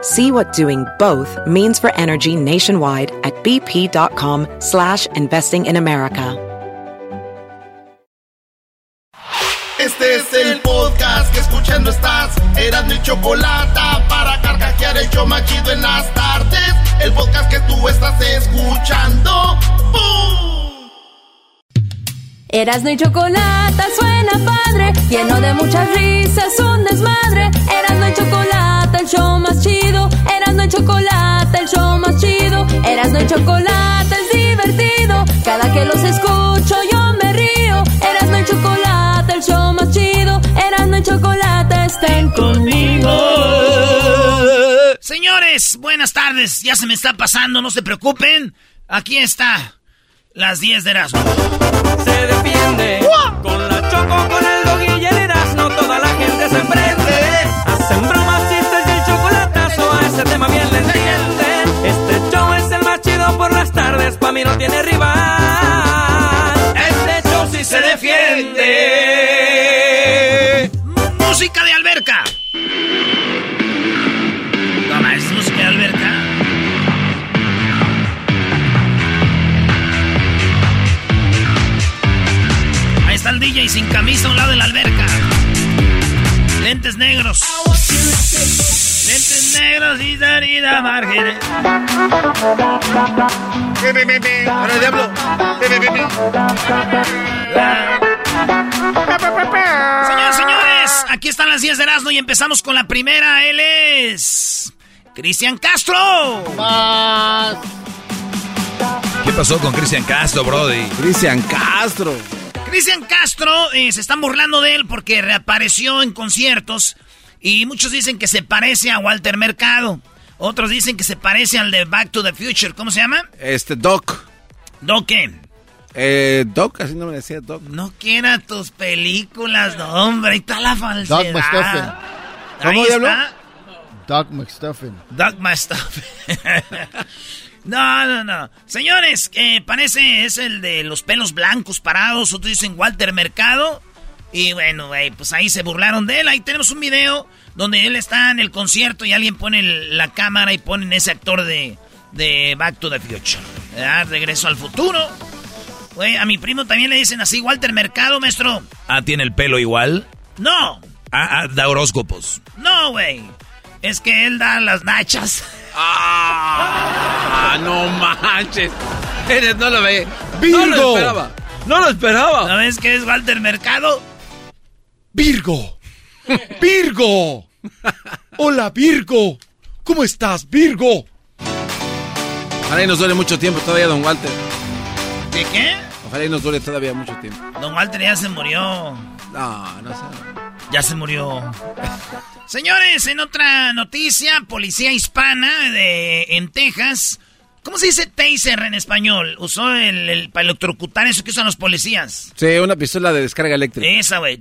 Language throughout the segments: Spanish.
See what doing both means for energy nationwide at bp.com slash investing in America. Este es el podcast que escuchando estás. Mi chocolate para carcajear el yo machido en las tardes. El podcast que tú estás escuchando. ¡Bum! Erasno y chocolate suena padre, lleno de muchas risas, un desmadre. Erasno y chocolate, el show más chido. Erasno y chocolate, el show más chido. Erasno y chocolate es divertido. Cada que los escucho yo me río. Erasno y chocolate, el show más chido. Erasno y chocolate estén conmigo. Señores, buenas tardes. Ya se me está pasando, no se preocupen. Aquí está. Las 10 de Erasmo. Se defiende con la choco, con el dog y el Erasmo. Toda la gente se prende. Hacen bromas, chistes y el chocolatazo. A ese tema bien le entienden. Este show es el más chido por las tardes. Pa' mí no tiene rival. Este show sí se defiende. Música de alberca. El DJ sin camisa a un lado de la alberca. Lentes negros. Lentes negros y salida margen. Ahora diablo. Señores, señores, aquí están las 10 de Erasmo y empezamos con la primera. Él es. Cristian Castro. ¿Qué pasó con Cristian Castro, Brody? Cristian Castro. Cristian Castro eh, se están burlando de él porque reapareció en conciertos y muchos dicen que se parece a Walter Mercado. Otros dicen que se parece al de Back to the Future. ¿Cómo se llama? Este, Doc. ¿Doc qué? Eh, Doc, así no me decía Doc. No quiera tus películas, no, hombre. Ahí está la falsedad. Doc McStuffin. Ahí ¿Cómo, diablo? está. Doc McStuffin. Doc McStuffin. no, no, no. Señores, eh, parece es el de los pelos blancos parados. Otros dicen Walter Mercado. Y bueno, güey, pues ahí se burlaron de él. Ahí tenemos un video donde él está en el concierto y alguien pone la cámara y ponen ese actor de, de Back to the Future. ¿verdad? Regreso al futuro. Güey, a mi primo también le dicen así, Walter Mercado, maestro. Ah, ¿tiene el pelo igual? No, Ah, ah, da horóscopos. no, güey. Es que él da las nachas. Ah, no manches. Eres, no lo ve. Virgo. No lo esperaba. No lo esperaba. ¿No ves que es Walter Mercado? Virgo. Virgo. Hola, Virgo. ¿Cómo estás, Virgo? Ojalá y nos duele mucho tiempo todavía, don Walter. ¿De qué? Ojalá y nos duele todavía mucho tiempo. Don Walter ya se murió. No, no sé. Ya se murió. Señores, en otra noticia, policía hispana de en Texas. ¿Cómo se dice taser en español? Usó el, el para electrocutar eso que usan los policías. Sí, una pistola de descarga eléctrica. Esa, güey.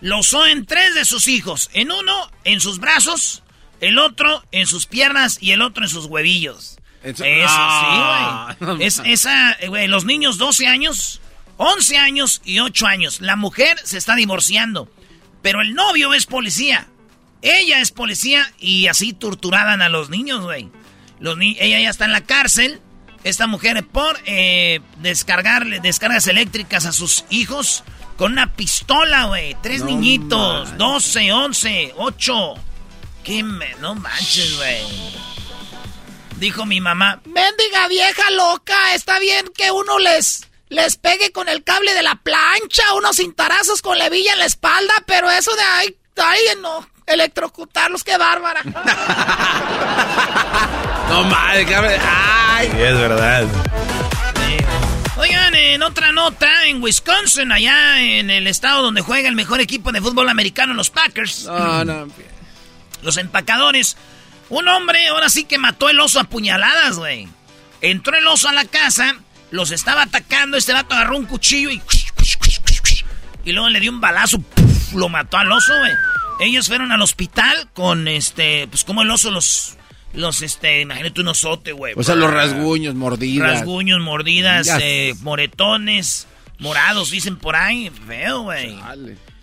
Lo usó en tres de sus hijos. En uno, en sus brazos. El otro, en sus piernas. Y el otro, en sus huevillos. Eso, Ah, sí, no güey. Es, esa, güey, los niños 12 años, 11 años y 8 años. La mujer se está divorciando. Pero el novio es policía. Ella es policía y así torturaban a los niños, güey. Los ni- ella ya está en la cárcel. Esta mujer por eh, descargarle descargas eléctricas a sus hijos con una pistola, güey. Tres No niñitos, manches. 12, 11, 8. ¿Qué me... No manches, güey. Dijo mi mamá, Mendiga vieja loca, está bien que uno les, les pegue con el cable de la plancha, unos cintarazos con levilla en la espalda, pero eso de ahí, ahí no, electrocutarlos, qué bárbara. no madre, ay. Sí, es verdad. Oigan, en otra nota, en Wisconsin, allá en el estado donde juega el mejor equipo de fútbol americano, los Packers. No, no. Los empacadores. Un hombre ahora sí que mató el oso a puñaladas, güey. Entró el oso a la casa, los estaba atacando, este vato agarró un cuchillo y... Y luego le dio un balazo, lo mató al oso, güey. Ellos fueron al hospital con este, pues como el oso los los, este, imagínate un osote, güey. O sea, los rasguños, mordidas. Rasguños, mordidas, eh, moretones, morados, dicen por ahí. Feo, güey.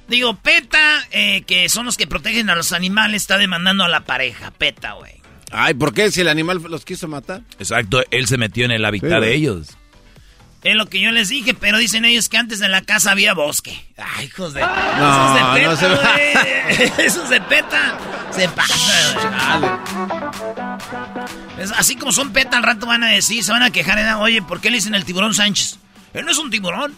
Digo, PETA, eh, que son los que protegen a los animales, está demandando a la pareja. PETA, güey. Ay, ¿por qué? Si el animal los quiso matar. Exacto, él se metió en el hábitat de ellos. Es lo que yo les dije, pero dicen ellos que antes en la casa había bosque. Ay, hijos de... No, esos de peta, no se... Esos de peta. Se pasa, Así como son peta, al rato van a decir, se van a quejar. Oye, ¿por qué le dicen el tiburón Sánchez? Él no es un tiburón.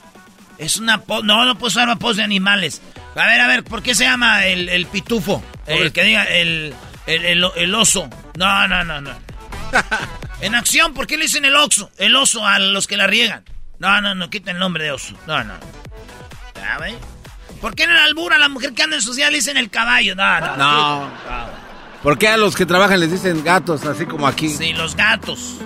Es una... No, no puedo usar pos de animales. A ver, a ver, ¿por qué se llama el, el pitufo? El que diga el, el, el oso. No, no, no, no. En acción, ¿por qué le dicen el oso? El oso a los que la riegan. No, no, no, quita el nombre de oso. No, no. ¿Ya ¿Por qué en el albur a la mujer que anda en social le dicen el caballo? No, no. No. ¿Por qué a los que trabajan les dicen gatos, así como aquí? Sí, los gatos.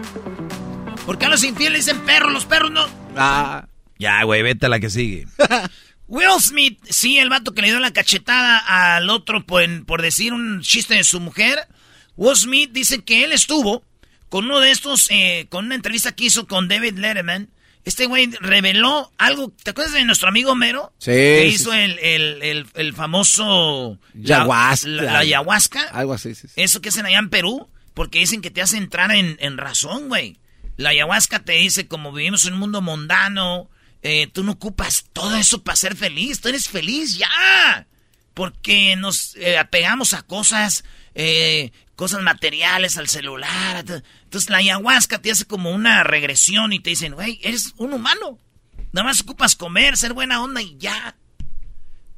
¿Por qué a los infieles dicen perros? Los perros no. Ah. Ya, güey, vete a la que sigue. Will Smith, sí, el vato que le dio la cachetada al otro por, por decir un chiste de su mujer. Will Smith dice que él estuvo con uno de estos, eh, con una entrevista que hizo con David Letterman, este güey reveló algo. ¿Te acuerdas de nuestro amigo Mero? Sí. Que hizo El, el, el, famoso. Ayahuasca. La, ayahuasca. Algo así, sí, Eso que hacen allá en Perú. Porque dicen que te hace entrar en, en razón, güey. La ayahuasca te dice, como vivimos en un mundo mundano, eh, tú no ocupas todo eso para ser feliz. Tú eres feliz ya. Porque nos eh, apegamos a cosas eh, cosas materiales, al celular. Entonces la ayahuasca te hace como una regresión y te dicen, güey, eres un humano. Nada más ocupas comer, ser buena onda y ya.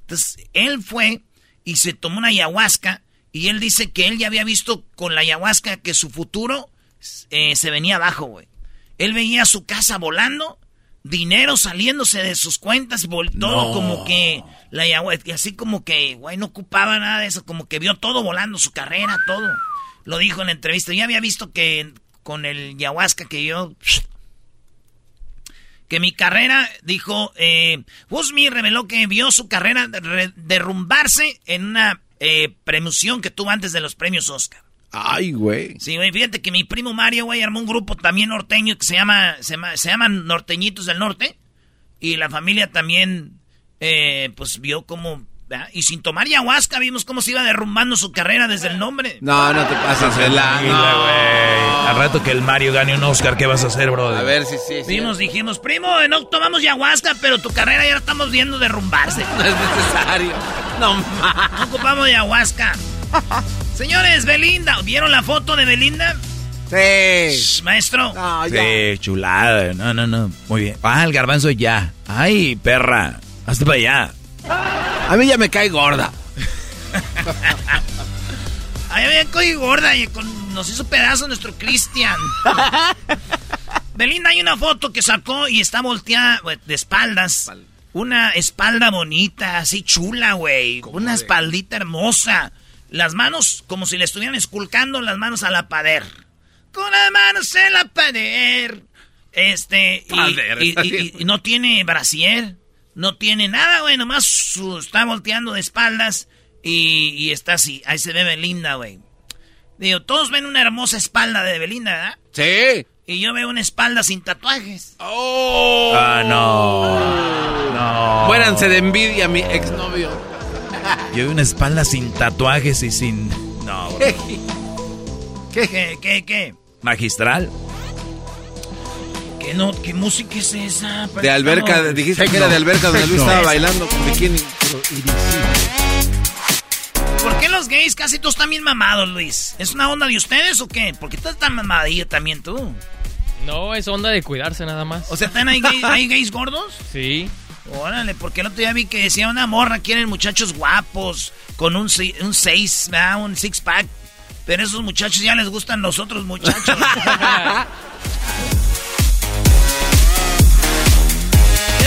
Entonces él fue y se tomó una ayahuasca y él dice que él ya había visto con la ayahuasca que su futuro eh, se venía abajo, güey. Él veía su casa volando, dinero saliéndose de sus cuentas, todo como que la ayahuasca, así como que, güey, no ocupaba nada de eso, como que vio todo volando, su carrera, todo. Lo dijo en la entrevista. Ya había visto que con el ayahuasca que yo... Que mi carrera, dijo, eh, reveló que vio su carrera derrumbarse en una eh, premoción que tuvo antes de los premios Oscar. Ay, güey. Sí, güey, fíjate que mi primo Mario, güey, armó un grupo también norteño que se llama, se llama, se llaman Norteñitos del Norte. Y la familia también eh, pues vio como... Y sin tomar ayahuasca vimos cómo se iba derrumbando su carrera desde el nombre. No, no te pases de la... No. Al rato que el Mario gane un Oscar, ¿qué vas a hacer, bro? A ver si sí, sí. Vimos, dijimos, primo, no tomamos ayahuasca, pero tu carrera ya la estamos viendo derrumbarse. No es necesario. No más. No ocupamos ayahuasca. Señores, Belinda, ¿vieron la foto de Belinda? Sí. maestro. sí, chulada. No, no, no. Muy bien. Ah, el garbanzo ya. Ay, perra. Hasta para allá. A mí ya me cae gorda. A mí me cae gorda y nos hizo pedazo nuestro Cristian. Belinda hay una foto que sacó y está volteada de espaldas. Una espalda bonita, así chula, güey. Una espaldita hermosa. Las manos como si le estuvieran esculcando las manos a la pader. Con las manos en la pader. Este, y, y no tiene brasier. No tiene nada, güey, nomás está volteando de espaldas y, está así. Ahí se ve Belinda, güey. Digo, todos ven una hermosa espalda de Belinda, ¿verdad? Sí. Y yo veo una espalda sin tatuajes. ¡Oh! Ah, no. No. Muéranse de envidia, mi exnovio. Yo veo una espalda sin tatuajes y sin. No. ¿Qué? ¿Qué? ¿Qué? ¿Qué? Magistral. ¿Qué, no, ¿Qué música es esa? De alberca, dijiste que era de alberca donde Luis estaba bailando con bikini. ¿Por qué los gays casi todos están bien mamados, Luis? ¿Es una onda de ustedes o qué? ¿Por qué estás tan mamadillo también tú? No, es onda de cuidarse nada más. O sea, ¿están ahí, gay- hay gays gordos? Sí. Órale, porque el otro día vi que decía una morra, quieren muchachos guapos, con un, un seis, ¿verdad? un six pack. Pero esos muchachos ya les gustan los otros muchachos.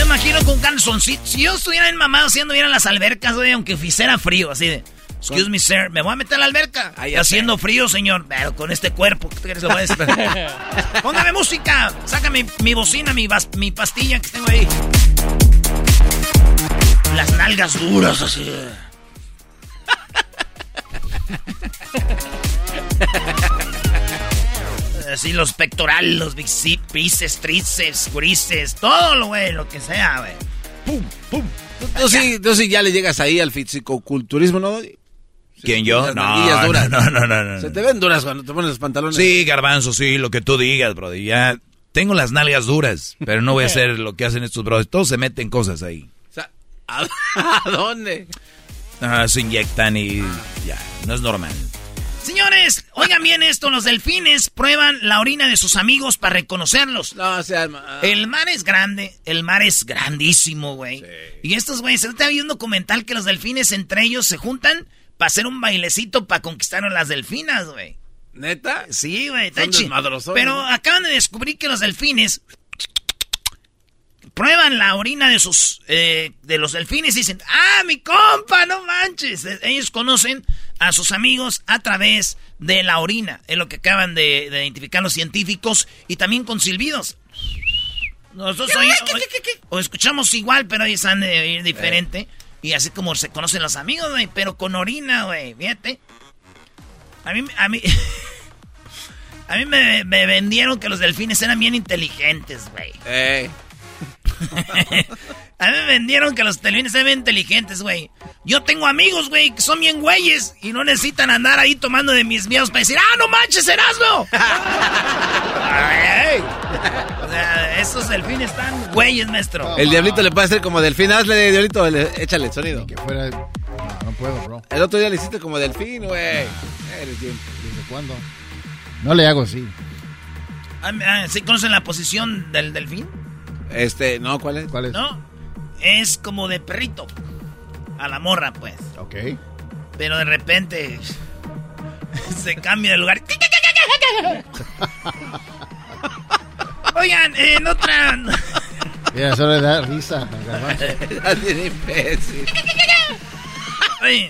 imagino con calzoncito. Si yo estuviera en mamado haciendo ir a las albercas, güey, aunque hiciera frío, así de. Excuse me, sir, me voy a meter a la alberca. haciendo frío, señor. Pero con este cuerpo, ¿qué crees lo voy a decir? Póngame música. Sácame mi bocina, mi, bas- mi pastilla que tengo ahí. Las nalgas duras, así. Así los pectorales, los bíceps, tríceps, grises, todo lo, güey, lo que sea, güey. Pum, pum. Tú, tú sí, tú sí ya le llegas ahí al fisicoculturismo, ¿no? ¿Quién yo? No, no, duras. no, no, no, no. Se te ven duras cuando te pones los pantalones. Sí, garbanzo, sí, lo que tú digas, bro. Ya tengo las nalgas duras, pero no voy a hacer lo que hacen estos brothers. Todos se meten cosas ahí. O sea, ¿a, a dónde? Ah, se inyectan y ya, no es normal. Señores, oigan bien esto, los delfines prueban la orina de sus amigos para reconocerlos. No, o sea... ah, El mar es grande, el mar es grandísimo, güey. Y estos güeyes, ahorita había un documental que los delfines entre ellos se juntan para hacer un bailecito para conquistar a las delfinas, güey. ¿Neta? Sí, güey, está Pero ¿no? acaban de descubrir que los delfines prueban la orina de sus eh, de los delfines y dicen, ah, mi compa, no manches. Eh, Ellos conocen a sus amigos a través de la orina, es lo que acaban de, de identificar los científicos y también con silbidos. Nosotros oí- oí- o escuchamos igual, pero ellos han de oír diferente. Y así como se conocen los amigos, güey, pero con orina, güey, fíjate. A mí, a mí, a mí me, me vendieron que los delfines eran bien inteligentes, güey. Eh, A mí me vendieron que los delfines eran bien inteligentes, güey. Yo tengo amigos, güey, que son bien güeyes y no necesitan andar ahí tomando de mis miedos para decir, ¡ah, no manches, Erasmo! Ay, o sea, esos delfines están güeyes, maestro. el diablito le puede hacer como delfín. Hazle, diablito, le- échale el sonido. Que fuera. No, no puedo, bro. El otro día le hiciste como delfín, güey. Eres bien. ¿Desde cuándo? No le hago así. Ah, ah, ¿Sí conocen la posición del delfín? Este, no, ¿cuál es? ¿Cuál es? ¿No? Es como de perrito. A la morra, pues. Ok. Pero de repente se cambia de lugar. Oigan, en otra. Mira, eso le da risa imbécil. Oye,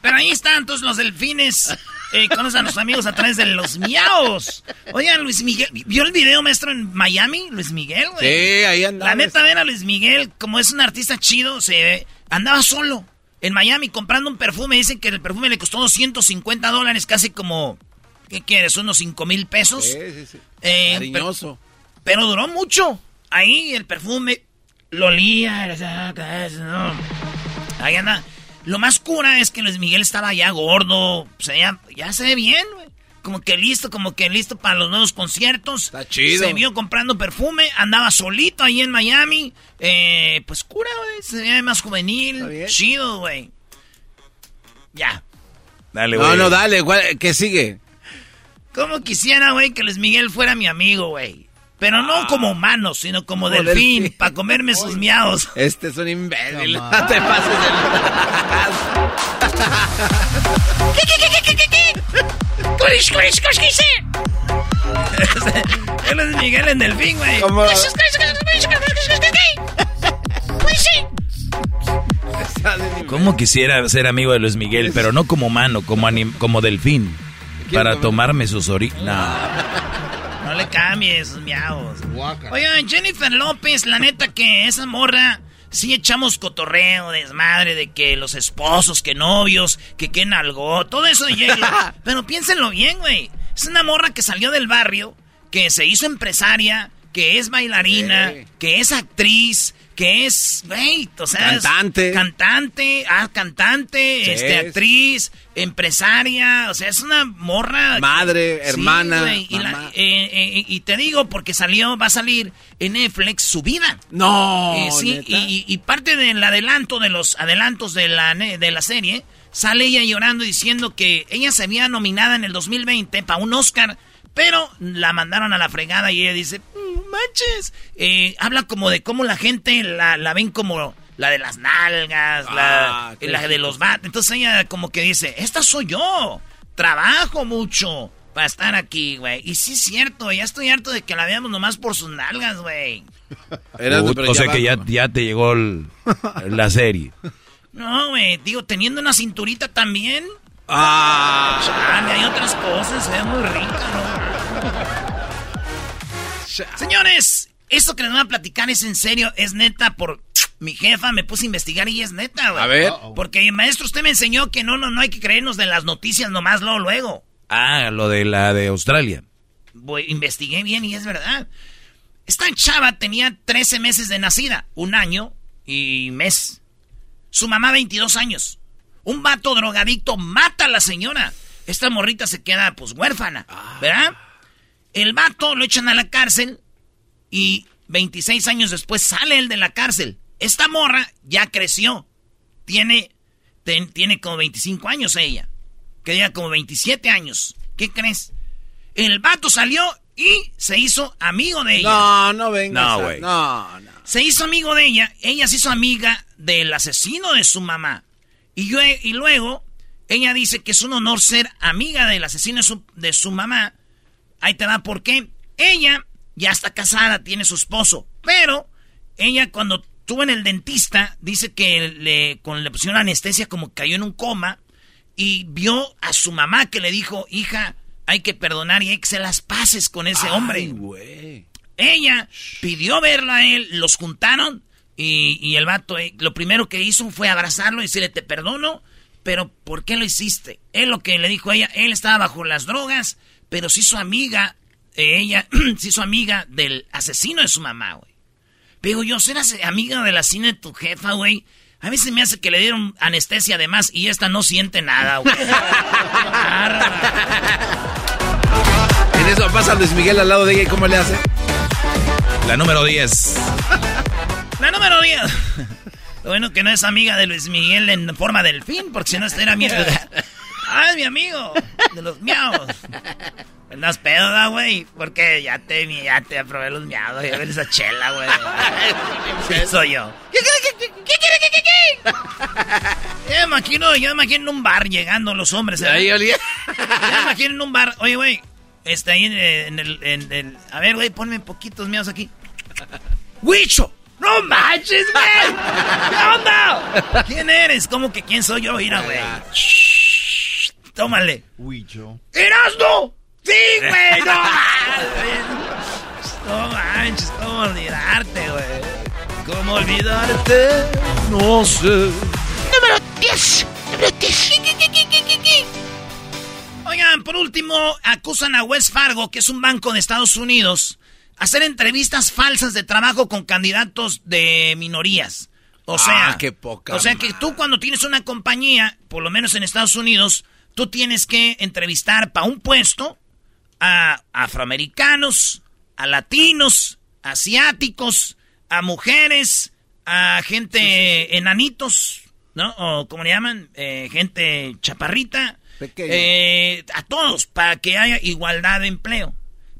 pero ahí están todos los delfines. Eh, conocen a los amigos a través de los miaos. Oigan, Luis Miguel, ¿vio el video maestro en Miami? Luis Miguel, güey. Sí, ahí andaba. La neta, ver a Luis Miguel, como es un artista chido, se andaba solo en Miami comprando un perfume. Dicen que el perfume le costó 250 dólares, casi como, ¿qué quieres? Unos 5 mil pesos. Sí, sí, sí. Eh, Cariñoso. Pero duró mucho. Ahí el perfume lo olía. ¿no? Ahí anda. Lo más cura es que Luis Miguel estaba ya gordo. O sea, ya, ya se ve bien, güey. Como que listo, como que listo para los nuevos conciertos. Está chido. Se vio comprando perfume. Andaba solito ahí en Miami. Eh, pues cura, güey. Se ve más Está juvenil. bien. Chido, güey. Ya. Dale, güey. No, no, dale. ¿cuál- ¿Qué sigue? ¿Cómo quisiera, güey, que Luis Miguel fuera mi amigo, güey? Pero no como humano, sino como Como delfín, delfín. para comerme sus miados. Este es un imbécil. No te pases Él es Miguel en delfín, güey. de... Como... ¿Cómo quisiera ser amigo de Luis Miguel, pero no como humano, como, anim- como delfín? Para tomarme sus orinas. No le cambies miados. Oigan, Jennifer López, la neta que esa morra, sí echamos cotorreo, desmadre, de que los esposos, que novios, que que algo, todo eso de J-Lo. Pero piénsenlo bien, güey. Es una morra que salió del barrio, que se hizo empresaria, que es bailarina, Sí. que es actriz, que es, güey, o sea, Cantante. cantante, ah, cantante, Sí. este, actriz, empresaria, o sea, es una morra. Madre, Sí, hermana, y, la- eh, eh, y te digo porque salió, va a salir en Netflix su vida. No, Eh, sí, y, y parte del adelanto, de los adelantos de la, de la serie, sale ella llorando diciendo que ella se había nominada en el 2020 para un Oscar, Pero la mandaron a la fregada y ella dice, "Mm, manches. Eh, habla como de cómo la gente la, la ven como la de las nalgas, Ah, la, la de los vatos. Entonces ella como que dice, esta soy yo. Trabajo mucho para estar aquí, güey. Y sí es cierto, ya estoy harto de que la veamos nomás por sus nalgas, güey. O sea que ya, ya te llegó el- la serie. No, güey, digo, teniendo una cinturita también. Ah, Chale, hay otras cosas, se ve muy rica, ¿no? Señores, esto que les voy a platicar es en serio, es neta por mi jefa, me puse a investigar y es neta, güey. a ver. Porque, maestro, usted me enseñó que no, no, no hay que creernos de las noticias nomás luego, luego. Ah, lo de la de Australia. Voy- investigué bien y es verdad. Esta chava tenía 13 meses de nacida, un año y mes. Su mamá 22 años. Un vato drogadicto mata a la señora. Esta morrita se queda pues huérfana, ¿verdad? El vato lo echan a la cárcel y 26 años después sale él de la cárcel. Esta morra ya creció. Tiene, ten- tiene como 25 años ella. Quería como 27 años. ¿Qué crees? El vato salió y se hizo amigo de ella. No, no vengas. No, güey. No, no. Se hizo amigo de ella. Ella se hizo amiga del asesino de su mamá. Y, yo, y luego, ella dice que es un honor ser amiga del asesino de su, de su mamá. Ahí te va, ¿por qué? Ella ya está casada, tiene su esposo. Pero ella cuando estuvo en el dentista, dice que le, con, le pusieron anestesia como que cayó en un coma. Y vio a su mamá que le dijo, hija, hay que perdonar y hay que hacer las paces con ese hombre. Ella pidió verlo a él, los juntaron y, y el vato eh, lo primero que hizo fue abrazarlo y decirle te perdono, pero ¿por qué lo hiciste? Él lo que le dijo a ella, él estaba bajo las drogas, pero se hizo amiga, ella se hizo amiga del asesino de su mamá, güey. Pero yo, ser amiga del asesino de tu jefa, güey, a veces me hace que le dieron anestesia además y esta no siente nada, güey. En eso pasa Luis Miguel al lado de ella y cómo le hace. La número 10. La número 10. Lo bueno que no es amiga de Luis Miguel en forma del fin, porque si no, esta era mi... Ah, es mi amigo. De los miaos. Andas pedo, ¿da, güey. Porque ya te, ya te aprobé los miados. Ya ves esa chela, güey. Sí, soy yo. ¿Qué quiere qué quiere qué? Yo me imagino, yo me imagino en un bar llegando los hombres. ¿eh? Ahí olía. Yo me imagino en un bar. Oye, güey. Está ahí en, en el, en el... A ver, güey, ponme poquitos miados aquí. ¡Huicho! ¡No manches, güey! ¿Qué onda? ¿Quién eres? ¿Cómo que quién soy yo? Mira, güey. Tómale. Huicho. ¡Erasmo! ¡Sí, güey! ¡No manches! No manches, ¿cómo olvidarte, güey? ¿Cómo olvidarte? No sé. Número 10. Número 10. Oigan, por último, acusan a West Fargo, que es un banco de Estados Unidos, hacer entrevistas falsas de trabajo con candidatos de minorías. O sea, Ah, qué poca o sea que tú cuando tienes una compañía, por lo menos en Estados Unidos, tú tienes que entrevistar para un puesto a afroamericanos, a latinos, asiáticos, a mujeres, a gente enanitos, ¿no? O como le llaman, Eh, gente chaparrita. Eh, a todos, para que haya igualdad de empleo.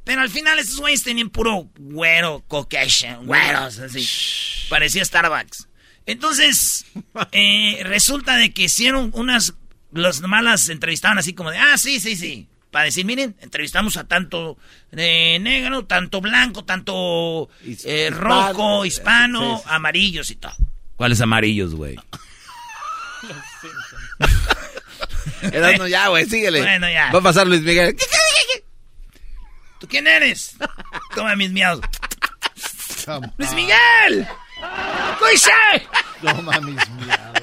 Pero al final estos güeyes tenían puro güero, Caucasian, güeros, así. Parecía Starbucks. Entonces, eh, resulta de que hicieron unas, los nomás las entrevistaban así como de, ah, sí, sí, sí. Para decir, miren, entrevistamos a tanto eh, negro, tanto blanco, tanto eh, hispano, rojo, eh, hispano, sí, sí. amarillos y todo. ¿Cuáles amarillos, güey? Erasmo, ya, güey, síguele. Bueno, ya. Va a pasar Luis Miguel. ¿Tú quién eres? Toma mis miados. ¡Luis. Miguel! ¿Qué hice? Toma mis miados.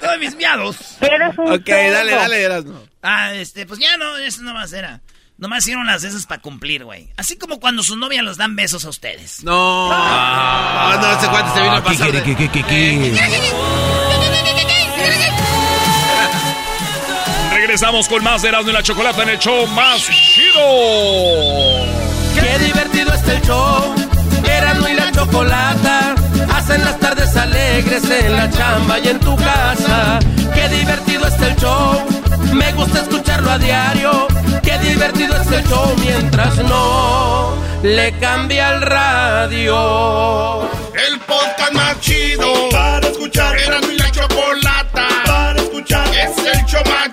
Toma mis miados. Ok, dale, dale, Erasmo. Ah, este, pues ya no, eso nomás era. Nomás hicieron las esas para cumplir, güey. Así como cuando su novia los dan besos a ustedes. No. No, no, ese cuate se vino a Ah, ¿Qué pasar. ¿Qué, qué, qué, qué? Regresamos con más de Erasmo y la Chocolata en el show más chido. Qué divertido está el show. Erasmo y la chocolata hacen las tardes alegres en la chamba y en tu casa. Qué divertido está el show. Me gusta escucharlo a diario. Qué divertido es el show mientras no le cambia el radio. El podcast más chido para escuchar. Era mi la chocolata para escuchar. Es el show más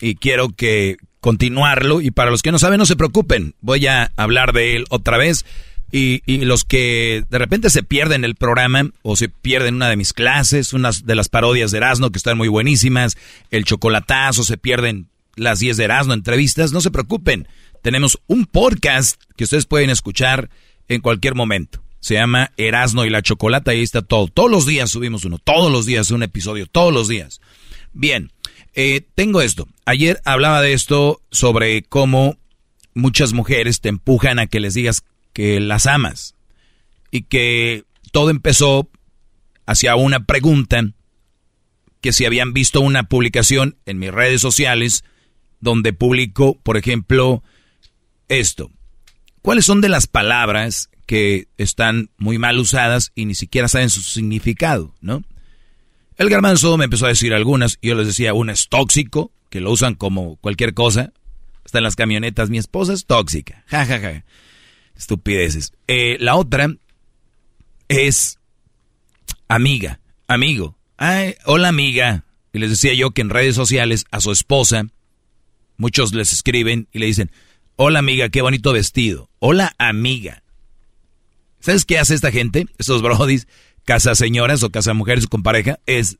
y quiero que continuarlo. Y para los que no saben, no se preocupen. Voy a hablar de él otra vez. Y, y los que de repente se pierden el programa o se pierden una de mis clases, unas de las parodias de Erasmo que están muy buenísimas, el chocolatazo, se pierden las 10 de Erasmo, entrevistas, no se preocupen. Tenemos un podcast que ustedes pueden escuchar en cualquier momento. Se llama Erasno y la Chocolata y ahí está todo. Todos los días subimos uno, todos los días un episodio, todos los días. Bien, eh, tengo esto. Ayer hablaba de esto sobre cómo muchas mujeres te empujan a que les digas que las amas. Y que todo empezó hacia una pregunta que si habían visto una publicación en mis redes sociales donde publico, por ejemplo, esto. ¿Cuáles son de las palabras que están muy mal usadas y ni siquiera saben su significado, no? El garbanzo me empezó a decir algunas, y yo les decía, una es tóxico, que lo usan como cualquier cosa. Está en las camionetas, mi esposa es tóxica. Ja, ja, ja. Estupideces. Eh, la otra es amiga, amigo. Ay, hola amiga. Y les decía yo que en redes sociales a su esposa, muchos les escriben y le dicen, hola amiga, qué bonito vestido. Hola amiga. ¿Sabes qué hace esta gente? Estos brodis, casa señoras o casa mujeres con pareja, es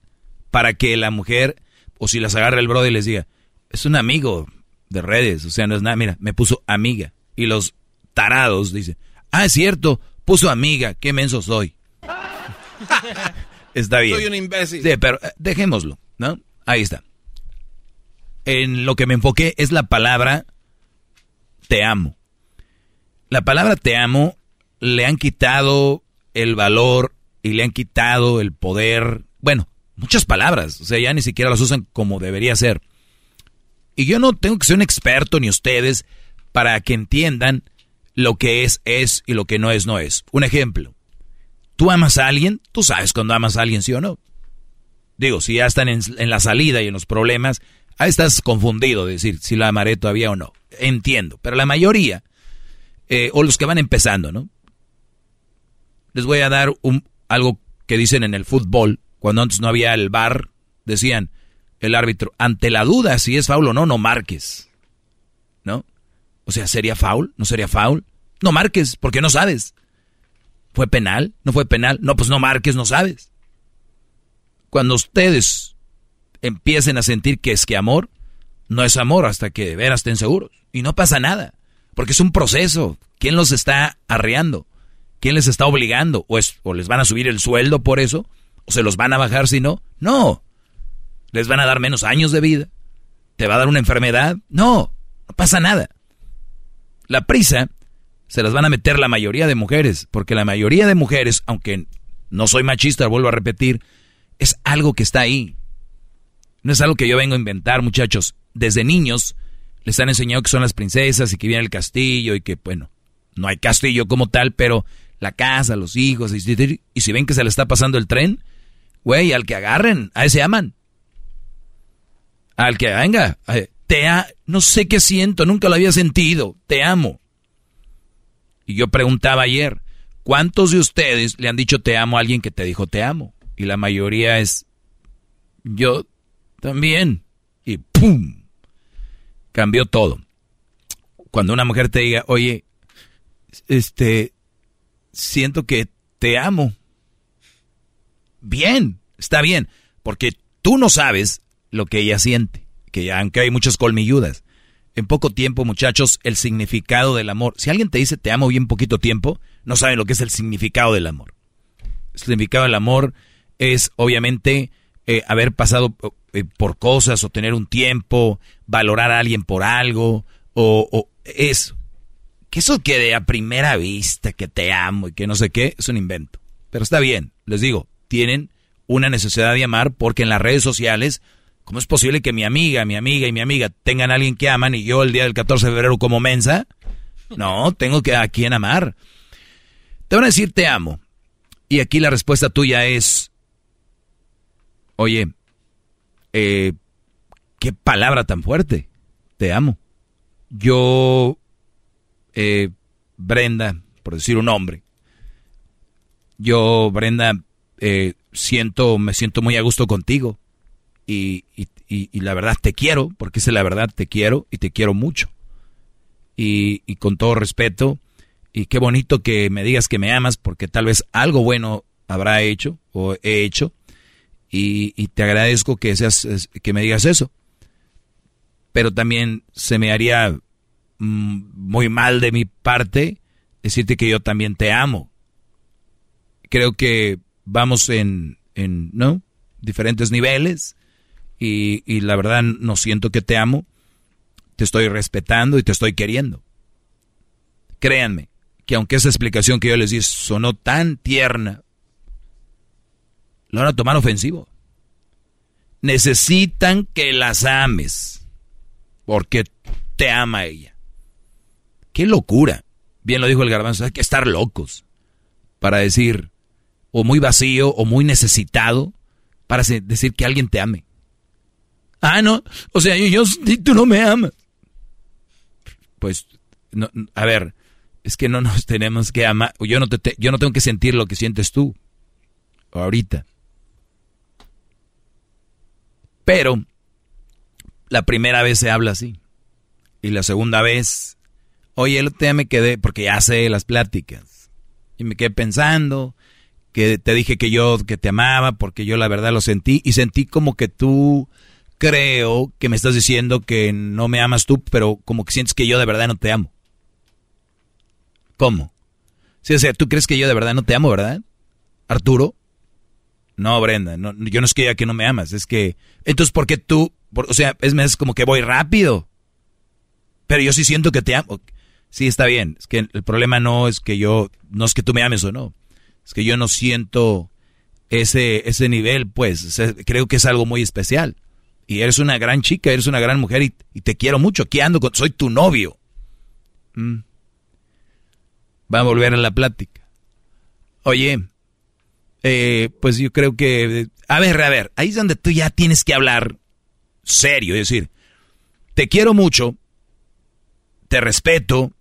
para que la mujer, o si las agarra el brody, les diga, es un amigo de redes, o sea, no es nada, mira, me puso amiga. Y los tarados dicen, ah, es cierto, puso amiga, qué menso soy. Está bien. Soy un imbécil. Sí, pero eh, dejémoslo, ¿no? Ahí está. En lo que me enfoqué es la palabra te amo. La palabra te amo le han quitado el valor y le han quitado el poder. Bueno, muchas palabras, o sea, ya ni siquiera las usan como debería ser. Y yo no tengo que ser un experto ni ustedes para que entiendan lo que es es y lo que no es no es. Un ejemplo. Tú amas a alguien, tú sabes cuando amas a alguien, sí o no. Digo, si ya están en, la salida y en los problemas, ahí estás confundido de decir si la amaré todavía o no. Entiendo, pero la mayoría, eh, o los que van empezando, ¿no? Les voy a dar un, algo que dicen en el fútbol, cuando antes no había el bar, decían el árbitro, ante la duda si es foul o no, no marques. ¿No? O sea, ¿sería foul? ¿No sería foul? No marques, porque no sabes. ¿Fue penal? ¿No fue penal? No, pues no marques, no sabes. Cuando ustedes empiecen a sentir que es que amor, no es amor hasta que de veras estén seguros. Y no pasa nada, porque es un proceso. ¿Quién los está arreando? ¿Quién les está obligando? ¿O, es, ¿O les van a subir el sueldo por eso? ¿O se los van a bajar si no? No. ¿Les van a dar menos años de vida? ¿Te va a dar una enfermedad? No, no pasa nada. La prisa se las van a meter la mayoría de mujeres, porque la mayoría de mujeres, aunque no soy machista, vuelvo a repetir, es algo que está ahí. No es algo que yo vengo a inventar, muchachos. Desde niños les han enseñado que son las princesas y que viene el castillo y que, bueno, no hay castillo como tal, pero la casa, los hijos, y, si ven que se le está pasando el tren, güey, al que agarren, a ese aman. Al que venga, te a, no sé qué siento, nunca lo había sentido, te amo. Y yo preguntaba ayer, ¿cuántos de ustedes le han dicho te amo a alguien que te dijo te amo? Y la mayoría es, yo también. Y ¡pum! Cambió todo. Cuando una mujer te diga, oye, este, siento que te amo. Bien, está bien, porque tú no sabes lo que ella siente, que aunque hay muchas colmilludas. En poco tiempo, muchachos, el significado del amor. Si alguien te dice te amo bien poquito tiempo, no saben lo que es el significado del amor. El significado del amor es obviamente eh, haber pasado eh, por cosas o tener un tiempo, valorar a alguien por algo o, o eso. Que eso que de a primera vista, que te amo y que no sé qué, es un invento. Pero está bien, les digo, tienen una necesidad de amar porque en las redes sociales, ¿cómo es posible que mi amiga, mi amiga y mi amiga tengan a alguien que aman y yo el día del 14 de febrero como mensa? No, tengo que a quien amar. Te van a decir te amo. Y aquí la respuesta tuya es, oye, eh, qué palabra tan fuerte, te amo. Yo, eh, Brenda, por decir un nombre, yo, Brenda, eh, siento, me siento muy a gusto contigo. Y, la verdad te quiero, porque es la verdad, te quiero y te quiero mucho. Y, con todo respeto, y qué bonito que me digas que me amas, porque tal vez algo bueno habrá hecho o he hecho. Y, y te agradezco que, seas, que me digas eso. Pero también se me haría muy mal de mi parte decirte que yo también te amo. Creo que vamos en, en ¿no? Diferentes niveles y, y la verdad no siento que te amo, te estoy respetando y te estoy queriendo. Créanme que aunque esa explicación que yo les di sonó tan tierna, lo van a tomar ofensivo. Necesitan que las ames porque te ama ella. Qué locura. Bien lo dijo el garbanzo, hay que estar locos para decir, o muy vacío o muy necesitado para decir que alguien te ame. Ah, no, o sea, yo, tú no me amas. Pues, no, a ver, es que no nos tenemos que amar. Yo no, te, yo no tengo que sentir lo que sientes tú ahorita. Pero la primera vez se habla así. Y la segunda vez, oye, el tema me quedé, porque ya sé las pláticas. Y me quedé pensando, que te dije que yo que te amaba porque yo la verdad lo sentí y sentí como que tú creo que me estás diciendo que no me amas tú, pero como que sientes que yo de verdad no te amo. ¿Cómo? Sí, o sea, tú crees que yo de verdad no te amo, ¿verdad? Arturo. No, Brenda, no, yo no es que ya que no me amas, es que entonces ¿por qué tú, o sea, es, es como que voy rápido? Pero yo sí siento que te amo. Sí, está bien, es que el problema no es que yo no es que tú me ames o no es que yo no siento ese, ese nivel, pues creo que es algo muy especial. Y eres una gran chica, eres una gran mujer y, te quiero mucho. Aquí ando, con, soy tu novio. Mm. Va a volver a la plática. Oye, eh, pues yo creo que... A ver, a ver, ahí es donde tú ya tienes que hablar serio, es decir, te quiero mucho, te respeto,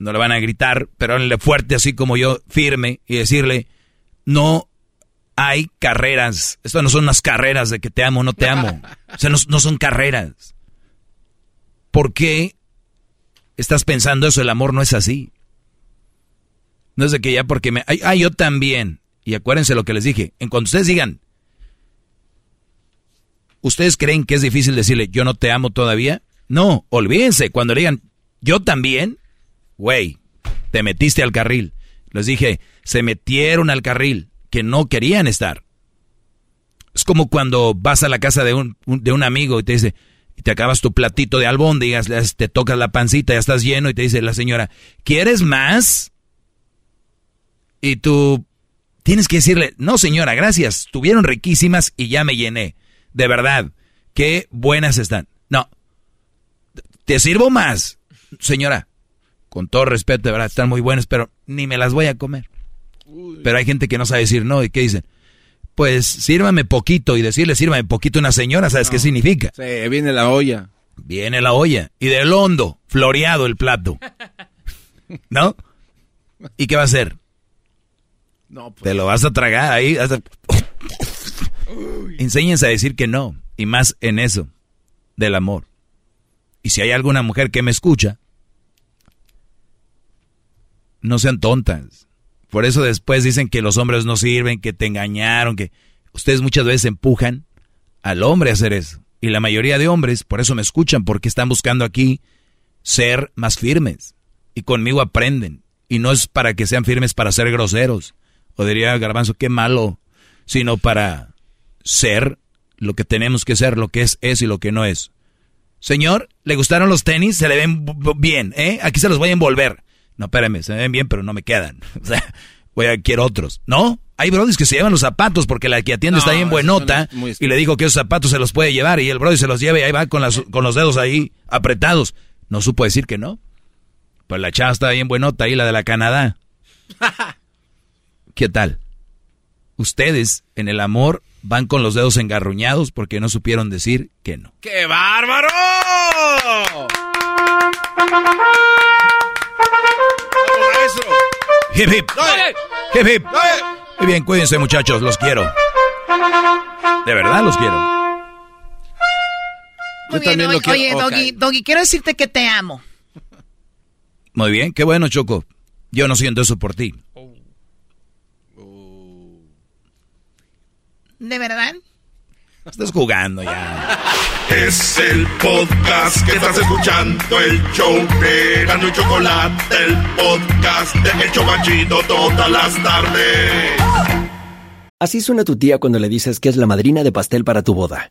no le van a gritar, pero háblenle fuerte así como yo, firme, y decirle, no hay carreras, esto no son unas carreras de que te amo o no te amo, o sea, no, son carreras. ¿Por qué estás pensando eso? El amor no es así. No es de que ya porque me... Ah, yo también. Y acuérdense lo que les dije. En cuanto ustedes digan, ¿ustedes creen que es difícil decirle yo no te amo todavía? No, olvídense. Cuando le digan yo también, güey, te metiste al carril. Les dije, se metieron al carril, que no querían estar. Es como cuando vas a la casa de un, de un amigo y te dice, y te acabas tu platito de albóndigas, te tocas la pancita, ya estás lleno y te dice la señora, ¿quieres más? Y tú tienes que decirle, no señora, gracias, estuvieron riquísimas y ya me llené. De verdad, qué buenas están. No, te sirvo más, señora con todo respeto, de verdad, están muy buenas, pero ni me las voy a comer. Pero hay gente que no sabe decir no, ¿y qué dicen? Pues sírvame poquito, y decirle sírvame poquito a una señora, ¿sabes qué significa? Sí, viene la olla. Viene la olla, y del hondo, floreado el plato. ¿No? ¿Y qué va a hacer? No, pues. Te lo vas a tragar ahí. Enséñense a decir que no, y más en eso, del amor. Y si hay alguna mujer que me escucha, no sean tontas. Por eso después dicen que los hombres no sirven, que te engañaron, que ustedes muchas veces empujan al hombre a hacer eso. Y la mayoría de hombres, por eso me escuchan, porque están buscando aquí ser más firmes. Y conmigo aprenden. Y no es para que sean firmes para ser groseros. O diría Garbanzo, qué malo. Sino para ser lo que tenemos que ser, lo que es, es y lo que no es. Señor, ¿le gustaron los tenis? Se le ven bien, ¿eh? Aquí se los voy a envolver. No, espérame, se me ven bien, pero no me quedan. O sea, voy a quiero otros. ¿No? Hay brodis que se llevan los zapatos porque la que atiende está bien buenota y le digo que esos zapatos se los puede llevar y el brody se los lleva y ahí va con, las, con los dedos ahí apretados. No supo decir que no. Pues la chava está bien buenota ahí, la de la Canadá. ¿Qué tal? Ustedes en el amor van con los dedos engarruñados porque no supieron decir que no. ¡Qué bárbaro! Maestro! Hip hip. Hip hip. Muy bien, cuídense muchachos, los quiero. De verdad los quiero. Muy bien, oye, oye Doggy, Doggy, quiero decirte que te amo. Muy bien, qué bueno, Choco. Yo no siento eso por ti. ¿De verdad? Estás jugando ya. Es el podcast que estás escuchando, el show de Gano y Chocolate, el podcast de El Chocachito todas las tardes. Así suena tu tía cuando le dices que es la madrina de pastel para tu boda.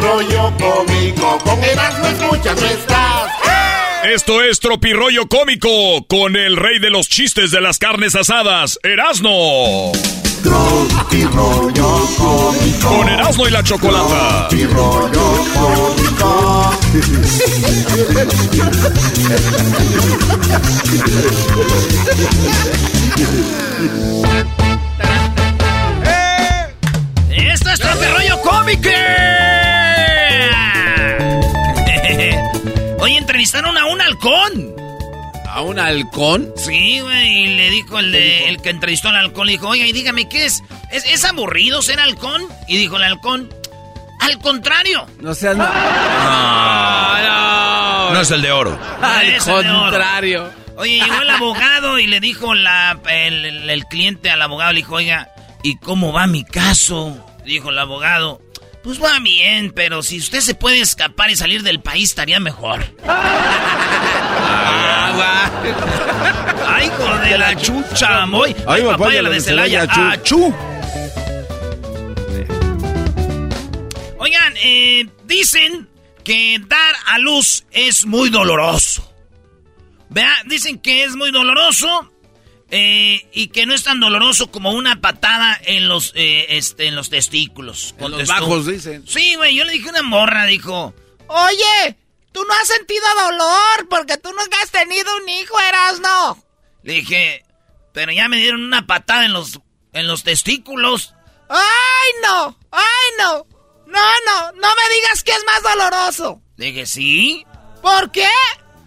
Rollo cómico, con Erasmo escuchas no estás. Esto es Tropirollo Cómico con el rey de los chistes de las carnes asadas, Erasno. Tropirollo cómico. Con Erasno y la chocolata. Tropirollo cómico. ¡Esto es Rollo Cómico! Oye, entrevistaron a un halcón. ¿A un halcón? Sí, güey, y le dijo el, de, el que entrevistó al halcón, le dijo, oiga, y dígame, ¿qué es? ¿es? ¿Es aburrido ser halcón? Y dijo el halcón, al contrario. No seas... No, no. es el de oro. Al oro. contrario. Oye, llegó el abogado y le dijo la, el, el- el cliente al abogado, le dijo, oiga, ¿y cómo va mi caso? Dijo el abogado, pues va bien, pero si usted se puede escapar y salir del país estaría mejor. ¡Ay, hijo de la chucha, moy! ¡Ay, papaya, la de Celaya! ¡Achú! Oigan, eh, dicen que dar a luz es muy doloroso. Vea, dicen que es muy doloroso eh, y que no es tan doloroso como una patada en los, eh, este, en los testículos. En los bajos, dicen. Sí, güey, yo le dije a una morra, dijo, oye, tú no has sentido dolor porque tú nunca has tenido un hijo, Erasno. Le dije, pero ya me dieron una patada en los, en los testículos. ¡Ay, no! ¡Ay, no! No, no, no me digas que es más doloroso. Le dije, ¿sí? ¿Por qué?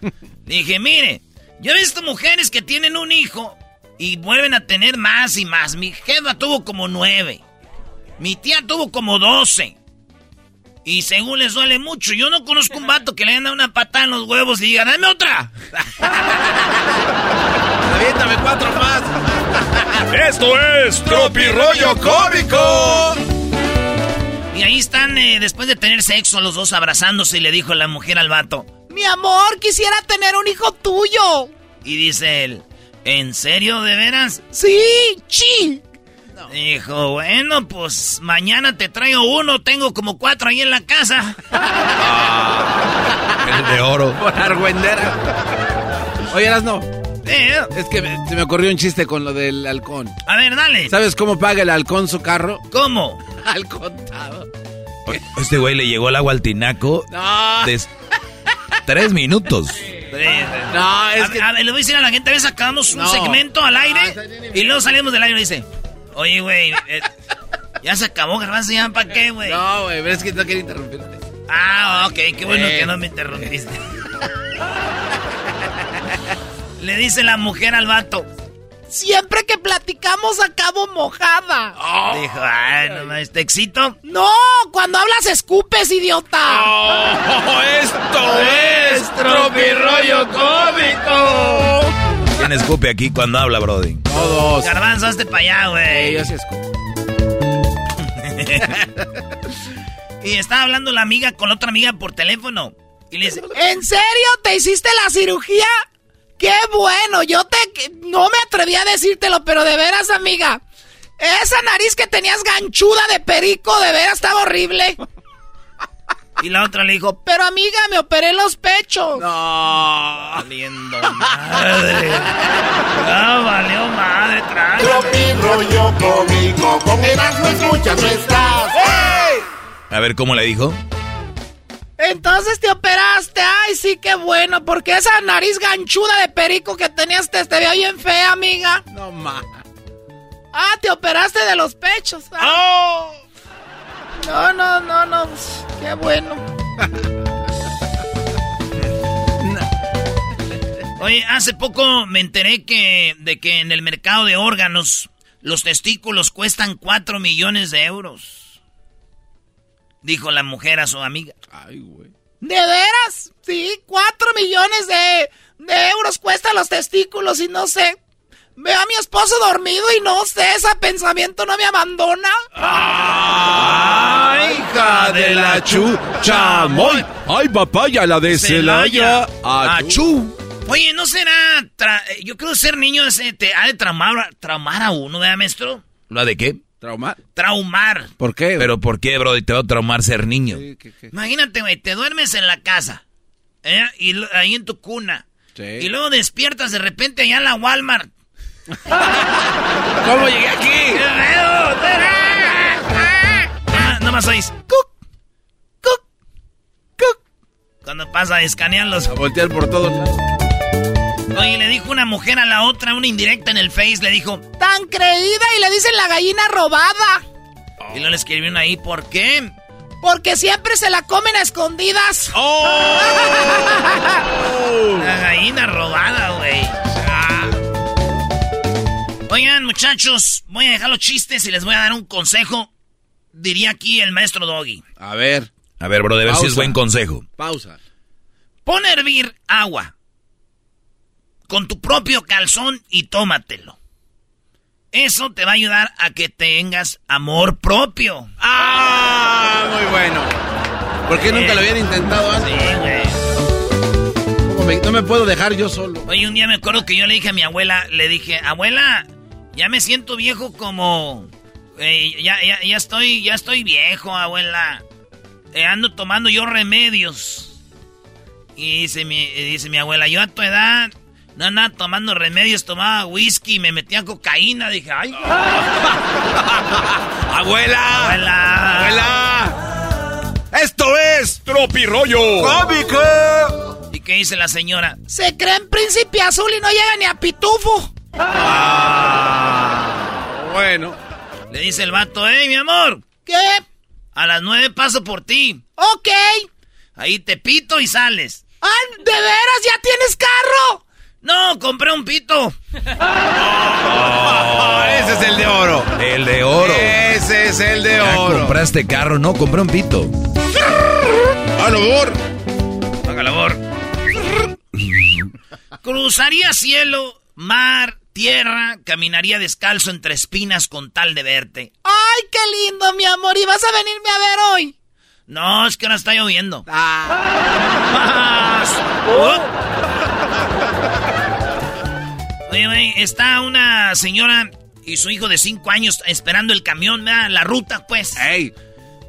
Le dije, mire, yo he visto mujeres que tienen un hijo y vuelven a tener más y más. Mi jefa tuvo como nueve. Mi tía tuvo como doce. Y según les duele mucho. Yo no conozco un vato que le dado una patada en los huevos y diga, dame otra. Aviéntame cuatro más. Esto es Tropirollo Cómico. Y ahí están, eh, después de tener sexo, los dos abrazándose y le dijo la mujer al vato, mi amor, quisiera tener un hijo tuyo. Y dice él, ¿en serio, de veras? Sí, sí. Dijo, bueno, pues mañana te traigo uno, tengo como cuatro ahí en la casa. El de oro. Por argüendera. Oye, no. ¿eh? Es que me- se me ocurrió un chiste con lo del halcón. A ver, dale. ¿Sabes cómo paga el halcón su carro? ¿Cómo? Al contado. Este güey le llegó el agua al tinaco No. de tres minutos. No, es que- a ver, le voy a decir a la gente, a veces acabamos un No. segmento al aire y luego salimos del aire y dice, oye, güey, eh, ya se acabó, garbanzo, ¿ya para qué, güey? No, güey, pero es que no quiero interrumpirte. Ah, ok, qué bueno Eh. que no me interrumpiste. Le dice la mujer al vato. Siempre que platicamos acabo mojada. Dijo, ay, no mames, ¿te excito? No, cuando hablas escupes, idiota. Oh, esto es Tropirollo Cómico. ¿Quién escupe aquí cuando habla, Brody? Todos. Garbanzo, hazte para allá, güey. yo sí escupo. y estaba hablando la amiga con otra amiga por teléfono. Y le dice, ¿en serio te hiciste la cirugía? ¡Qué bueno! Yo te... No me atreví a decírtelo, pero de veras, amiga. Esa nariz que tenías ganchuda de perico, de veras estaba horrible. Y la otra le dijo, pero amiga, me operé los pechos. No. Valiendo madre. No, valió madre, trae. Tropi rollo cómico, con Erasmo escuchas no estás. A ver, ¿cómo le dijo? Entonces te operaste. Ay, sí, qué bueno. Porque esa nariz ganchuda de perico que tenías te, te veía bien fea, amiga. No más. Ah, te operaste de los pechos. Ah. No, no, no, no. pues, Qué bueno. Oye, hace poco me enteré que de que en el mercado de órganos los testículos cuestan 4 millones de euros. Dijo la mujer a su amiga. Ay, güey. ¿De veras? Sí, 4 millones de, de euros cuestan los testículos y no sé. Veo a mi esposo dormido y no sé, ese pensamiento no me abandona. ¡Ay, hija de la chuchamoy! ¡Ay, papaya, la de Celaya! ¡Achú! Oye, ¿no será... tra- yo creo ser niño ese te ha de traumar, traumar a uno, ¿verdad, maestro? ¿Lo de qué? ¿Traumar? Traumar. ¿Por qué? ¿Pero por qué, Brody? Te va a traumar ser niño. Imagínate, güey, te duermes en la casa, ¿eh? Y ahí en tu cuna. Y luego despiertas de repente allá en la Walmart. ¿Cómo llegué aquí? Ah, Nomás oís. Cuc, cuc, cuc. Cuando pasa, escanean los. A voltear por todos lados. Oye, le dijo una mujer a la otra, una indirecta en el Face, le dijo, tan creída y le dicen la gallina robada. Y luego le escribieron ahí, ¿por qué? Porque siempre se la comen a escondidas. la gallina robada, güey. Ah. Oigan, muchachos, voy a dejar los chistes y les voy a dar un consejo. Diría aquí el maestro Doggy. A ver. A ver, Brody, a ver si es buen consejo. Pausa. Pon a hervir agua con tu propio calzón y tómatelo. Eso te va a ayudar a que tengas amor propio. ¡Ah! Muy bueno. ¿Por qué nunca lo habían intentado antes? Sí, güey. ¿Cómo me- no me puedo dejar yo solo. Oye, un día me acuerdo que yo le dije a mi abuela, le dije, abuela, ya me siento viejo como... eh, ya, ya, ya estoy, ya estoy viejo, abuela. Eh, ando tomando yo remedios. Y dice mi, y dice mi abuela, yo a tu edad no andaba tomando remedios, tomaba whisky me metía cocaína. Dije, ay, ¡Abuela! abuela. ¡Abuela! ¡Esto es Tropirollo cómico! ¿Y qué dice la señora? Se cree en príncipe azul y no llega ni a pitufo. Bueno. Le dice el vato, hey, mi amor. ¿Qué? A las nueve paso por ti. Ok. Ahí te pito y sales. Ah, ¿de veras ya tienes carro? No, compré un pito. Ah, ese es el de oro. El de oro. Ese es el de Ya oro. compraste carro, no, compré un pito. ¡A labor! Haga labor. Cruzaría cielo, mar, tierra, caminaría descalzo entre espinas con tal de verte. ¡Ay, qué lindo, mi amor! ¿Y vas a venirme a ver hoy? No, es que ahora está lloviendo. Oye, güey, está una señora y su hijo de cinco años esperando el camión, ¿verdad? la ruta, pues. ¡Ey!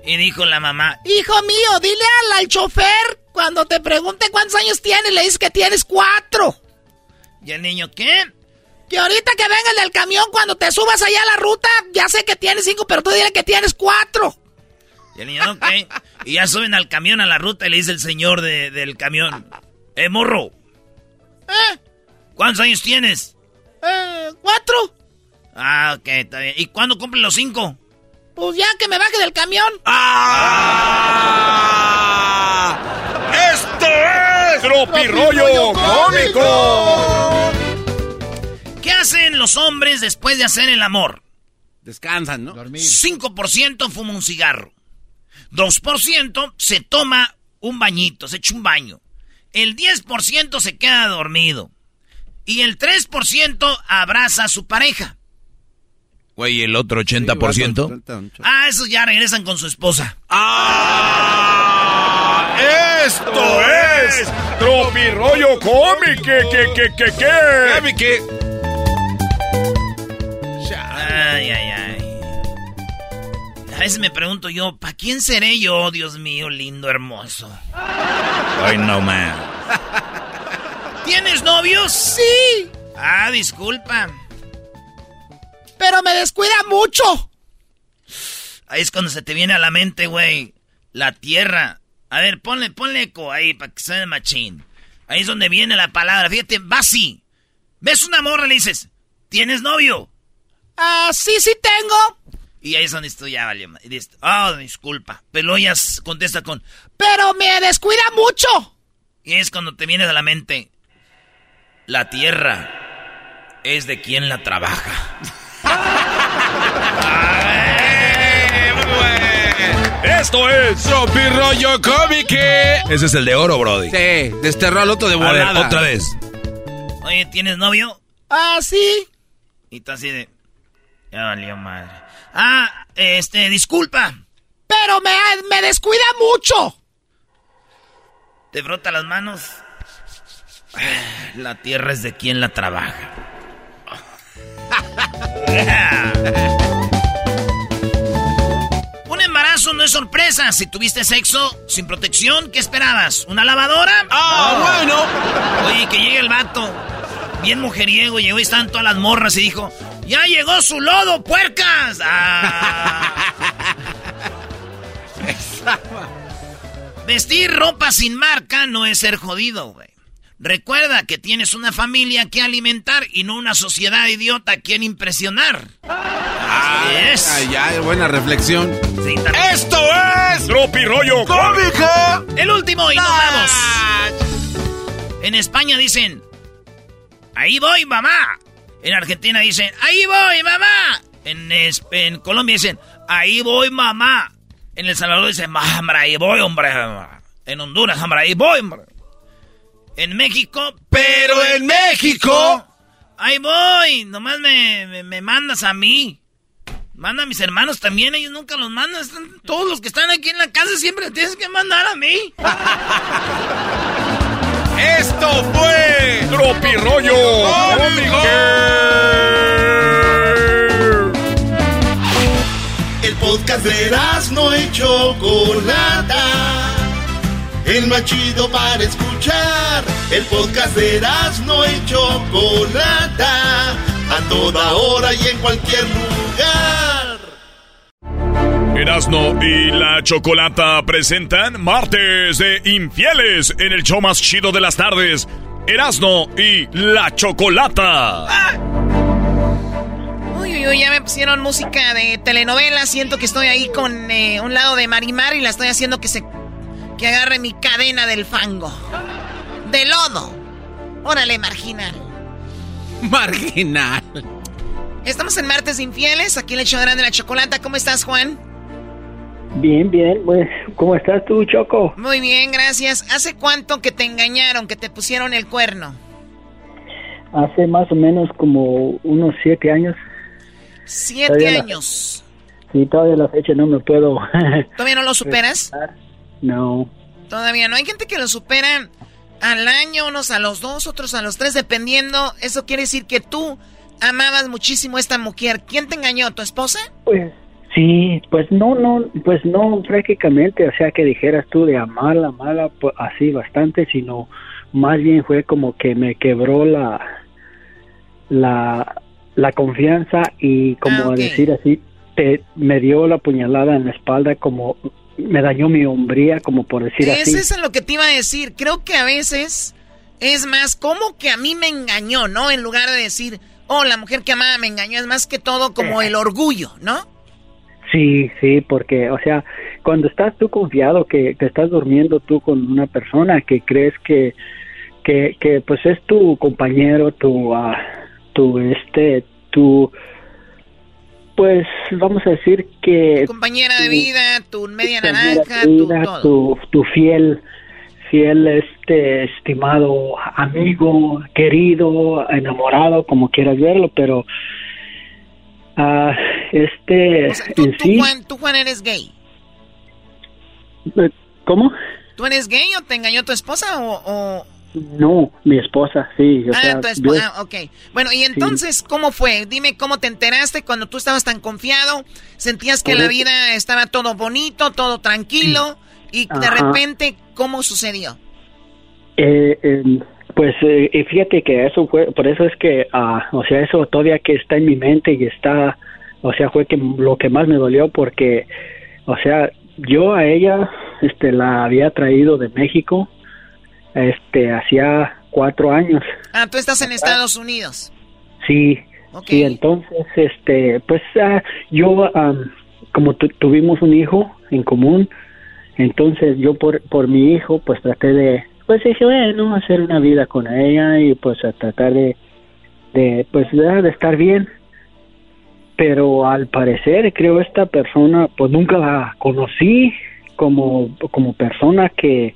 Y dijo la mamá, hijo mío, dile al, al chofer cuando te pregunte cuántos años tienes, le dices que tienes cuatro. ¿Y el niño qué? Que ahorita que vengas del camión, cuando te subas allá a la ruta, ya sé que tienes cinco, pero tú dirás que tienes cuatro. Y el niño, ok. y ya suben al camión a la ruta y le dice el señor del camión, ¡Eh, morro! ¿Eh? ¿Cuántos años tienes? Eh, cuatro. Ah, ok, está bien. ¿Y cuándo cumplen los cinco? Pues ya que me baje del camión. ¡Ah! ¡Esto es Tropirollo Cómico! ¿Qué hacen los hombres después de hacer el amor? Descansan, ¿no? Dormir. 5% fuma un cigarro. 2% se toma un bañito, se echa un baño. El 10% se queda dormido. Y el 3% abraza a su pareja. Güey, el otro 80%. ah, esos ya regresan con su esposa. ¡Ah! ¡Esto es Tropirollo Cómico! ¿Qué, qué, qué, qué, qué? Ay, ay, ay. A veces me pregunto yo, ¿para quién seré yo, Dios mío, lindo, hermoso? Ay, no, man. ¿Tienes novios? Sí. Ah, disculpa. Pero me descuida mucho. Ahí es cuando se te viene a la mente, güey. La tierra. A ver, ponle, ponle eco ahí para que sea machín. Ahí es donde viene la palabra. Fíjate, así. Ves una morra y le dices, ¿tienes novio? Ah, sí, sí tengo. Y ahí es donde estoy ya, vale. Dices, oh, disculpa. Ella contesta con, pero me descuida mucho. Y es cuando te viene a la mente, la tierra es de quien la trabaja. Esto es Rollo Cómico. Ese es el de oro, Brody. Sí, desterró al otro de volada. A ver, otra vez. Oye, ¿tienes novio? Ah, sí. Y tú así de... Ya valió madre. Ah, este, disculpa. Pero me, me descuida mucho. Te frota las manos. La tierra es de quien la trabaja. Un embarazo no es sorpresa. Si tuviste sexo sin protección, ¿qué esperabas? ¿Una lavadora? ¡Ah, bueno! Oye, que llegue el vato. Bien mujeriego, llegó y estaban todas las morras y dijo: ¡Ya llegó su lodo, puercas! Ah. Vestir ropa sin marca no es ser jodido, güey. Recuerda que tienes una familia que alimentar y no una sociedad idiota a quien impresionar. Ah, es. ya, buena reflexión. Esto es Tropi Rollo Cómico. El último y nos vamos. En España dicen, ahí voy, mamá. En Argentina dicen, ahí voy, mamá. En, en Colombia dicen, ahí voy, mamá. En El Salvador dicen, hombre, ahí voy, hombre. En Honduras, hombre, ahí voy, hombre. En México, pero en México, ahí voy. Nomás me, me, mandas a mí. Manda a mis hermanos también, ellos nunca los mandan. todos los que están aquí en la casa siempre tienes que mandar a mí. Esto fue Tropirollo Cómico. El podcast de no y Chocolata. El más chido para escuchar. El podcast de no y Chocolata. A toda hora y en cualquier lugar. Erasno y la Chocolata presentan Martes de Infieles en el show más chido de las tardes. Erasno y la Chocolata. Uy, uy, uy, ya me pusieron música de telenovela. Siento que estoy ahí con eh, un lado de Marimar y la estoy haciendo que se. Que agarre mi cadena del fango. De lodo. Órale, marginal. Marginal. Estamos en Martes Infieles, aquí le echarán de la chocolata. ¿Cómo estás, Juan? Bien, bien, pues, ¿cómo estás tú, Choco? Muy bien, gracias. ¿Hace cuánto que te engañaron, que te pusieron el cuerno? Hace más o menos como unos siete años. Siete años. sí, todavía la fecha no me puedo. ¿Todavía no lo superas? No. Todavía no. Hay gente que lo supera al año, unos a los dos, otros a los tres, dependiendo. Eso quiere decir que tú amabas muchísimo a esta mujer. ¿Quién te engañó? ¿Tu esposa? Pues Sí, pues no, no, pues no prácticamente, o sea que dijeras tú de amarla, amarla, pues así bastante, sino más bien fue como que me quebró la, la, la confianza y como Ah, decir así, te, me dio la puñalada en la espalda como me dañó mi hombría, como por decir así. Eso es lo que te iba a decir. Creo que a veces es más como que a mí me engañó, ¿no? En lugar de decir, oh, la mujer que amaba me engañó, es más que todo como el orgullo, ¿no? Sí, sí, porque, o sea, cuando estás tú confiado que, que estás durmiendo tú con una persona que crees que, que, que pues es tu compañero, tu, ah, tu, este, tu, pues vamos a decir que Compañera de vida, tu media tu naranja, tu vida, todo. tu, tu fiel, fiel, este, estimado amigo, querido, enamorado, como quieras verlo, pero, ah, este, Tú, en tú, sí, Juan, tú, Juan, eres gay. eh, ¿cómo? ¿Tú eres gay o te engañó tu esposa o...? o- No, mi esposa, sí. O ah, sea, tu yo- esposa, ah, ok. Bueno, y entonces, ¿cómo fue? Dime cómo te enteraste cuando tú estabas tan confiado, sentías que la vida estaba todo bonito, todo tranquilo, y de Ajá. repente, ¿cómo sucedió? eh, eh, pues eh, y fíjate que eso fue, por eso es que, ah, o sea, eso todavía que está en mi mente y está, o sea, fue que lo que más me dolió porque, o sea, yo a ella, este, la había traído de México, este, hacía cuatro años. Ah, tú estás en Estados Unidos. Sí, sí, entonces, este, pues ah, yo, am, como tu- tuvimos un hijo en común, entonces yo por, por mi hijo, pues traté de, pues dije, bueno, hacer una vida con ella y pues a tratar de, de pues de, de estar bien. Pero al parecer, creo esta persona, pues nunca la conocí como, como persona que,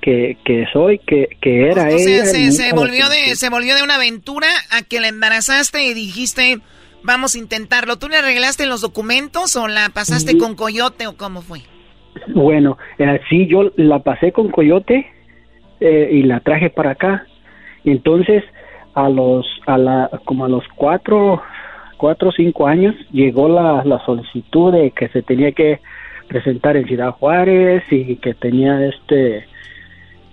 que, que soy, que, que era O sea, ella. se, volvió de, se volvió de una aventura a que la embarazaste y dijiste, vamos a intentarlo. ¿Tú le arreglaste los documentos o la pasaste con Coyote o cómo fue? Bueno, eh, sí, yo la pasé con Coyote eh, y la traje para acá. Entonces, a los, a la, como a los cuatro, cuatro o cinco años, llegó la, la solicitud de que se tenía que presentar en Ciudad Juárez y que tenía este,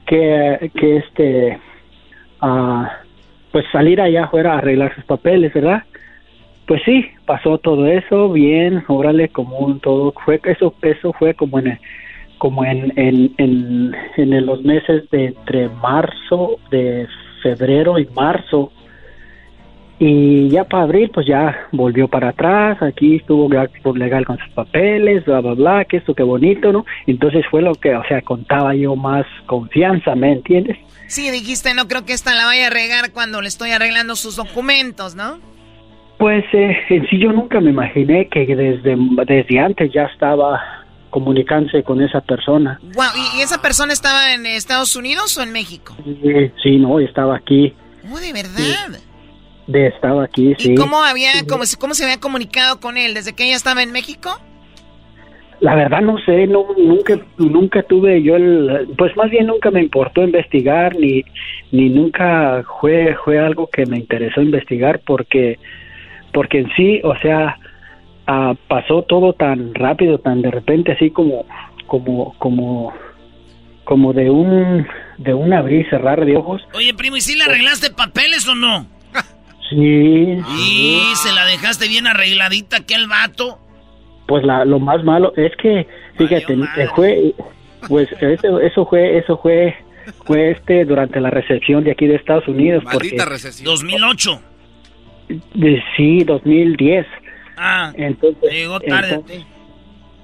que, que este, ah, pues salir allá afuera a arreglar sus papeles, ¿verdad? Pues sí, pasó todo eso bien, órale, como un todo fue eso eso fue como en como en en, en, en los meses de entre marzo, de febrero y marzo. Y ya para abril, pues ya volvió para atrás, aquí estuvo legal con sus papeles, bla, bla, bla, que esto, qué bonito, ¿no? Entonces fue lo que, o sea, contaba yo más confianza, ¿me entiendes? Sí, dijiste, no creo que esta la vaya a regar cuando le estoy arreglando sus documentos, ¿no? Pues eh, en sí yo nunca me imaginé que desde, desde antes ya estaba comunicándose con esa persona. Wow, ¿y, y esa persona estaba en Estados Unidos o en México? Sí, sí, no, estaba aquí, Oh, de verdad. De, estaba aquí, sí. ¿Y cómo había, cómo, se- cómo se había comunicado con él? ¿Desde que ella estaba en México? La verdad no sé, no, nunca, nunca tuve yo el, pues más bien nunca me importó investigar ni, ni nunca fue, fue algo que me interesó investigar porque, porque en sí, o sea, ah, pasó todo tan rápido, tan de repente, así como, como, como, como de un, de un abrir y cerrar de ojos. Oye, primo, ¿y si le arreglaste papeles o no? Sí. Y se la dejaste bien arregladita aquel vato. Pues la, lo más malo es que, fíjate, eh, fue, pues eso, eso fue, eso fue, fue este durante la recepción de aquí de Estados Unidos. porque, 2008. de- sí, 2010. Ah, Entonces, llegó tarde. entonces-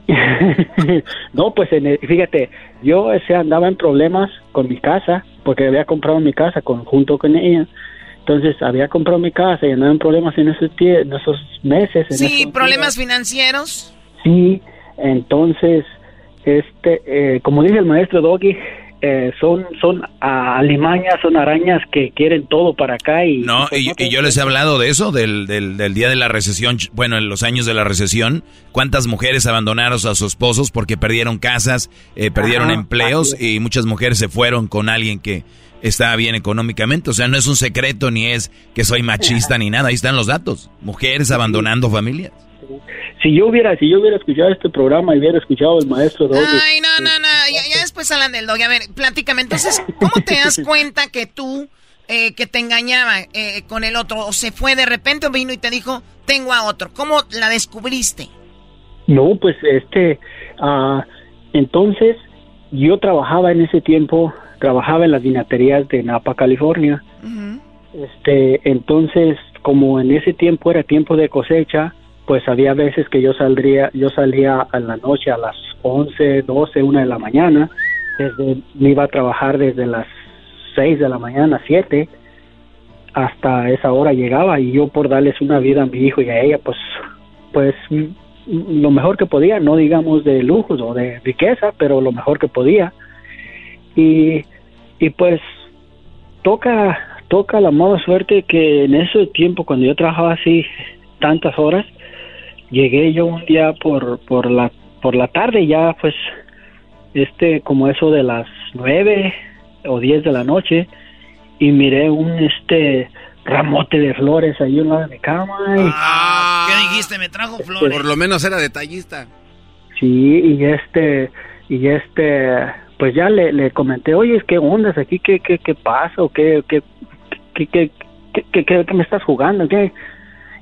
no, pues en el- fíjate, yo ese andaba en problemas con mi casa porque había comprado mi casa con, junto con ella. Entonces había comprado mi casa y andaba en problemas en esos, tie- en esos meses. en Sí, esos problemas financieros. Sí, entonces, este, eh, como dice el maestro Doggy, eh, son, son alimañas, son arañas que quieren todo para acá y... No, y, y yo les he hablado de eso, del, del, del día de la recesión, bueno, en los años de la recesión, cuántas mujeres abandonaron a sus esposos porque perdieron casas, eh, perdieron Ajá, empleos y muchas mujeres se fueron con alguien que estaba bien económicamente. O sea, no es un secreto ni es que soy machista ni nada, ahí están los datos. Mujeres abandonando familias. Si yo hubiera, si yo hubiera escuchado este programa y hubiera escuchado al maestro Doggy... Ay, no, no, no. Ya, ya después hablan del dog. A ver, platícame. Entonces, ¿cómo te das cuenta que tú eh, que te engañaba eh, con el otro? ¿O se fue de repente o vino y te dijo, tengo a otro? ¿Cómo la descubriste? No, pues este, ah, entonces yo trabajaba en ese tiempo, trabajaba en las vinaterías de Napa, California. Este, entonces, como en ese tiempo era tiempo de cosecha, pues había veces que yo saldría, yo salía a la noche a las 11, 12, 1 de la mañana, desde, me iba a trabajar desde las 6 de la mañana, 7, hasta esa hora llegaba y yo por darles una vida a mi hijo y a ella, pues, pues lo mejor que podía, no digamos de lujos o de riqueza, pero lo mejor que podía. Y, y pues toca, toca la mala suerte que en ese tiempo, cuando yo trabajaba así tantas horas, llegué yo un día por, por la, por la tarde ya pues, este, como eso de las nueve o diez de la noche, y miré un, este, ramote de flores ahí en la de mi cama. Ah, ¿Qué dijiste? Me trajo flores. Por lo menos era detallista. Sí, y este, y este, pues ya le, le comenté, oye, ¿qué ondas aquí? ¿Qué, qué, qué pasa? ¿O qué, qué, qué, qué, qué, qué, qué me estás jugando? ¿Qué?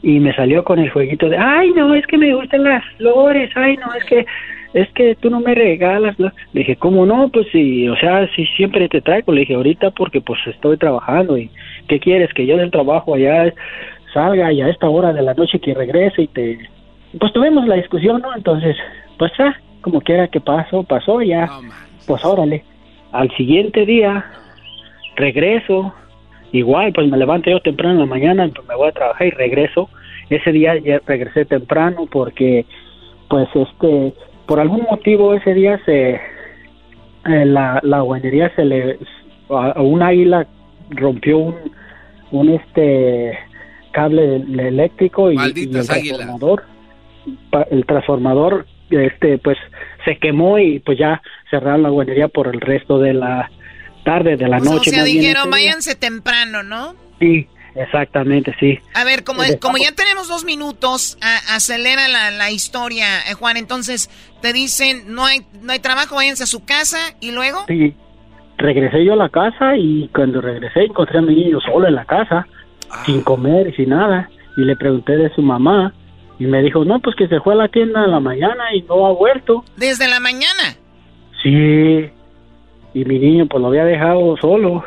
Y me salió con el jueguito de, ay, no, es que me gustan las flores, ay, no, es que es que tú no me regalas. Le dije, ¿cómo no? Pues sí, o sea, si siempre te traigo. Le dije, ahorita porque pues estoy trabajando y ¿qué quieres? Que yo del trabajo allá salga y a esta hora de la noche que regrese y te... Pues tuvimos la discusión, ¿no? Entonces, pues ah, como quiera que pasó, pasó ya. Pues órale. Al siguiente día, regreso. Igual, pues me levanto yo temprano en la mañana, pues me voy a trabajar y regreso. Ese día ya regresé temprano porque, pues, este, por algún motivo ese día se eh, la, la guanería se le a, un águila rompió un, un este cable eléctrico y, el transformador el transformador este pues se quemó y pues ya cerraron la guanería por el resto de la tarde de la noche. O sea, dijeron váyanse temprano, ¿no? Sí, Exactamente, sí. A ver, como, como ya tenemos dos minutos, acelera la, la historia, eh, Juan. Entonces, te dicen, no hay, no hay trabajo, váyanse a su casa, ¿y luego? Sí, regresé yo a la casa y cuando regresé encontré a mi niño solo en la casa, ah. sin comer y sin nada. Y le pregunté de su mamá y me dijo, no, pues que se fue a la tienda en la mañana y no ha vuelto. ¿Desde la mañana? Sí, y mi niño pues lo había dejado solo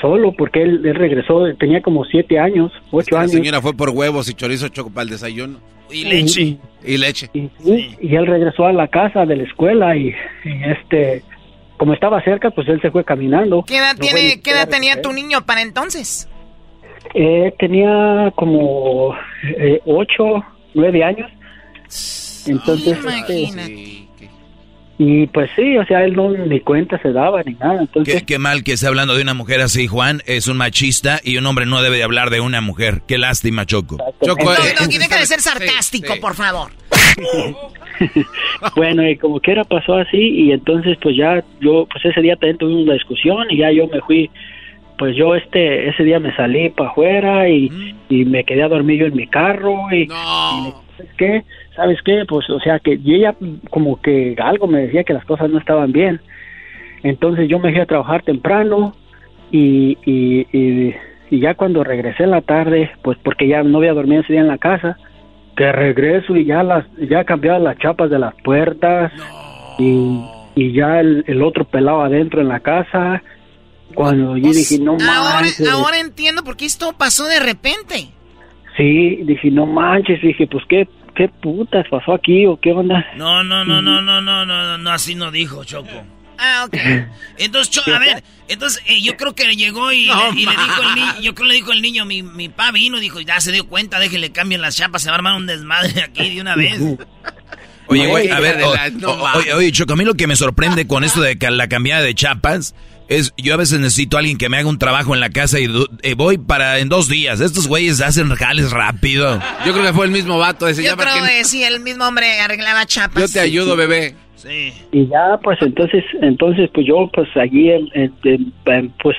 solo porque él, regresó, tenía como siete años, ocho años. La señora fue por huevos y chorizo choco para el desayuno. Y leche. Y, leche. Y, él regresó a la casa de la escuela y, este, como estaba cerca, pues él se fue caminando. ¿Qué edad, tiene, ¿qué edad tenía tu niño para entonces? Eh, tenía como eh, ocho, nueve años. Entonces, este, y pues sí, o sea, él no ni cuenta se daba ni nada. Entonces... Qué, mal que esté hablando de una mujer así, Juan. Es un machista y un hombre no debe de hablar de una mujer. Qué lástima, Choco. Choco, no, no, deja de ser sarcástico, por favor. bueno, y como quiera pasó así y entonces pues ya yo, pues ese día también tuvimos una discusión y ya yo me fui, pues yo este, ese día me salí para afuera y, y me quedé a dormir yo en mi carro y, no. y ¿sabes qué? Pues, o sea, que y ella como que algo me decía que las cosas no estaban bien. Entonces yo me fui a trabajar temprano y, y, y, ya cuando regresé en la tarde, pues porque ya no había dormido ese día en la casa, que regreso y ya las ya cambiaban las chapas de las puertas y, y ya el, el, otro pelado adentro en la casa. Cuando yo dije, no manches. Ahora entiendo por qué esto pasó de repente. Sí, dije, no manches, dije, pues qué ¿qué putas pasó aquí o qué onda? No, no, no, no, no, no, no, no, así no dijo Choco. Ah, ok. Entonces, a ver, entonces eh, yo creo que llegó y, le, y le, dijo el niño, yo creo que le dijo el niño, mi, mi pa vino, dijo, ya se dio cuenta, déjele cambien las chapas, se va a armar un desmadre aquí de una vez. Oye, güey, a ver, oye, oye, Choco, a mí lo que me sorprende con esto de la cambiada de chapas es, yo a veces necesito a alguien que me haga un trabajo en la casa y eh, voy para en dos días. Estos güeyes hacen jales rápido. Yo creo que fue el mismo vato ese. Yo creo que sí, el mismo hombre arreglaba chapas. Yo te ayudo, bebé. Sí. Y ya, pues entonces, entonces, pues yo, pues allí, pues,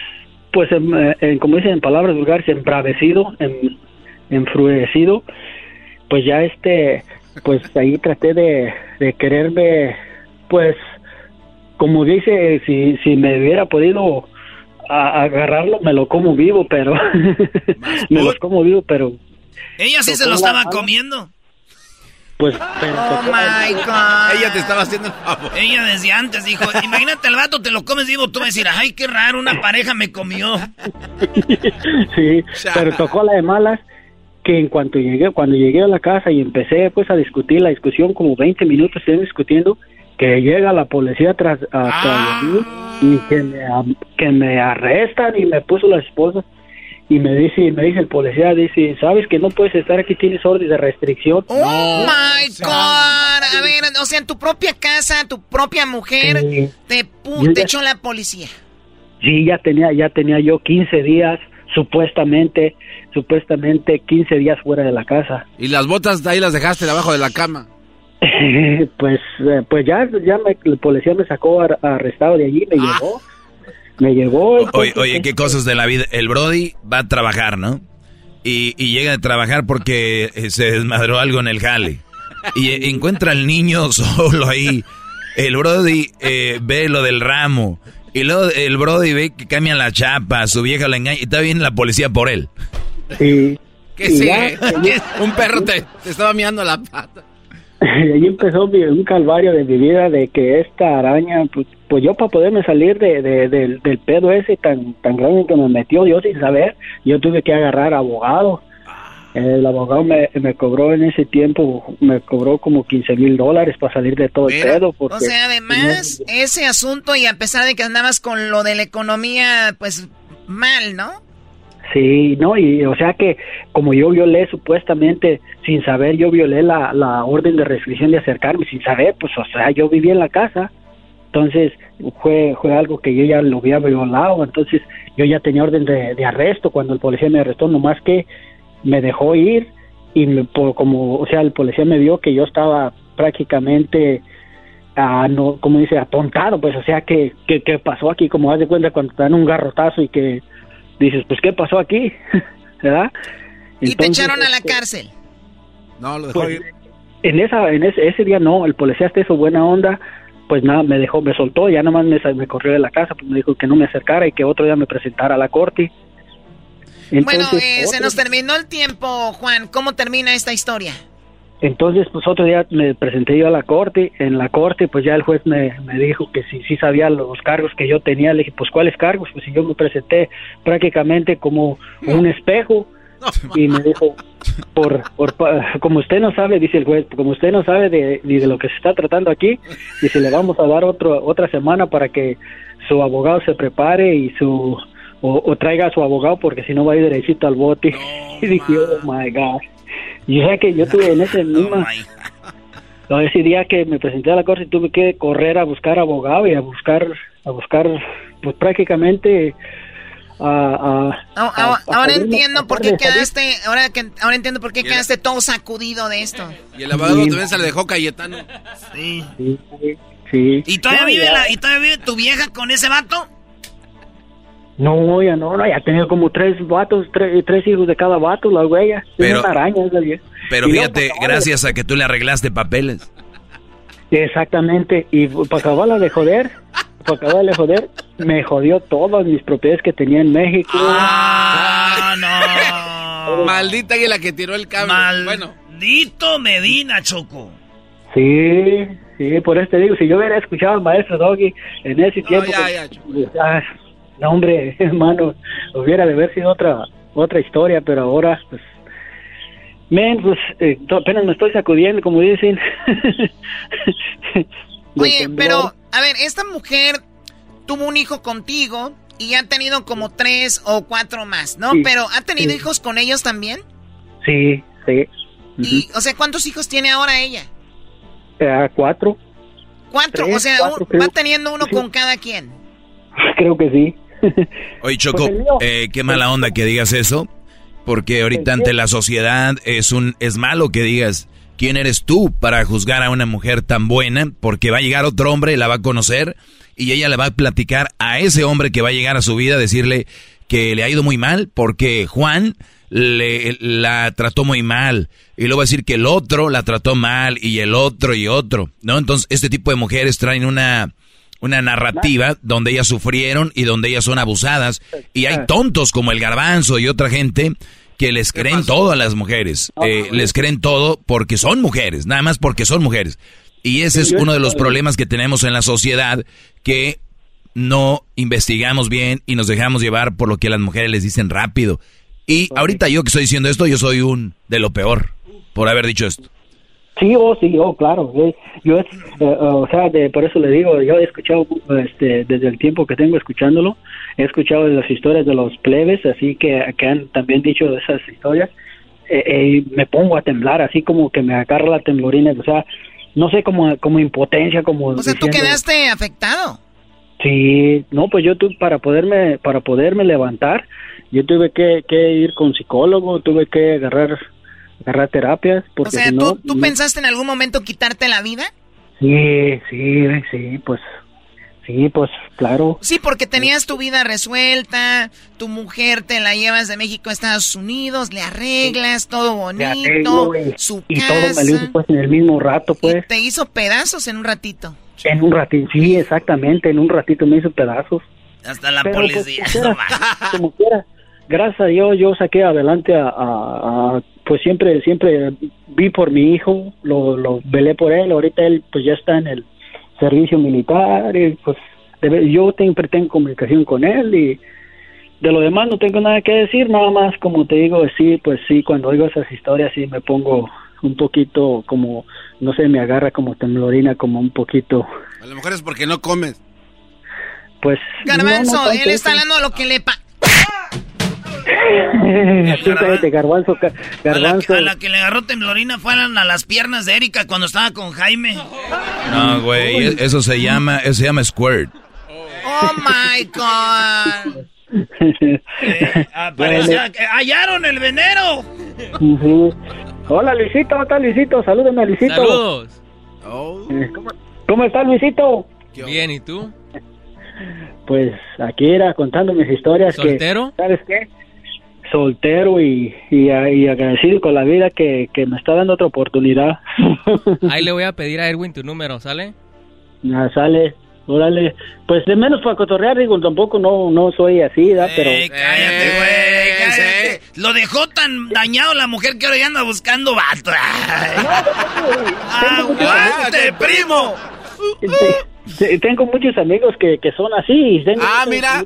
pues, en, como dicen en palabras vulgares, embravecido, en, enfruecido, pues ya este, pues ahí traté de, de quererme, pues, como dice, si, si me hubiera podido a, agarrarlo me lo como vivo, pero me lo como vivo, pero ella sí se lo estaba comiendo. pues pero Oh my God. Ella te estaba haciendo el favor. Ella desde antes dijo, imagínate al vato, te lo comes vivo, tú vas a decir, ay, qué raro, una pareja me comió. sí, pero tocó la de malas que en cuanto llegué, cuando llegué a la casa y empecé pues a discutir la discusión, como 20 minutos estoy discutiendo, que llega la policía tras, atrás de mí y que me, que me arrestan y me puso la esposa y me dice, me dice el policía, dice, sabes que no puedes estar aquí, tienes orden de restricción. Oh my God. A ver, o sea, en tu propia casa, tu propia mujer Sí. te, te ya- echó la policía. Sí, ya tenía, ya tenía yo 15 días, supuestamente, supuestamente 15 días fuera de la casa. Y las botas de ahí las dejaste debajo de la cama. pues, eh, pues ya, ya me, el policía me sacó ar- arrestado de allí, me llevó, me llevó. Oye, entonces, oye, qué cosas de la vida. El Brody va a trabajar, ¿no? Y, y llega a trabajar porque eh, se desmadró algo en el jale. Y eh, encuentra al niño solo ahí. El Brody eh, ve lo del ramo. Y luego el Brody ve que cambia la chapa, su vieja la engaña y está bien la policía por él. Sí. ¿Qué ya, Un perro te, te estaba miando la pata. y ahí empezó mi- un calvario de mi vida de que esta araña, pues, pues yo para poderme salir de, de- del, del pedo ese tan, tan grande que me metió yo sin saber, yo tuve que agarrar abogado. El abogado me, me cobró en ese tiempo, me cobró como 15 mil dólares para salir de todo el pedo. Porque O sea, además, ese asunto y a pesar de que andabas con lo de la economía, pues mal, ¿no? Sí, no, y o sea que como yo violé supuestamente, sin saber, yo violé la, la orden de restricción de acercarme, sin saber, pues o sea, yo vivía en la casa, entonces fue, fue algo que yo ya lo había violado, entonces yo ya tenía orden de, arresto. Cuando el policía me arrestó, nomás que me dejó ir y me- como, o sea, el policía me vio que yo estaba prácticamente ah, no, como dice, atontado, pues, o sea, que, que, que pasó aquí, como haz de cuenta cuando te dan un garrotazo y que dices, pues, ¿qué pasó aquí? ¿Verdad? Y te echaron a la este, cárcel. No, lo dejó pues, ir. en esa, en ese, ese día no, el policía hasta eso buena onda, pues nada, me dejó, me soltó, ya nomás me, sa- me corrió de la casa, pues me dijo que no me acercara y que otro día me presentara a la corte. bueno, eh, se nos terminó el tiempo, Juan. ¿Cómo termina esta historia? Entonces, pues otro día me presenté yo a la corte, en la corte pues ya el juez me, me dijo que si sí sabía los cargos que yo tenía, le dije, pues ¿cuáles cargos? Pues si yo me presenté prácticamente como un espejo y me dijo, por, por como usted no sabe, dice el juez, como usted no sabe de, ni de lo que se está tratando aquí, dice, le vamos a dar otro, otra semana para que su abogado se prepare y su o, o traiga a su abogado porque si no va a ir derechito al bote. y dije, oh my God. Y o sea que yo tuve en ese misma... no, ese día que me presenté a la corte tuve que correr a buscar abogado y a buscar, a buscar, pues prácticamente a... a- Ah, a- ah, a ahora entiendo por qué quedaste, ahora que ahora entiendo por qué quedaste todo sacudido de esto. Y el abogado también se le dejó Cayetano. Sí. Sí, sí, sí. ¿Y todavía, No, vive la, ¿Y todavía vive tu vieja con ese vato? No, ya no, no, ya tenía como tres vatos, tres, tres hijos de cada vato, la huella. Es Pero- una araña esa vieja. Pero Y fíjate, gracias a que tú le arreglaste papeles. Exactamente, y para acabarla de joder, para acabarla de joder, me jodió todas mis propiedades que tenía en México. Ah, no. Maldita águila que tiró el cable. Bueno, Maldito Medina, Choco. Sí, sí, por eso te digo, si yo hubiera escuchado al maestro Doggy en ese tiempo, ya, pues, ya, ah, no hombre, hermano, hubiera de haber sido otra otra historia, pero ahora, pues, men, pues, eh, apenas me estoy sacudiendo, como dicen. Oye, pero, a ver, esta mujer tuvo un hijo contigo y han tenido como tres o cuatro más, ¿no? Sí, Pero ¿ha tenido sí. hijos con ellos también? Sí, sí. Y, o sea, ¿cuántos hijos tiene ahora ella? Eh, cuatro, Cuatro, Tres, o sea, cuatro, va teniendo uno con cada quien. creo que sí. Oye, Choco, eh, qué mala onda que digas eso, porque ahorita ante la sociedad es un es malo que digas quién eres tú para juzgar a una mujer tan buena, porque va a llegar otro hombre, la va a conocer y ella le va a platicar a ese hombre que va a llegar a su vida, decirle que le ha ido muy mal porque Juan le, la trató muy mal y luego va a decir que el otro la trató mal y el otro y otro, ¿no? Entonces este tipo de mujeres traen una una narrativa donde ellas sufrieron y donde ellas son abusadas. Y hay tontos como el garbanzo y otra gente que les creen todo a las mujeres. Eh, les creen todo porque son mujeres, nada más porque son mujeres. Y ese es uno de los problemas que tenemos en la sociedad, que no investigamos bien y nos dejamos llevar por lo que las mujeres les dicen rápido. Y ahorita yo que estoy diciendo esto, yo soy un de lo peor por haber dicho esto. Sí, oh, sí, oh, claro. Yo, es, eh, o sea, de, por eso le digo, yo he escuchado este, desde el tiempo que tengo escuchándolo, he escuchado las historias de los plebes, así que, que han también dicho esas historias, eh, eh, me pongo a temblar, así como que me agarra la temblorina, o sea, no sé, como, como impotencia, como... O sea, ¿tú quedaste afectado? Sí, no, pues yo tuve, para poderme, para poderme levantar, yo tuve que, que ir con psicólogo, tuve que agarrar agarrar terapias. Porque o sea, ¿tú, ¿tú pensaste en algún momento quitarte la vida? Sí, sí, sí, pues Sí, pues claro. Sí, porque tenías tu vida resuelta, tu mujer te la llevas de México a Estados Unidos, le arreglas, todo bonito, su y todo me lo hizo pues en el mismo rato, pues. te hizo pedazos en un ratito. En un ratito, sí, exactamente, en un ratito me hizo pedazos. Hasta la pues, policía. como quiera, gracias a Dios yo saqué adelante a, pues siempre siempre vi por mi hijo lo, lo velé por él ahorita él pues ya está en el servicio militar y pues yo siempre tengo comunicación con él y de lo demás no tengo nada que decir nada más como te digo sí pues sí cuando oigo esas historias sí me pongo un poquito como no sé me agarra como temblorina como un poquito. A lo mejor es porque no comes. Pues Garbanzo él está hablando de lo que le garbanzo, garbanzo. A, la, que le agarró temblorina fueron a las piernas de Erika cuando estaba con Jaime. No, güey, eso se llama, eso se llama squirt. Oh my God. Eh, hallaron el venero. Hola Luisito, ¿cómo está Luisito? Salúdeme a Luisito. Saludos. Eh, ¿Cómo, ¿Cómo está Luisito? Bien, ¿y tú? Pues aquí era contando mis historias. ¿Soltero? ¿Sabes qué? Soltero y, y, agradecido con la vida que, me está dando otra oportunidad. Ahí le voy a pedir a Erwin tu número, ¿sale? Ah, sale. Órale, pues de menos para cotorrear, digo, tampoco no, no soy así, ¿da? Pero... cállate, güey, cállate. Lo dejó tan dañado la mujer que ahora ya anda buscando vato. ¡Aguante, primo! Tengo muchos amigos que, que son así. ah, mira. a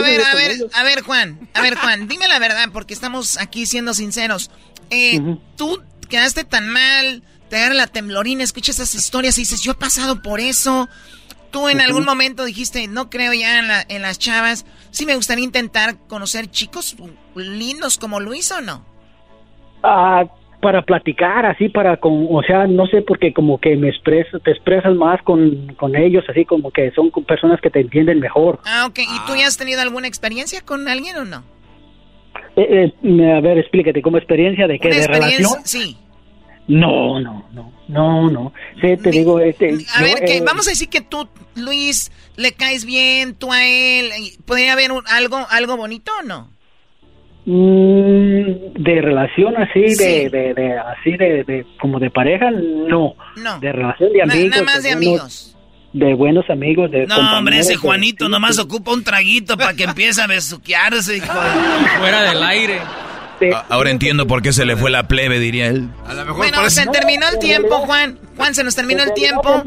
ver, a ver, a ver, Juan. A ver, Juan, dime la verdad, porque estamos aquí siendo sinceros. Eh, Tú quedaste tan mal, te agarra la temblorina, escuchas esas historias y dices, yo he pasado por eso. Tú en algún momento dijiste, no creo ya en, la, en las chavas. Sí me gustaría intentar conocer chicos lindos como Luis o no. Ah, para platicar, así para, con, o sea, no sé, porque como que me expreso, te expresas más con, con ellos, así como que son personas que te entienden mejor. Ah, ok. ¿Y tú ya has tenido alguna experiencia con alguien o no? Eh, eh, a ver, explícate, ¿como experiencia de qué? ¿De relación? Sí. No, no, no, no, no. Sí, te digo, este... A ver, que eh, vamos a decir que tú, Luis, le caes bien, tú a él, ¿podría haber algo, algo bonito o no? Mm, de relación así, de, de, así de, como de pareja, no. No. De relación de amigos. nada más de, amigos. De buenos amigos, de No, hombre, ese Juanito nomás ocupa un traguito para que empiece a besuquearse. Fuera del aire. Ahora entiendo por qué se le fue la plebe, diría él. A lo mejor bueno, se terminó el tiempo, Juan. Juan, se nos terminó el tiempo.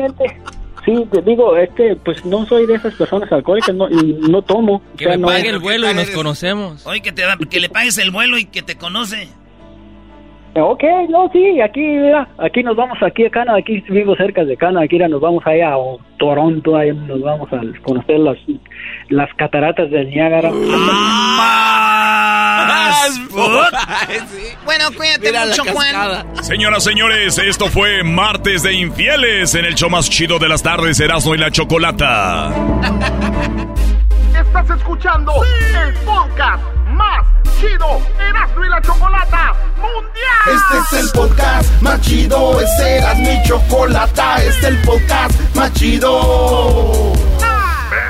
Sí, te digo, es que pues no soy de esas personas alcohólicas no, y no tomo. Que me pague el vuelo y nos conocemos. Oye, que, te, que le pagues el vuelo y que te conoce. Ok, no, sí, aquí, mira, aquí nos vamos, aquí a Cana, aquí vivo cerca de Cana, aquí nos vamos allá a Toronto, ahí nos vamos a conocer las, las cataratas del Niágara. bueno, cuídate mucho, Juan. Señoras, señores, esto fue Martes de Infieles en el show más chido de las tardes, Erasmo y la Chocolata. Estás escuchando el podcast más chido, Erasmo y la Chocolata Mundial. Este es el podcast más chido, este era mi chocolata, este es el podcast más chido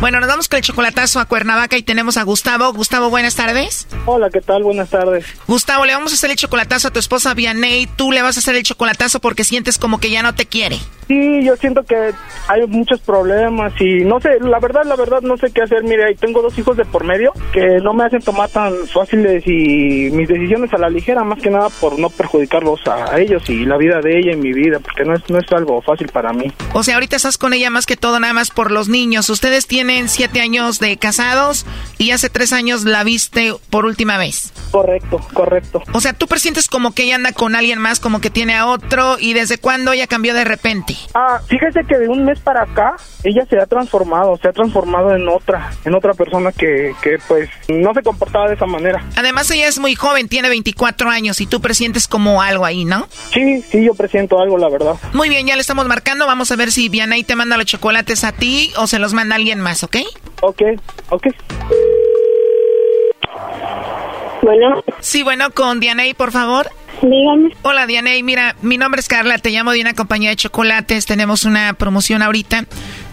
Bueno, nos vamos con el chocolatazo a Cuernavaca y tenemos a Gustavo. Gustavo, buenas tardes. Hola, ¿qué tal? Buenas tardes. Gustavo, le vamos a hacer el chocolatazo a tu esposa Vianey. Tú le vas a hacer el chocolatazo porque sientes como que ya no te quiere. Sí, yo siento que hay muchos problemas y no sé, la verdad, la verdad, no sé qué hacer. Mire, tengo dos hijos de por medio que no me hacen tomar tan fáciles y mis decisiones a la ligera, más que nada por no perjudicarlos a, ellos y la vida de ella y mi vida, porque no es, no es algo fácil para mí. O sea, ahorita estás con ella más que todo nada más por los niños. Ustedes tienen siete años de casados y hace tres años la viste por última vez. Correcto, correcto. O sea, tú presientes como que ella anda con alguien más, como que tiene a otro y desde cuándo ella cambió de repente. Ah, fíjese que de un mes para acá ella se ha transformado, se ha transformado en otra, en otra persona que, que pues no se comportaba de esa manera. Además ella es muy joven, tiene 24 años y tú presientes como algo ahí, ¿no? Sí, sí, yo presiento algo, la verdad. Muy bien, ya le estamos marcando, vamos a ver si Vianey te manda los chocolates a ti o se los manda alguien más, ¿ok? Ok, ok. Bueno. Sí, bueno, con Dianey, por favor. Dígame. Hola, Dianey. Mira, mi nombre es Carla. Te llamo de una compañía de chocolates. Tenemos una promoción ahorita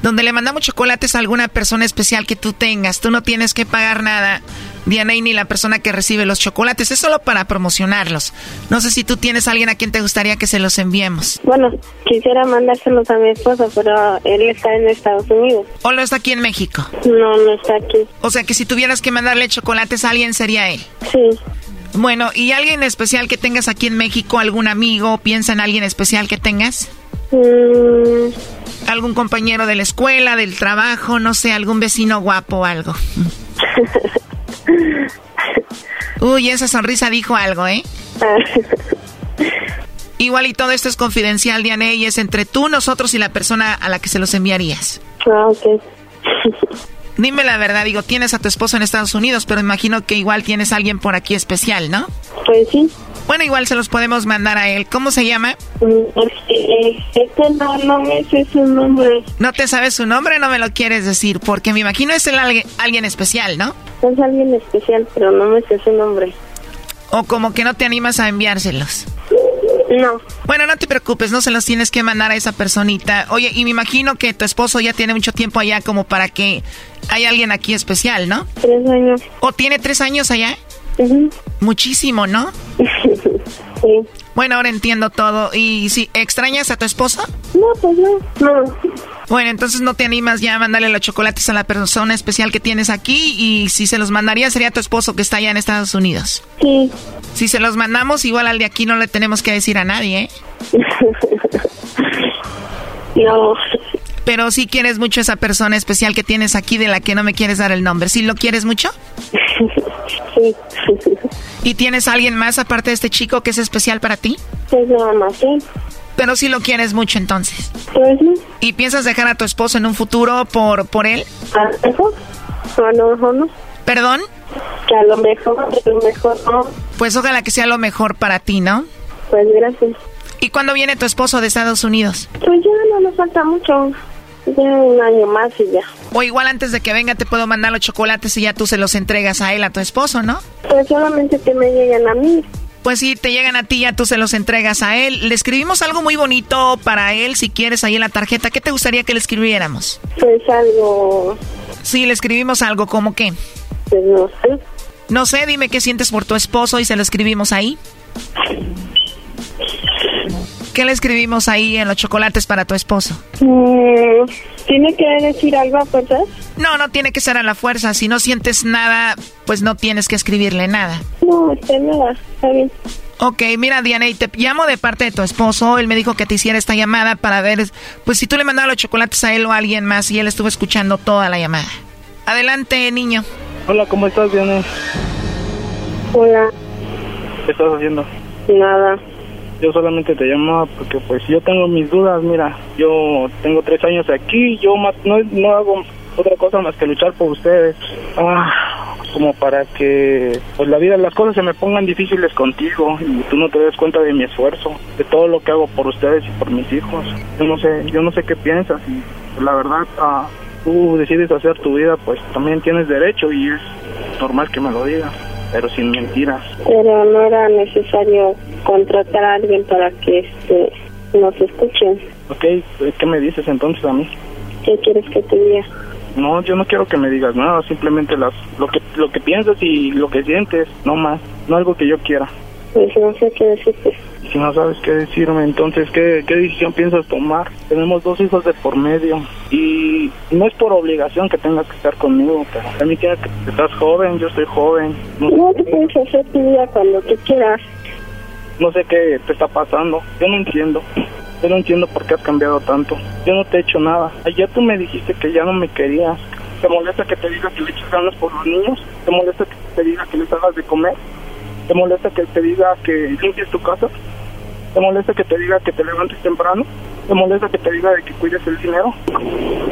donde le mandamos chocolates a alguna persona especial que tú tengas. Tú no tienes que pagar nada, Dianey, ni la persona que recibe los chocolates. Es solo para promocionarlos. No sé si tú tienes a alguien a quien te gustaría que se los enviemos. Bueno, quisiera mandárselos a mi esposo, pero él está en Estados Unidos. ¿O lo está aquí en México? No, no está aquí. O sea que si tuvieras que mandarle chocolates a alguien, sería él. Sí. Bueno, ¿y alguien especial que tengas aquí en México? ¿Algún amigo? ¿Piensa en alguien especial que tengas? Mm. ¿Algún compañero de la escuela, del trabajo? No sé, algún vecino guapo o algo. Uy, esa sonrisa dijo algo, ¿eh? Igual y todo esto es confidencial, Diane, y es entre tú, nosotros y la persona a la que se los enviarías. Ah, ok. Dime la verdad, digo, tienes a tu esposo en Estados Unidos, pero imagino que igual tienes a alguien por aquí especial, ¿no? Pues sí. Bueno, igual se los podemos mandar a él. ¿Cómo se llama? Este no, no me sé su nombre. ¿No te sabes su nombre? No me lo quieres decir, porque me imagino es el alguien, alguien especial, ¿no? Es alguien especial, pero no me sé su nombre. O como que no te animas a enviárselos. No. Bueno, no te preocupes, no se los tienes que mandar a esa personita. Oye, y me imagino que tu esposo ya tiene mucho tiempo allá como para que haya alguien aquí especial, ¿no? Tres años. ¿O tiene tres años allá? Muchísimo, ¿no? sí. Bueno, ahora entiendo todo. ¿Y si extrañas a tu esposo? No, pues no. no. Bueno, entonces no te animas ya a mandarle los chocolates a la persona especial que tienes aquí y si se los mandaría sería tu esposo que está allá en Estados Unidos. Sí. Si se los mandamos, igual al de aquí no le tenemos que decir a nadie, ¿eh? no. Pero sí quieres mucho a esa persona especial que tienes aquí de la que no me quieres dar el nombre. ¿Sí lo quieres mucho? Sí. ¿Y tienes alguien más aparte de este chico que es especial para ti? Pues nada más, sí. Pero sí lo quieres mucho entonces. Pues sí. ¿Y piensas dejar a tu esposo en un futuro por, por él? A lo mejor. A lo mejor no. ¿Perdón? Que a lo mejor, a lo mejor no. Pues ojalá que sea lo mejor para ti, ¿no? Pues gracias. ¿Y cuándo viene tu esposo de Estados Unidos? Pues ya no nos falta mucho. Ya un año más y ya. O igual antes de que venga te puedo mandar los chocolates y ya tú se los entregas a él, a tu esposo, ¿no? Pues solamente que me lleguen a mí. Pues sí, te llegan a ti, ya tú se los entregas a él. Le escribimos algo muy bonito para él, si quieres, ahí en la tarjeta. ¿Qué te gustaría que le escribiéramos? Pues algo... Sí, le escribimos algo, ¿como qué? Pues no sé. No sé, dime qué sientes por tu esposo y se lo escribimos ahí. ¿Qué le escribimos ahí en los chocolates para tu esposo? Mm, ¿Tiene que decir algo a fuerzas? No, no tiene que ser a la fuerza. Si no sientes nada, pues no tienes que escribirle nada. No, está nada. Está bien. Ok, mira Diana, y te llamo de parte de tu esposo. Él me dijo que te hiciera esta llamada para ver, pues si tú le mandabas los chocolates a él o a alguien más y él estuvo escuchando toda la llamada. Adelante, niño. Hola, ¿cómo estás, Diana? Hola. ¿Qué estás haciendo? Nada. Yo solamente te llamaba porque pues yo tengo mis dudas, mira, yo tengo tres años aquí, yo no, no hago otra cosa más que luchar por ustedes. Ah, como para que pues la vida, las cosas se me pongan difíciles contigo y tú no te des cuenta de mi esfuerzo, de todo lo que hago por ustedes y por mis hijos. Yo no sé, yo no sé qué piensas y pues, la verdad, ah, tú decides hacer tu vida, pues también tienes derecho y es normal que me lo digas pero sin mentiras. Pero no era necesario contratar a alguien para que este, nos escuchen. Ok, ¿qué me dices entonces a mí? ¿Qué quieres que te diga? No, yo no quiero que me digas nada, simplemente las, lo que lo que piensas y lo que sientes, no más, no algo que yo quiera. Pues no sé qué decirte. Si no sabes qué decirme, entonces, ¿qué, ¿qué decisión piensas tomar? Tenemos dos hijos de por medio y no es por obligación que tengas que estar conmigo, pero a mí que estás joven, yo estoy joven. No, No te puedes hacer tu vida cuando tú quieras. no sé qué te está pasando, yo no entiendo. Yo no entiendo por qué has cambiado tanto. Yo no te he hecho nada. Ayer tú me dijiste que ya no me querías. ¿Te molesta que te diga que le eches ganas por los niños? ¿Te molesta que te diga que les hagas de comer? ¿Te molesta que te diga que limpies tu casa? ¿Te molesta que te diga que te levantes temprano? ¿Te molesta que te diga de que cuides el dinero?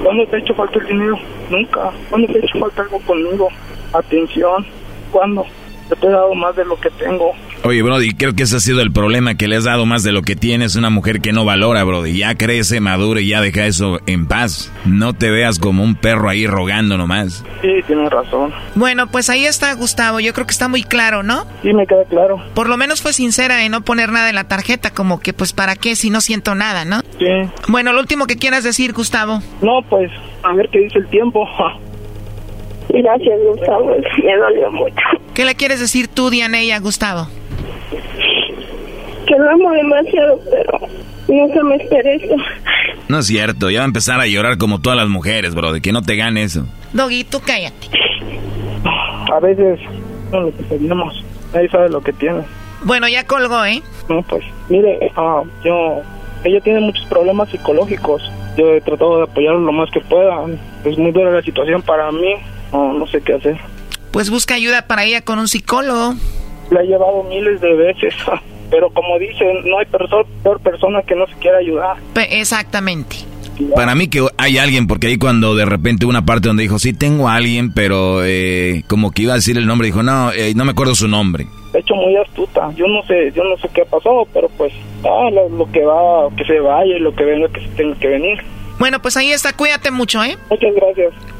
¿Cuándo te ha hecho falta el dinero? Nunca. ¿Cuándo te ha hecho falta algo conmigo? Atención. ¿Cuándo? Yo te he dado más de lo que tengo. Oye, Brody, creo que ese ha sido el problema, que le has dado más de lo que tienes. Una mujer que no valora, Brody. Ya crece, madura y ya deja eso en paz. No te veas como un perro ahí rogando nomás. Sí, tienes razón. Bueno, pues ahí está Gustavo. Yo creo que está muy claro, ¿no? Sí, me queda claro. Por lo menos fue sincera en no poner nada en la tarjeta, como que pues para qué si no siento nada, ¿no? Sí. Bueno, lo último que quieras decir, Gustavo. No, pues, a ver qué dice el tiempo. Gracias, Gustavo. Me dolió mucho. ¿Qué le quieres decir tú, Dianey, a Gustavo? Que lo amo demasiado, pero nunca me esperé esto. No es cierto, ya va a empezar a llorar como todas las mujeres, Brody. Que no te gane eso. Doggy, tú cállate. A veces, no lo que tenemos, nadie sabe lo que tiene. Bueno, ya colgó, ¿eh? No, pues, mire, ah, yo, ella tiene muchos problemas psicológicos. Yo he tratado de apoyarlo lo más que pueda. Es muy dura la situación para mí. No, no sé qué hacer. Pues busca ayuda para ella con un psicólogo. La he llevado miles de veces. Pero como dicen, no hay perso- peor persona que no se quiera ayudar. Pe- exactamente. Para mí que hay alguien, porque ahí cuando de repente una parte donde dijo, sí, tengo a alguien, pero eh, como que iba a decir el nombre, dijo, no, eh, no me acuerdo su nombre. De hecho, muy astuta. Yo no sé, yo no sé qué pasó, pero pues, ah, lo, lo que va, que se vaya y lo que venga, que se tenga que venir. Bueno, pues ahí está. Cuídate mucho, ¿eh? Muchas gracias.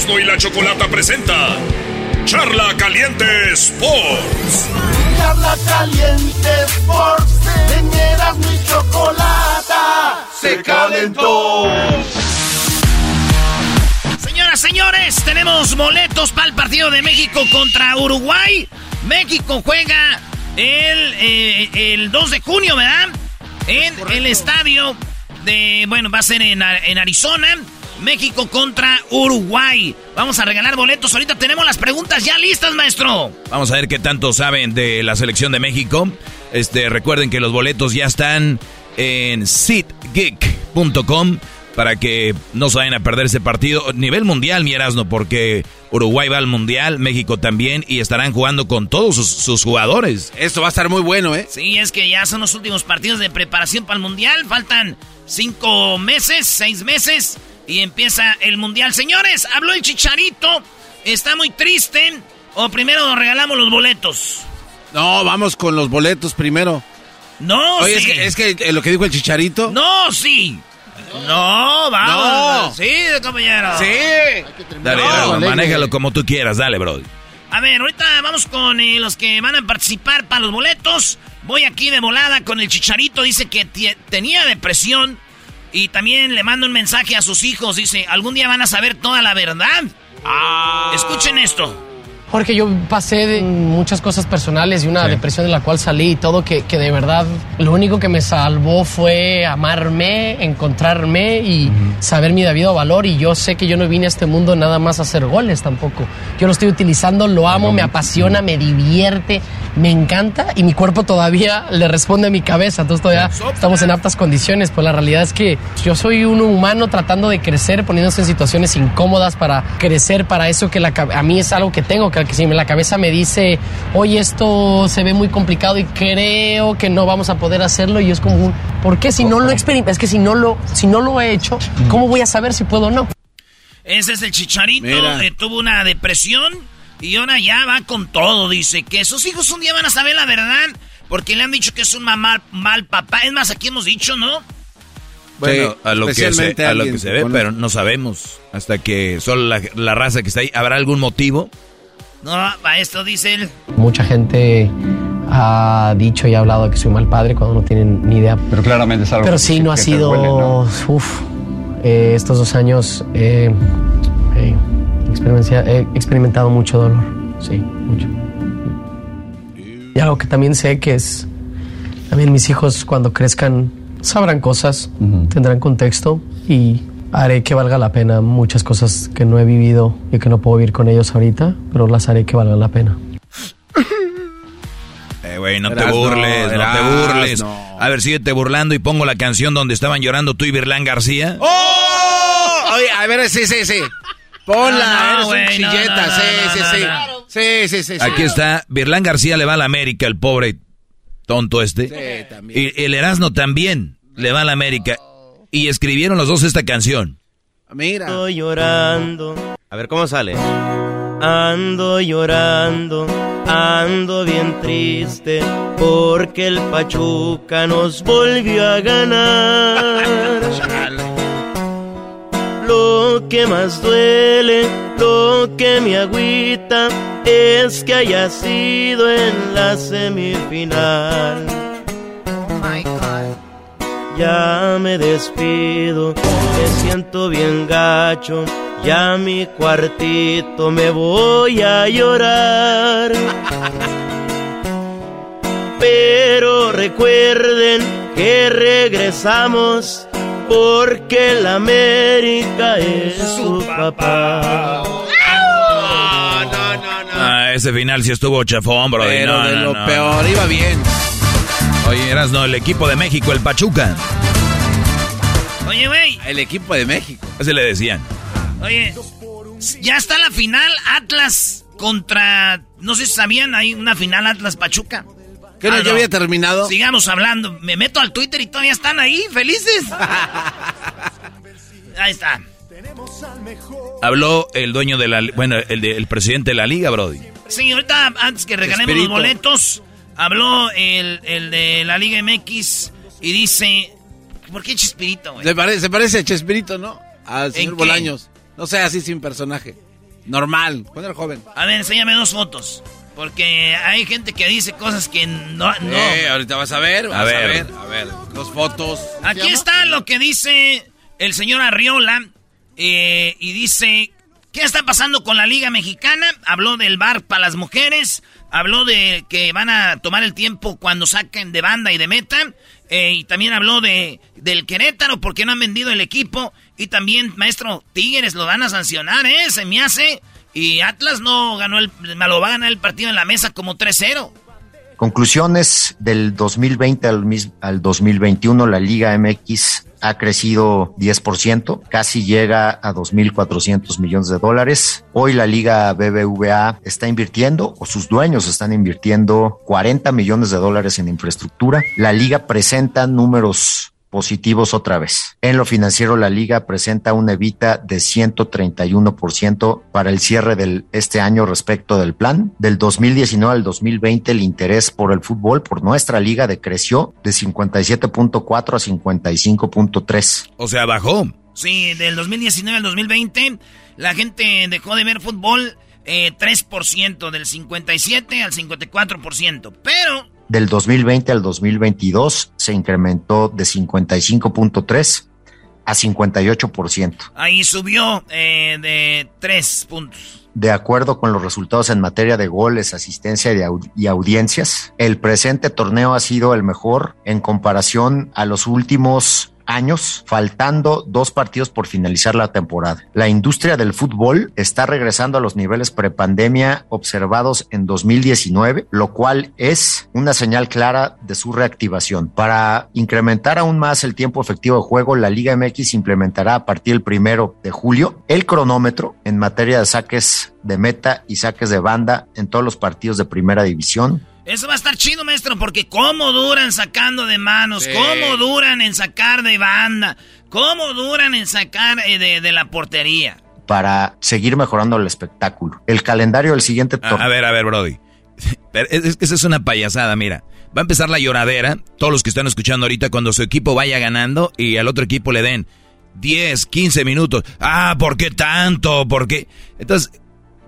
Erasmo y la Chocolata presenta Charla Caliente Sports. Charla Caliente Sports. En Erasmo y Chocolata. Se calentó. Señoras, señores, tenemos boletos para el partido de México contra Uruguay. México juega el, eh, el 2 de junio, ¿verdad? En el estadio de, bueno, va a ser en, en Arizona. México contra Uruguay. Vamos a regalar boletos. Ahorita tenemos las preguntas ya listas, maestro. Vamos a ver qué tanto saben de la selección de México. Este, recuerden que los boletos ya están en sitgeek.com para que no se vayan a perder ese partido. Nivel mundial, mi Erasmo, porque Uruguay va al mundial, México también, y estarán jugando con todos sus, sus, jugadores. Esto va a estar muy bueno, ¿eh? Sí, es que ya son los últimos partidos de preparación para el mundial. Faltan cinco meses, seis meses, y empieza el mundial. Señores, habló el chicharito. Está muy triste. O primero regalamos los boletos. No, vamos con los boletos primero. No, Oye, sí. es, que, es que lo que dijo el chicharito. No, sí. No, vamos. No. Sí, compañero. Sí. Dale, No, manéjalo como tú quieras, dale, bro. A ver, ahorita vamos con eh, los que van a participar para los boletos. Voy aquí de volada con el chicharito. Dice que tenía depresión. Y también le mando un mensaje a sus hijos. Dice, algún día van a saber toda la verdad. Escuchen esto. Jorge, yo pasé de muchas cosas personales y una depresión de la cual salí y todo, que, que de verdad lo único que me salvó fue amarme, encontrarme y saber mi debido valor. Y yo sé que yo no vine a este mundo nada más a hacer goles tampoco. Yo lo estoy utilizando, lo amo, me apasiona, me divierte, me encanta y mi cuerpo todavía le responde a mi cabeza. Entonces todavía estamos en aptas condiciones, pues la realidad es que yo soy un humano tratando de crecer, poniéndose en situaciones incómodas para crecer, para eso que la, a mí es algo que tengo, que, que si la cabeza me dice, oye, esto se ve muy complicado y creo que no vamos a poder hacerlo, y es como un, ¿por qué si no lo experimentas? Es que si no lo, si no lo he hecho, ¿cómo voy a saber si puedo o no? Ese es el chicharito. Eh, tuvo una depresión. Y ahora ya va con todo. Dice que sus hijos un día van a saber la verdad. Porque le han dicho que es un mamá mal papá. Es más, aquí hemos dicho, ¿no? Bueno, a lo, que se, especialmente a lo alguien que se ve, pero no sabemos. Hasta que solo la, la raza que está ahí, ¿habrá algún motivo? No, maestro, dice él. Mucha gente ha dicho y ha hablado de que soy mal padre cuando no tienen ni idea. Pero claramente es algo Pero que sí, sí no ha sido. duele, ¿no? Uf, eh, estos dos años eh, eh, he experimentado mucho dolor. Sí, mucho. Y algo que también sé que es. También mis hijos, cuando crezcan, sabrán cosas, tendrán contexto y haré que valga la pena muchas cosas que no he vivido y que no puedo vivir con ellos ahorita, pero las haré que valgan la pena. Eh, güey, no te burles, no te burles. A ver, síguete burlando y pongo la canción donde estaban llorando tú y Virlán García. ¡Oh! Oye, a ver, sí, sí, sí. Ponla, No, no, eres un chilleta, no, sí, no, sí, no, sí. no. Sí, sí, sí, sí. Aquí está, Virlán García le va a la América, el pobre tonto este. Sí, también. Y el Erasmo también le va a la América. Y escribieron los dos esta canción. Mira. Estoy llorando. A ver cómo sale. Ando llorando, ando bien triste, porque el Pachuca nos volvió a ganar. Lo que más duele, lo que me agüita, es que haya sido en la semifinal. Ya me despido, me siento bien gacho. Ya a mi cuartito me voy a llorar. Pero recuerden que regresamos porque la América es su papá. Ah, ese final sí estuvo chafón, bro. Pero No, de no, lo no. peor, iba bien. Oye, Erasno, el equipo de México, el Pachuca. Oye, güey, el equipo de México. Así le decían. Oye, ya está la final Atlas contra. No sé si sabían, hay una final Atlas Pachuca. ¿Qué no, ya había terminado? Sigamos hablando. Me meto al Twitter y todavía están ahí, felices. ahí está. Habló el dueño de la. Bueno, el, el presidente de la liga, Brody. Sí, ahorita, antes que regalemos los boletos, habló el, el de la Liga MX y dice. ¿Por qué Chespirito, güey? Se, parece, se parece a Chespirito, ¿no? Al señor Bolaños. No sé, así sin personaje. Normal, cuando era joven. A ver, enséñame dos fotos. Porque hay gente que dice cosas que no. no. Eh, ahorita vas a ver, vas a ver. a ver. A ver, dos fotos. Aquí está lo que dice el señor Arriola. Eh, y dice: ¿Qué está pasando con la Liga Mexicana? Habló del bar para las mujeres. Habló de que van a tomar el tiempo cuando saquen de banda y de meta. Eh, y también habló de del Querétaro porque no han vendido el equipo. Y también, maestro, Tigres lo van a sancionar, ¿eh? Se me hace. Y Atlas no ganó el, lo va a ganar el partido en la mesa como 3-0. Conclusiones del 2020 al, al 2021, la Liga MX ha crecido 10%, casi llega a 2.400 millones de dólares. Hoy la Liga BBVA está invirtiendo, o sus dueños están invirtiendo 40 millones de dólares en infraestructura. La Liga presenta números positivos otra vez. En lo financiero, la liga presenta una evita de 131% para el cierre de este año respecto del plan. Del 2019 al 2020, el interés por el fútbol por nuestra liga decreció de 57.4 a 55.3. O sea, bajó. Sí, del 2019 al 2020, la gente dejó de ver fútbol eh, 3%, del 57 al 54%. Pero del 2020 al 2022 se incrementó de 55.3 a 58%. Ahí subió eh, de 3 puntos. De acuerdo con los resultados en materia de goles, asistencia y audiencias, el presente torneo ha sido el mejor en comparación a los últimos años, faltando dos partidos por finalizar la temporada. La industria del fútbol está regresando a los niveles prepandemia observados en 2019, lo cual es una señal clara de su reactivación. Para incrementar aún más el tiempo efectivo de juego, la Liga MX implementará a partir del primero de julio el cronómetro en materia de saques de meta y saques de banda en todos los partidos de primera división eso va a estar chido, maestro, porque cómo duran sacando de manos, cómo duran en sacar de banda, cómo duran en sacar eh, de, la portería. Para seguir mejorando el espectáculo. El calendario del siguiente torneo. A, ver, a ver, Brody. Es, esa es una payasada, mira. Va a empezar la lloradera, todos los que están escuchando ahorita, cuando su equipo vaya ganando y al otro equipo le den 10, 15 minutos. Ah, ¿por qué tanto? ¿Por qué? Entonces,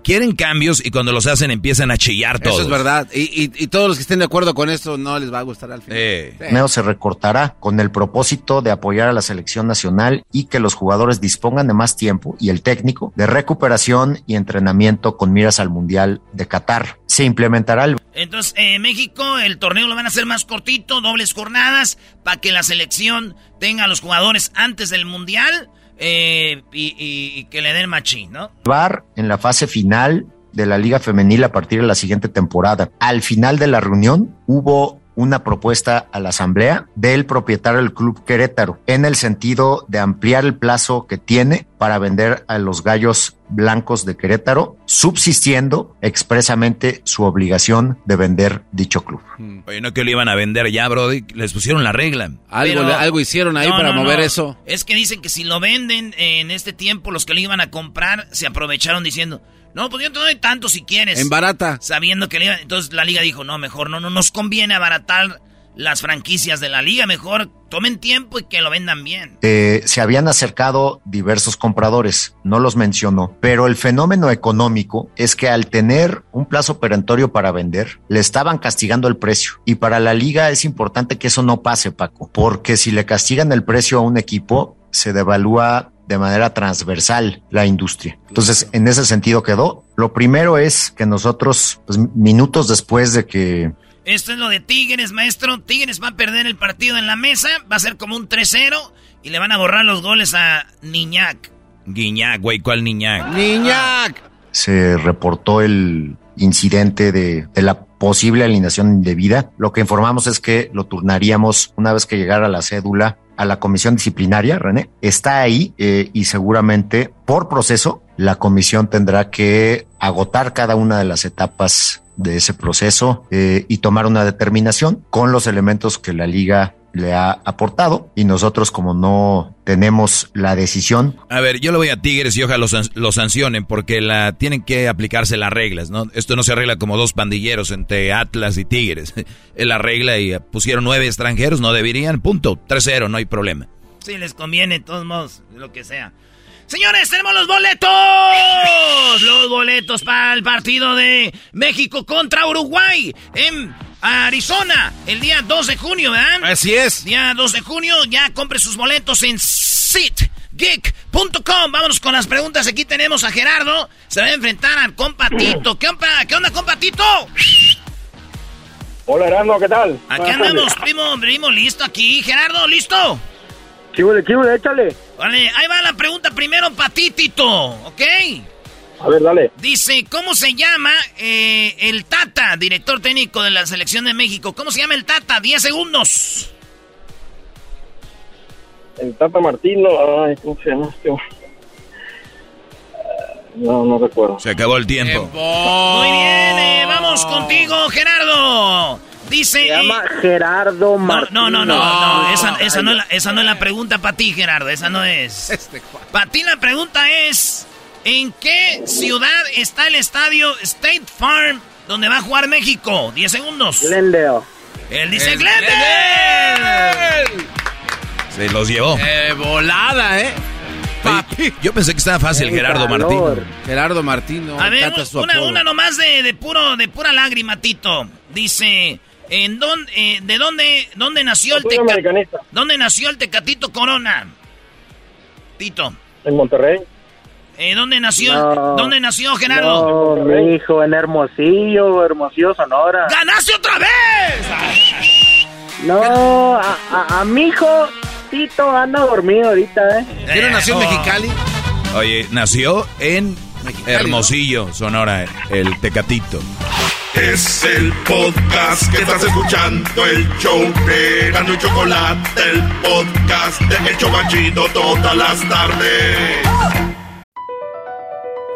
quieren cambios y cuando los hacen empiezan a chillar todos. Eso es verdad. Y, todos los que estén de acuerdo con esto no les va a gustar al final. Eh. se recortará con el propósito de apoyar a la selección nacional y que los jugadores dispongan de más tiempo y el técnico de recuperación y entrenamiento con miras al Mundial de Qatar. Se implementará el... Entonces, en México el torneo lo van a hacer más cortito, dobles jornadas, para que la selección tenga a los jugadores antes del Mundial eh, y, que le den machín, ¿no? Bar en la fase final de la Liga Femenil a partir de la siguiente temporada. Al final de la reunión hubo una propuesta a la asamblea del propietario del club Querétaro en el sentido de ampliar el plazo que tiene para vender a los gallos blancos de Querétaro, subsistiendo expresamente su obligación de vender dicho club. Hmm. Oye, no que lo iban a vender ya, Brody, les pusieron la regla. Algo, algo hicieron ahí para mover eso. Es que dicen que si lo venden en este tiempo, los que lo iban a comprar se aprovecharon diciendo, no, pues yo te doy tanto si quieres. En barata. Sabiendo que le Entonces la liga dijo, no, mejor no, no nos conviene abaratar las franquicias de la liga. Mejor tomen tiempo y que lo vendan bien. Eh, se habían acercado diversos compradores, no los mencionó, pero el fenómeno económico es que al tener un plazo perentorio para vender, le estaban castigando el precio. Y para la liga es importante que eso no pase, Paco, porque si le castigan el precio a un equipo, se devalúa de manera transversal la industria. Entonces, en ese sentido quedó. Lo primero es que nosotros, pues, minutos después de que... Esto es lo de Tigres, maestro. Tigres va a perder el partido en la mesa, va a ser como un 3-0 y le van a borrar los goles a Niñac. Guiñac, güey, ¿cuál Niñac? Niñac. Se reportó el incidente de, de la posible alineación indebida. Lo que informamos es que lo turnaríamos una vez que llegara la cédula a la comisión disciplinaria, René, está ahí eh, y seguramente por proceso la comisión tendrá que agotar cada una de las etapas de ese proceso eh, y tomar una determinación con los elementos que la liga le ha aportado y nosotros como no tenemos la decisión. A ver, yo lo voy a Tigres y ojalá lo, sancionen porque la tienen que aplicarse las reglas, ¿no? Esto no se arregla como dos pandilleros entre Atlas y Tigres. Es la regla y pusieron nueve extranjeros, no deberían, punto, 3-0, no hay problema. Sí, les conviene, de todos modos, lo que sea. Señores, tenemos los boletos. Los boletos para el partido de México contra Uruguay en Arizona el día 2 de junio, ¿verdad? Así es. Día 2 de junio, ya compre sus boletos en sitgeek.com. Vámonos con las preguntas. Aquí tenemos a Gerardo. Se va a enfrentar al compatito. ¿Qué onda, ¿Qué onda compatito? Hola, Gerardo, ¿qué tal? Aquí andamos, primo, primo, listo aquí. Gerardo, ¿listo? Chíbule, chíbule, échale. Vale, ahí va la pregunta primero para ti, Tito, ¿ok? A ver, dale. Dice, ¿cómo se llama eh, el Tata, director técnico de la Selección de México? ¿Cómo se llama el Tata? 10 segundos. El Tata Martino, ay, ¿cómo se llama este? No, no recuerdo. Se acabó el tiempo. Muy bien, eh, vamos contigo, Gerardo. Dice. Se llama Gerardo Martino. No, no, no, no, Esa, esa, no es la, esa no es la pregunta para ti, Gerardo. Esa no es. Este para ti la pregunta es: ¿En qué ciudad está el estadio State Farm donde va a jugar México? 10 segundos. Glendale. Él dice Glendale. Se los llevó. Eh, volada, ¿eh? yo pensé que estaba fácil, Gerardo Martín. Gerardo Martín. a ver, una, una, nomás de, de, puro, de pura lágrima, Tito. Dice, ¿en dónde, eh, ¿de dónde, dónde nació el Tecatito? ¿Dónde nació el Tecatito Corona? Tito. En Monterrey. Eh, ¿Dónde nació? ¿Dónde nació Gerardo? No, mi hijo, en Hermosillo, Hermosillo, Sonora. ¡Ganaste otra vez! No, a, a, mi hijo Tito anda dormido ahorita, ¿eh? ¿Quién nació en Mexicali? Oye, nació en Hermosillo, Sonora, el Tecatito. Es el podcast que estás escuchando, el show de Gano y Chocolate, el podcast de El Chocachito todas las tardes.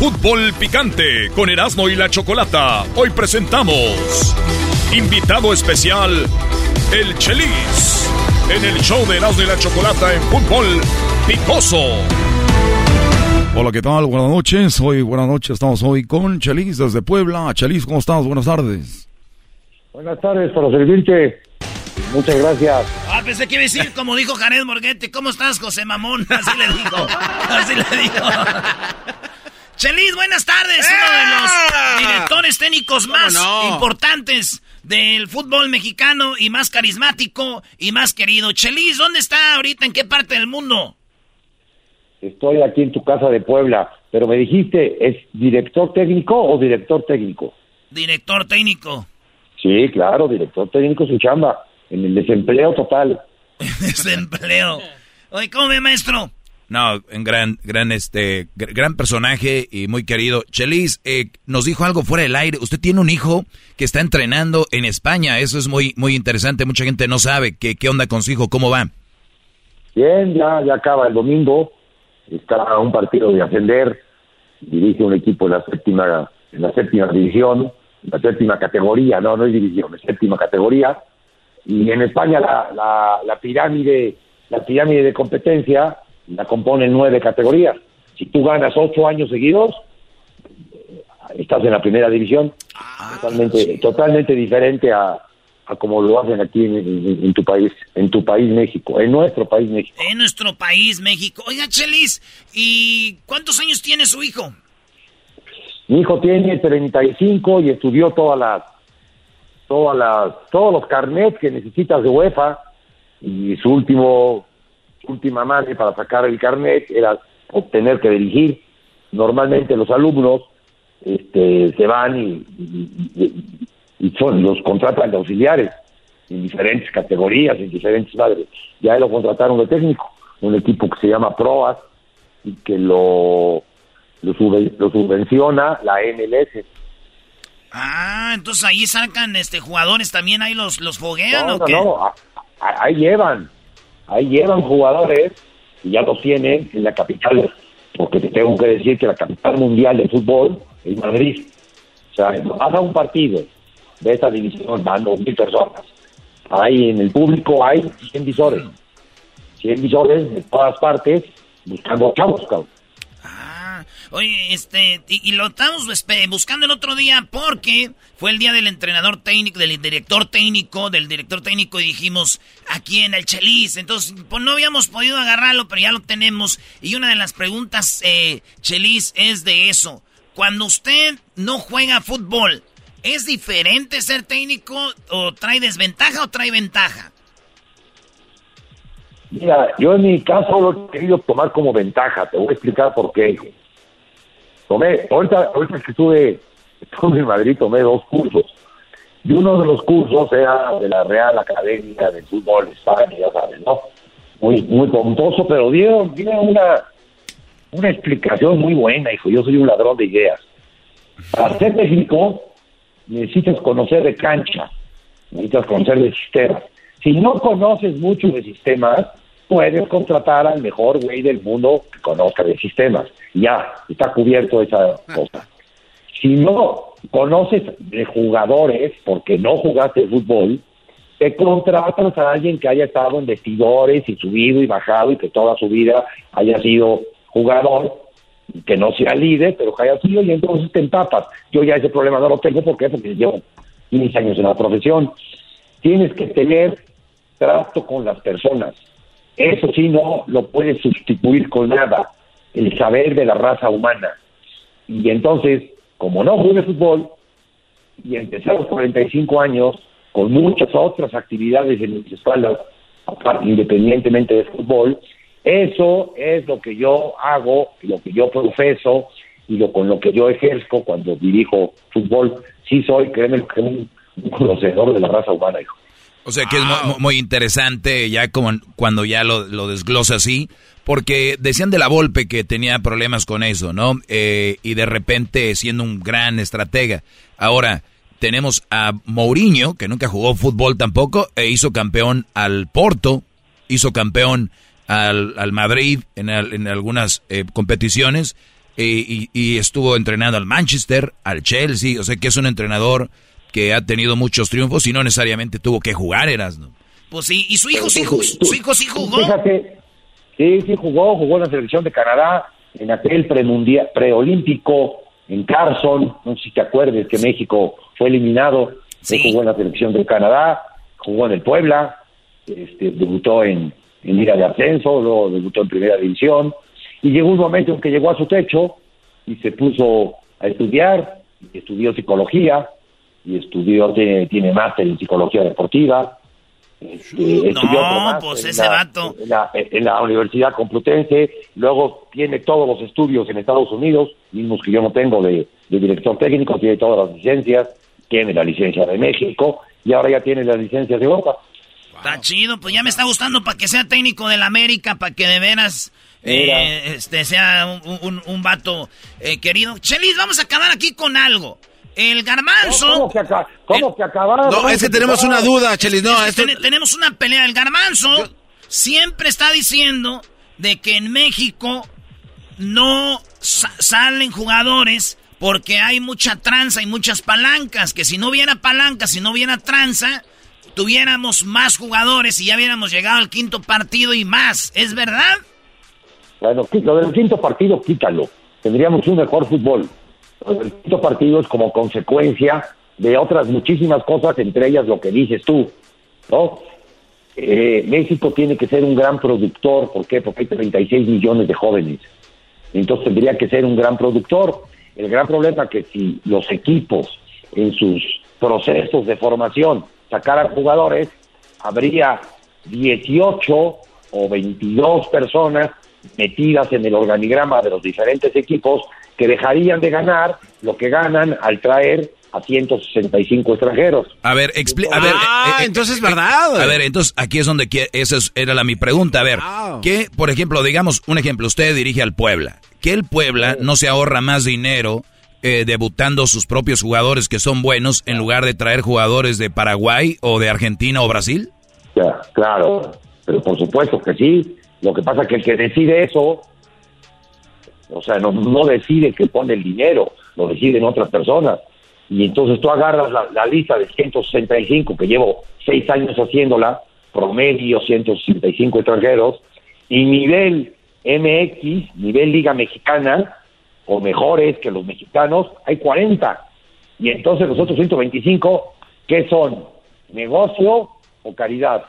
Fútbol Picante con Erasmo y la Chocolata. Hoy presentamos invitado especial, el Chelis en el show de Erasmo y la Chocolata en Fútbol Picoso. Hola, ¿qué tal? Buenas noches. Hoy, buenas noches. Estamos hoy con Chelis desde Puebla. Chelis, ¿cómo estás? Buenas tardes. Buenas tardes, para servirte. Muchas gracias. Ah, pensé que iba a decir, como dijo Jared Morguete, ¿cómo estás, José Mamón? Así le dijo. Así le dijo. Chelis, buenas tardes. Uno de los directores técnicos más importantes del fútbol mexicano y más carismático y más querido. Chelis, ¿dónde está ahorita? ¿En qué parte del mundo? Estoy aquí en tu casa de Puebla, pero me dijiste, ¿es director técnico o director técnico? Director técnico. Sí, claro, director técnico su chamba, en el desempleo total. desempleo. Oye, ¿cómo ve, maestro? No, un gran, gran, este, gran personaje y muy querido. Chelis, eh, nos dijo algo fuera del aire. Usted tiene un hijo que está entrenando en España. Eso es muy, muy interesante. Mucha gente no sabe qué, qué onda con su hijo. ¿Cómo va? Bien, ya, ya acaba el domingo. Está un partido de ascender. Dirige un equipo en la séptima, en la séptima división, en la séptima categoría. No, no es división, es séptima categoría. Y en España la, la, la pirámide, la pirámide de competencia la componen nueve categorías. Si tú ganas ocho años seguidos, estás en la primera división. Ah, totalmente, totalmente diferente a, a como lo hacen aquí en, tu país, en tu país México, en nuestro país México. En nuestro país México. Oiga, Chelis, ¿y cuántos años tiene su hijo? Mi hijo tiene 35 y estudió todas las todas las, todos los carnets que necesitas de UEFA y su último última madre para sacar el carnet era obtener que dirigir. Normalmente los alumnos este, se van y, y, son, los contratan de auxiliares en diferentes categorías, en diferentes madres. Ya lo contrataron de técnico, un equipo que se llama PROAS y que lo, lo, subvenciona la MLS. Ah, entonces ahí sacan este jugadores también, ahí los, los foguean no, no, No, ahí llevan, ahí llevan jugadores y ya los tienen en la capital, porque te tengo que decir que la capital mundial de fútbol es Madrid. O sea, vas a un partido de esta división, van dos mil personas. Ahí en el público hay 100 visores. 100 visores de todas partes buscando chavos, cabrón. Oye, este, y, lo estamos buscando el otro día porque fue el día del entrenador técnico, del director técnico, del director técnico y dijimos aquí en el Chelis. Entonces, pues no habíamos podido agarrarlo, pero ya lo tenemos. Y una de las preguntas, eh, Chelis, es de eso. Cuando usted no juega fútbol, ¿es diferente ser técnico o trae desventaja o trae ventaja? Mira, yo en mi caso lo he querido tomar como ventaja. Te voy a explicar por qué tomé, ahorita, ahorita que estuve, estuve en Madrid, tomé dos cursos. Y uno de los cursos era de la Real Academia de Fútbol España, ya sabes, ¿no? Muy, muy pomposo, pero dieron, dieron una, una explicación muy buena, hijo. Yo soy un ladrón de ideas. Para ser técnico, necesitas conocer de cancha, necesitas conocer de sistemas. Si no conoces mucho de sistemas, puedes contratar al mejor güey del mundo que conozca de sistemas. Ya, está cubierto esa cosa. Si no conoces de jugadores, porque no jugaste fútbol, te contratas a alguien que haya estado en vestidores y subido y bajado y que toda su vida haya sido jugador, que no sea líder, pero que haya sido y entonces te empapas. Yo ya ese problema no lo tengo, ¿por qué? Porque llevo 15 años en la profesión. Tienes que tener trato con las personas eso sí no lo puedes sustituir con nada, el saber de la raza humana. Y entonces, como no jugué fútbol, y empecé a los 45 años con muchas otras actividades en mis espaldas, independientemente de fútbol, eso es lo que yo hago, lo que yo profeso y lo con lo que yo ejerzo cuando dirijo fútbol. Sí soy, créeme, un conocedor de la raza humana, hijo. O sea que es muy, interesante ya como cuando ya lo, lo, desglosa así, porque decían de la Volpe que tenía problemas con eso, ¿no? Eh, y de repente siendo un gran estratega. Ahora tenemos a Mourinho, que nunca jugó fútbol tampoco, e hizo campeón al Porto, hizo campeón al, al Madrid en, en algunas eh, competiciones, eh, y, y estuvo entrenando al Manchester, al Chelsea, o sea que es un entrenador que ha tenido muchos triunfos y no necesariamente tuvo que jugar, Erasno. Pues sí, y su hijo sí, jugó, su hijo sí jugó. sí, sí jugó, jugó en la selección de Canadá, en aquel preolímpico en Carson, no sé si te acuerdes que México fue eliminado, sí. jugó en la selección de Canadá, jugó en el Puebla, este, debutó en, en Liga de Ascenso, luego debutó en Primera División, y llegó un momento en que llegó a su techo y se puso a estudiar, estudió psicología, y estudió, tiene, tiene máster en psicología deportiva. Este, no, pues ese vato. En la, Universidad Complutense, luego tiene todos los estudios en Estados Unidos, mismos que yo no tengo de, director técnico, tiene todas las licencias, tiene la licencia de México y ahora ya tiene la licencia de Europa. Está chido, pues ya me está gustando para que sea técnico del América, para que de veras eh, este, sea un, un, vato eh, querido. Chelis, vamos a acabar aquí con algo. El garbanzo. ¿Cómo que, acabaron? No, es que tenemos una duda, Chelis. No, tenemos una pelea. El garbanzo siempre está diciendo de que en México no salen jugadores porque hay mucha tranza y muchas palancas. Que si no hubiera palancas, si no hubiera tranza, tuviéramos más jugadores y ya hubiéramos llegado al quinto partido y más. ¿Es verdad? Bueno, lo del quinto partido, quítalo. Tendríamos un mejor fútbol el quinto partido es como consecuencia de otras muchísimas cosas, entre ellas lo que dices tú, ¿no? Eh, México tiene que ser un gran productor, ¿por qué? Porque hay 36 millones de jóvenes, entonces tendría que ser un gran productor. El gran problema es que si los equipos en sus procesos de formación sacaran jugadores, habría 18 o 22 personas metidas en el organigrama de los diferentes equipos que dejarían de ganar lo que ganan al traer a 165 extranjeros. A ver, a ver, ah, eh, eh, entonces es verdad. A ver, entonces aquí es donde esa era la mi pregunta. A ver, que por ejemplo, digamos un ejemplo, usted dirige al Puebla, que el Puebla no se ahorra más dinero eh, debutando sus propios jugadores que son buenos en lugar de traer jugadores de Paraguay o de Argentina o Brasil? Ya, claro, pero por supuesto que sí. Lo que pasa es que el que decide eso, o sea, no, no decide que pone el dinero, lo deciden otras personas. Y entonces tú agarras la, la lista de 165, que llevo seis años haciéndola, promedio 165 extranjeros, y nivel MX, nivel Liga Mexicana, o mejores que los mexicanos, hay 40. Y entonces los otros 125, ¿qué son? ¿Negocio o caridad?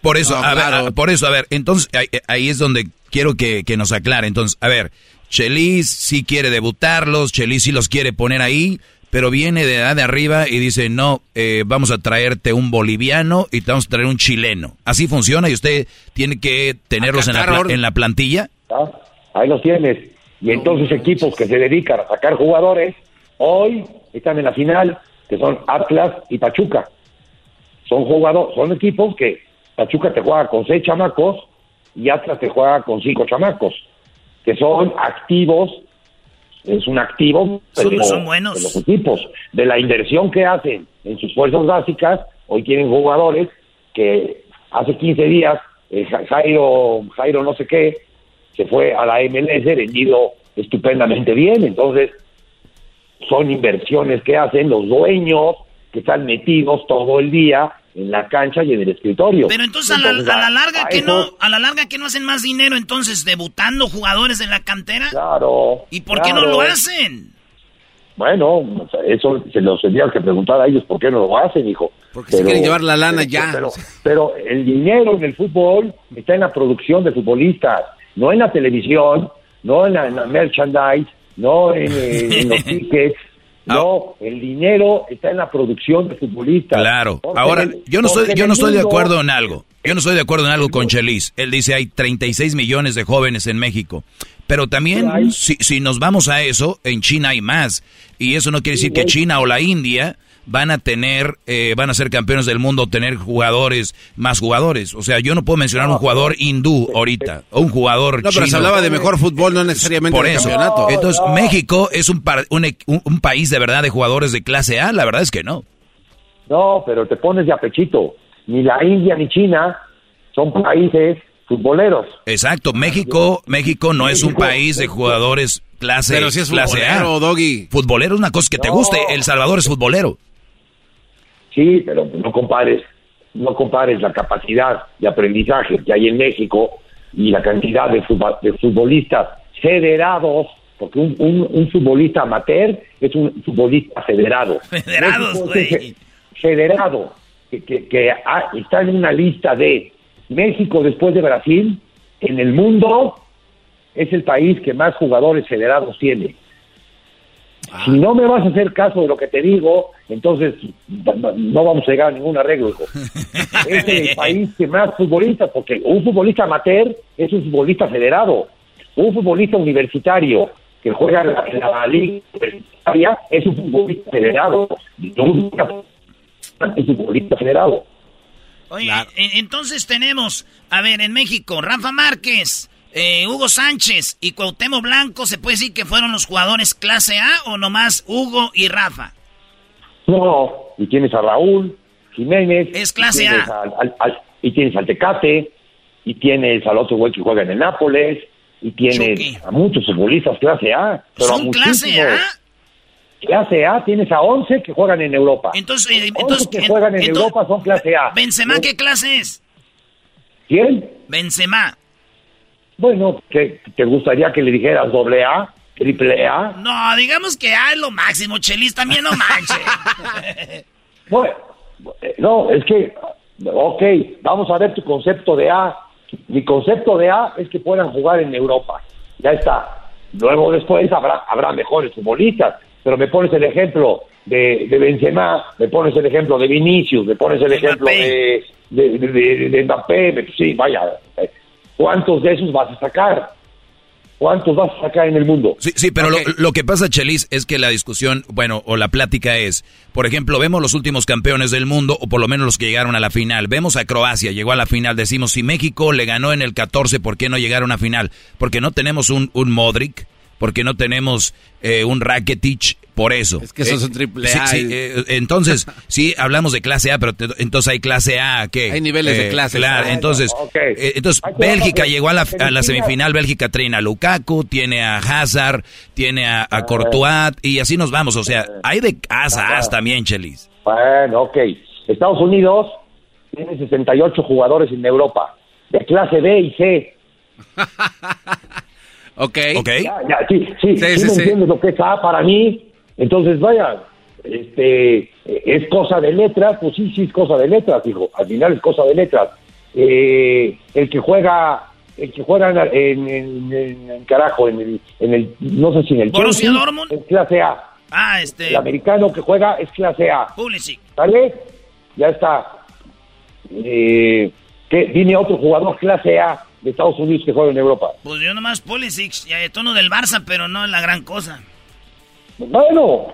Por eso, a ver, por eso, a ver, entonces ahí, es donde quiero que, nos aclare. Entonces, a ver, Chelis sí quiere debutarlos, Chelis sí los quiere poner ahí, pero viene de edad de arriba y dice, no, eh, vamos a traerte un boliviano y te vamos a traer un chileno. ¿Así funciona y usted tiene que tenerlos en la, en la plantilla? Ah, ahí los tienes. Y entonces equipos que se dedican a sacar jugadores, hoy están en la final, que son Atlas y Pachuca. Son jugadores, son equipos que Pachuca te juega con seis chamacos y Atlas te juega con cinco chamacos, que son activos, es un activo son, buenos. de los equipos, de la inversión que hacen en sus fuerzas básicas, hoy tienen jugadores que hace 15 días eh, Jairo, Jairo no sé qué, se fue a la MLS vendido estupendamente bien. Entonces, son inversiones que hacen los dueños que están metidos todo el día en la cancha y en el escritorio. Pero entonces, a, la, larga que no a la larga que no hacen más dinero entonces debutando jugadores en la cantera. Claro. ¿Y por qué no lo hacen? Bueno, eso se los tendría que preguntar a ellos por qué no lo hacen, hijo. Porque se quieren llevar la lana ya. Pero, pero el dinero en el fútbol está en la producción de futbolistas no en la televisión, no en la, merchandise, no en, los tickets. Ah. No, el dinero está en la producción de futbolistas. Claro. Ahora, yo no estoy, yo no estoy de acuerdo en algo. Yo no estoy de acuerdo en algo con Chelis. Él dice hay 36 millones de jóvenes en México. Pero también, si, si nos vamos a eso, en China hay más. Y eso no quiere decir que China o la India van a tener, eh, van a ser campeones del mundo, tener jugadores, más jugadores. O sea, yo no puedo mencionar un jugador hindú ahorita, o un jugador No, pero se hablaba de mejor fútbol, no necesariamente Por eso. campeonato. Entonces, México es un, un, país de verdad de jugadores de clase A, la verdad es que no. No, pero te pones de apechito. Ni la India ni China son países futboleros. Exacto, México, México no es un país de jugadores clase, pero si es clase futbolero, A. Doggy. Futbolero es una cosa que te guste. El Salvador es futbolero. Sí, pero no compares, no compares la capacidad de aprendizaje que hay en México y la cantidad de, futbolistas federados, porque un, futbolista amateur es un futbolista federado. Federados, güey. Federado, que, que, está en una lista de México después de Brasil, en el mundo es el país que más jugadores federados tiene. Si no me vas a hacer caso de lo que te digo, entonces no vamos a llegar a ningún arreglo, hijo. es el país que más futbolistas, porque un futbolista amateur es un futbolista federado. Un futbolista universitario que juega en la, liga universitaria es un futbolista federado. es un futbolista federado. Oye, entonces tenemos, a ver, en México, Rafa Márquez, eh, Hugo Sánchez y Cuauhtémoc Blanco, ¿se puede decir que fueron los jugadores clase A o nomás Hugo y Rafa? No, y tienes a Raúl Jiménez. Es clase A. y tienes al Tecate, y tienes al otro güey que juega en el Nápoles, y tienes a muchos futbolistas clase A. ¿Son clase A? Clase A, tienes a 11 que juegan en Europa. Entonces, eh, entonces que juegan en Europa son clase A. ¿Benzema qué clase es? ¿Quién? Benzema. Bueno, ¿te, te gustaría que le dijeras doble A, triple A? No, digamos que A es lo máximo, Chelis, también no manche. bueno, no, es que, ok, vamos a ver tu concepto de A. Mi concepto de A es que puedan jugar en Europa. Ya está. Luego después habrá, habrá mejores futbolistas. Pero me pones el ejemplo de, de Benzema, me pones el ejemplo de Vinicius, me pones el ejemplo de, de, de, de Mbappé, sí, vaya, eh, ¿cuántos de esos vas a sacar? ¿Cuántos vas a sacar en el mundo? Sí, sí, pero lo, que pasa, Chelis, es que la discusión, bueno, o la plática es, por ejemplo, vemos los últimos campeones del mundo, o por lo menos los que llegaron a la final. Vemos a Croacia, llegó a la final. Decimos, si México le ganó en el 14, ¿por qué no llegaron a final? Porque no tenemos un, un Modric, porque no tenemos eh, un Rakitic por eso. Es que eso es un triple A. Sí, eh, entonces, sí, hablamos de clase A, pero entonces hay clase A, ¿qué? Hay niveles de eh, clase. Claro, entonces, entonces Bélgica llegó a la, a la, semifinal, Bélgica trae a Lukaku, tiene a Hazard, tiene a, a Courtois, y así nos vamos, o sea, hay de casa A también, Chelis. Bueno, ok. Estados Unidos tiene 68 jugadores en Europa, de clase B y C. Ok. okay. sí, sí, sí, me entiendes lo que es A para mí. Entonces, vaya, este, es cosa de letras, pues sí, sí es cosa de letras, hijo. Al final es cosa de letras. Eh, el que juega, el que juega en, en, en, carajo, en el, en el, no sé si en el Borussia Dortmund. Es clase A. Ah, este. El americano que juega es clase A. Pulisic. ¿Vale? Ya está. Eh, ¿qué? Dime otro jugador clase A de Estados Unidos que juega en Europa. Pues yo nomás Pulisic, ya tono del Barça, pero no es la gran cosa. Bueno,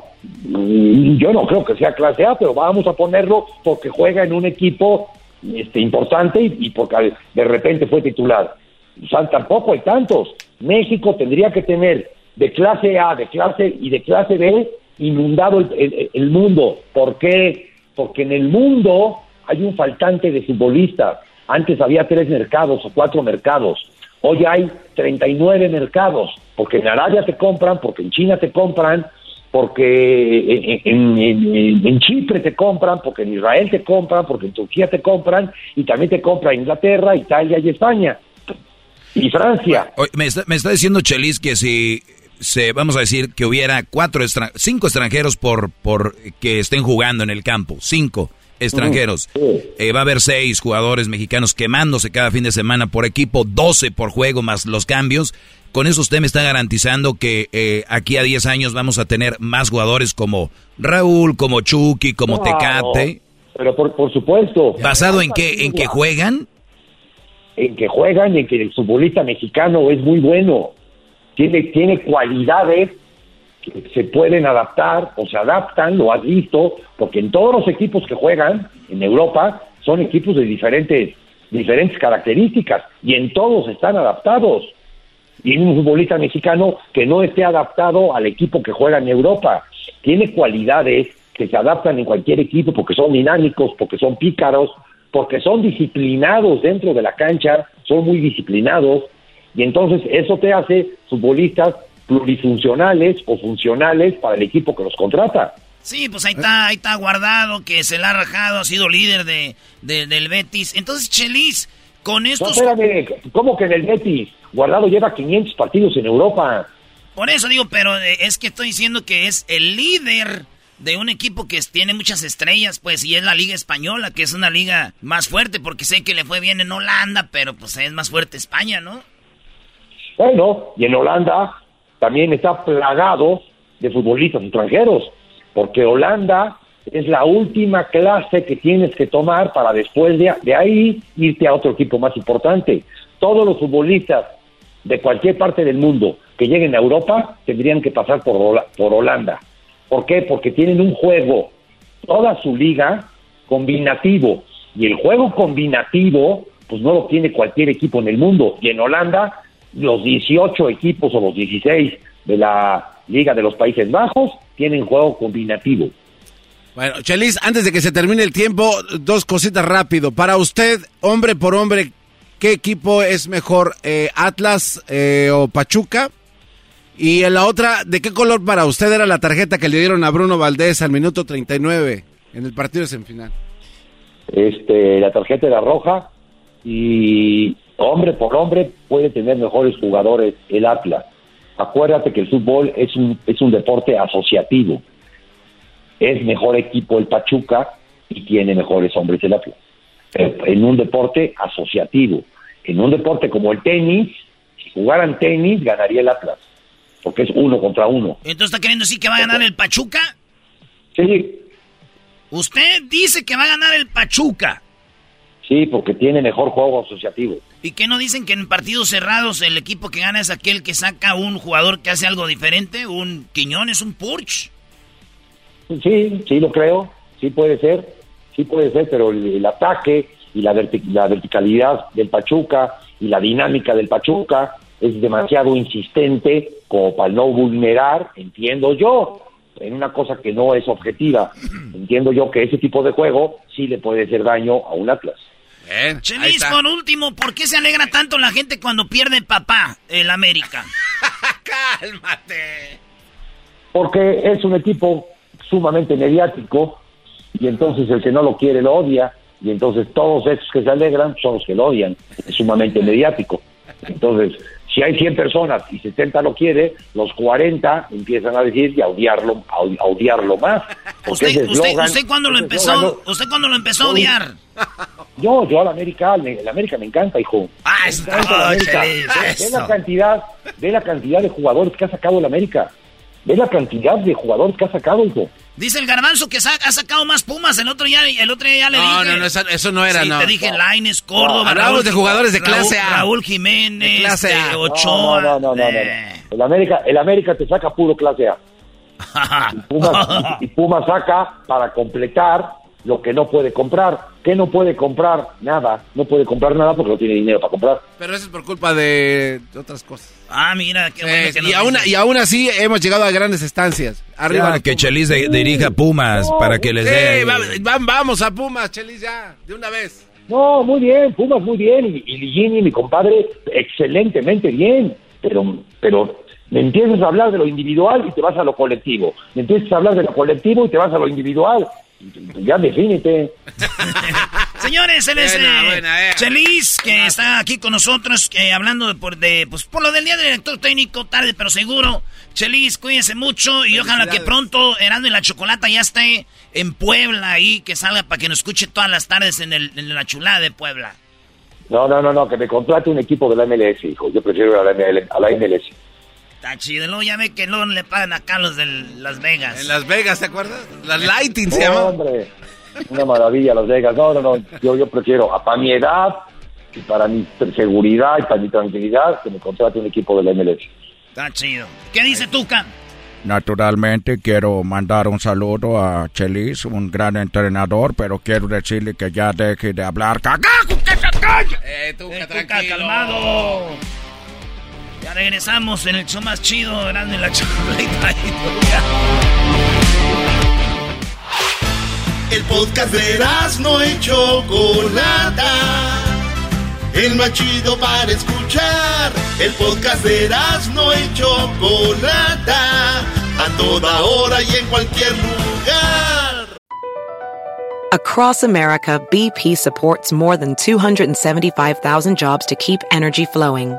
yo no creo que sea clase A, pero vamos a ponerlo porque juega en un equipo este, importante y, porque de repente fue titular. O sea, tampoco hay tantos. México tendría que tener de clase A, de clase y de clase B inundado el, el mundo. ¿Por qué? Porque en el mundo hay un faltante de futbolistas. Antes había tres mercados o cuatro mercados. Hoy hay 39 mercados, porque en Arabia te compran, porque en China te compran, porque en, Chipre te compran, porque en Israel te compran, porque en Turquía te compran, y también te compra Inglaterra, Italia y España. Y Francia. me, está, diciendo Chelis que si se, vamos a decir que hubiera cuatro cinco extranjeros por, por que estén jugando en el campo, cinco extranjeros. Eh, va a haber seis jugadores mexicanos quemándose cada fin de semana por equipo, 12 por juego más los cambios. Con eso usted me está garantizando que eh, aquí a 10 años vamos a tener más jugadores como Raúl, como Chucky, como Tecate. Pero por, por supuesto. ¿Basado en qué? ¿En que juegan? En que juegan y en que el futbolista mexicano es muy bueno. Tiene, tiene cualidades se pueden adaptar o se adaptan, lo has visto, porque en todos los equipos que juegan en Europa son equipos de diferentes, diferentes características y en todos están adaptados. Y un futbolista mexicano que no esté adaptado al equipo que juega en Europa. Tiene cualidades que se adaptan en cualquier equipo porque son dinámicos, porque son pícaros, porque son disciplinados dentro de la cancha, son muy disciplinados, y entonces eso te hace futbolistas plurifuncionales o funcionales para el equipo que los contrata. Sí, pues ahí está, ahí está guardado, que se la ha rajado, ha sido líder de, del Betis. Entonces, Chelis, con estos... No, espérame, ¿cómo que del Betis? Guardado lleva 500 partidos en Europa. Por eso digo, pero eh, es que estoy diciendo que es el líder de un equipo que tiene muchas estrellas, pues, y es la Liga Española, que es una liga más fuerte, porque sé que le fue bien en Holanda, pero pues es más fuerte España, ¿no? Bueno, y en Holanda también está plagado de futbolistas extranjeros, porque Holanda es la última clase que tienes que tomar para después de, ahí irte a otro equipo más importante. Todos los futbolistas de cualquier parte del mundo que lleguen a Europa tendrían que pasar por, por Holanda. ¿Por qué? Porque tienen un juego, toda su liga, combinativo. Y el juego combinativo, pues no lo tiene cualquier equipo en el mundo. Y en Holanda los 18 equipos o los 16 de la Liga de los Países Bajos tienen juego combinativo. Bueno, Chelis, antes de que se termine el tiempo, dos cositas rápido. Para usted, hombre por hombre, ¿qué equipo es mejor, eh, Atlas eh, o Pachuca? Y en la otra, ¿de qué color para usted era la tarjeta que le dieron a Bruno Valdés al minuto 39 en el partido de semifinal? Este, la tarjeta era roja y hombre por hombre puede tener mejores jugadores el Atlas. Acuérdate que el fútbol es un, es un deporte asociativo. Es mejor equipo el Pachuca y tiene mejores hombres el Atlas. en un deporte asociativo. En un deporte como el tenis, si jugaran tenis, ganaría el Atlas. Porque es uno contra uno. ¿Entonces está queriendo decir que va a ganar el Pachuca? Sí. Usted dice que va a ganar el Pachuca. Sí, porque tiene mejor juego asociativo. ¿Y qué no dicen que en partidos cerrados el equipo que gana es aquel que saca un jugador que hace algo diferente? ¿Un Quiñones, un Purch? Sí, sí lo creo. Sí puede ser. Sí puede ser, pero el, ataque y la, la verticalidad del Pachuca y la dinámica del Pachuca es demasiado insistente como para no vulnerar, entiendo yo, en una cosa que no es objetiva. Entiendo yo que ese tipo de juego sí le puede hacer daño a un Atlas. Chelis, por último, ¿por qué se alegra tanto la gente cuando pierde papá el América? ¡Cálmate! Porque es un equipo sumamente mediático y entonces el que no lo quiere lo odia y entonces todos esos que se alegran son los que lo odian. Es sumamente mediático. Entonces, si hay 100 personas y 70 lo quiere, los 40 empiezan a decir y a odiarlo, a, odiarlo más. ¿Usted, usted, usted cuándo lo empezó, usted cuándo lo empezó a odiar? Yo, yo al América, el América me encanta, hijo. Ah, es ve, la cantidad, ve la cantidad de jugadores que ha sacado el América. Ve la cantidad de jugadores que ha sacado, hijo. Dice el garbanzo que ha sacado más Pumas. El otro ya, el otro ya le dije. No, no, eso, no era, sí, no. te dije Laines, Córdoba. hablamos de jugadores de clase A. Raúl Jiménez, clase A. Ochoa. No, no, no, no, eh. El América, el América te saca puro clase A. y, Pumas, y Pumas saca para completar lo que no puede comprar. ¿Qué no puede comprar? Nada. No puede comprar nada porque no tiene dinero para comprar. Pero eso es por culpa de otras cosas. Ah, mira, qué bueno que y, aún, y aún así hemos llegado a grandes estancias. Arriba Ya, que Chelis de- dirija Pumas para que les dé... Sí, va- va- vamos a Pumas, Chelis, ya, de una vez. No, muy bien, Pumas muy bien. Y, y Ligini, mi compadre, excelentemente bien. Pero, pero me empiezas a hablar de lo individual y te vas a lo colectivo. Me empiezas a hablar de lo colectivo y te vas a lo individual. Ya defínete. Señores, él es Buena, eh, buena, eh. Chelis, que está aquí con nosotros, eh, hablando de por, de, pues, por lo del día del director técnico, tarde pero seguro. Chelis, cuídense mucho y ojalá que pronto Erasmo y la Chocolata ya esté en Puebla ahí, que salga para que nos escuche todas las tardes en, el, en la chulada de Puebla. No, no, no, no, que me contrate un equipo de la MLS, hijo. Yo prefiero a la, ML a la MLS. Está chido, luego ya ve que luego le pagan acá a los de Las Vegas. En Las Vegas, ¿te acuerdas? Las Lighting se No, llama. hombre, una maravilla Las Vegas. No, no, no, yo, yo prefiero, a, para mi edad, y para mi seguridad y para mi tranquilidad, que me contrate un equipo de la MLS. Está chido. ¿Qué dice Tuca? Naturalmente quiero mandar un saludo a Chelis, un gran entrenador, pero quiero decirle que ya deje de hablar. ¡Cagajo, que se calle! Eh, Tuca, Eh, Tuca, tranquilo. calmado. Ya regresamos en el show más chido, grande la Tuca. El podcast de no y Chocolata. El más chido para escuchar. El podcast de no y Chocolata. A toda hora y en cualquier lugar. Across America, BP supports more than 275,000 jobs to keep energy flowing.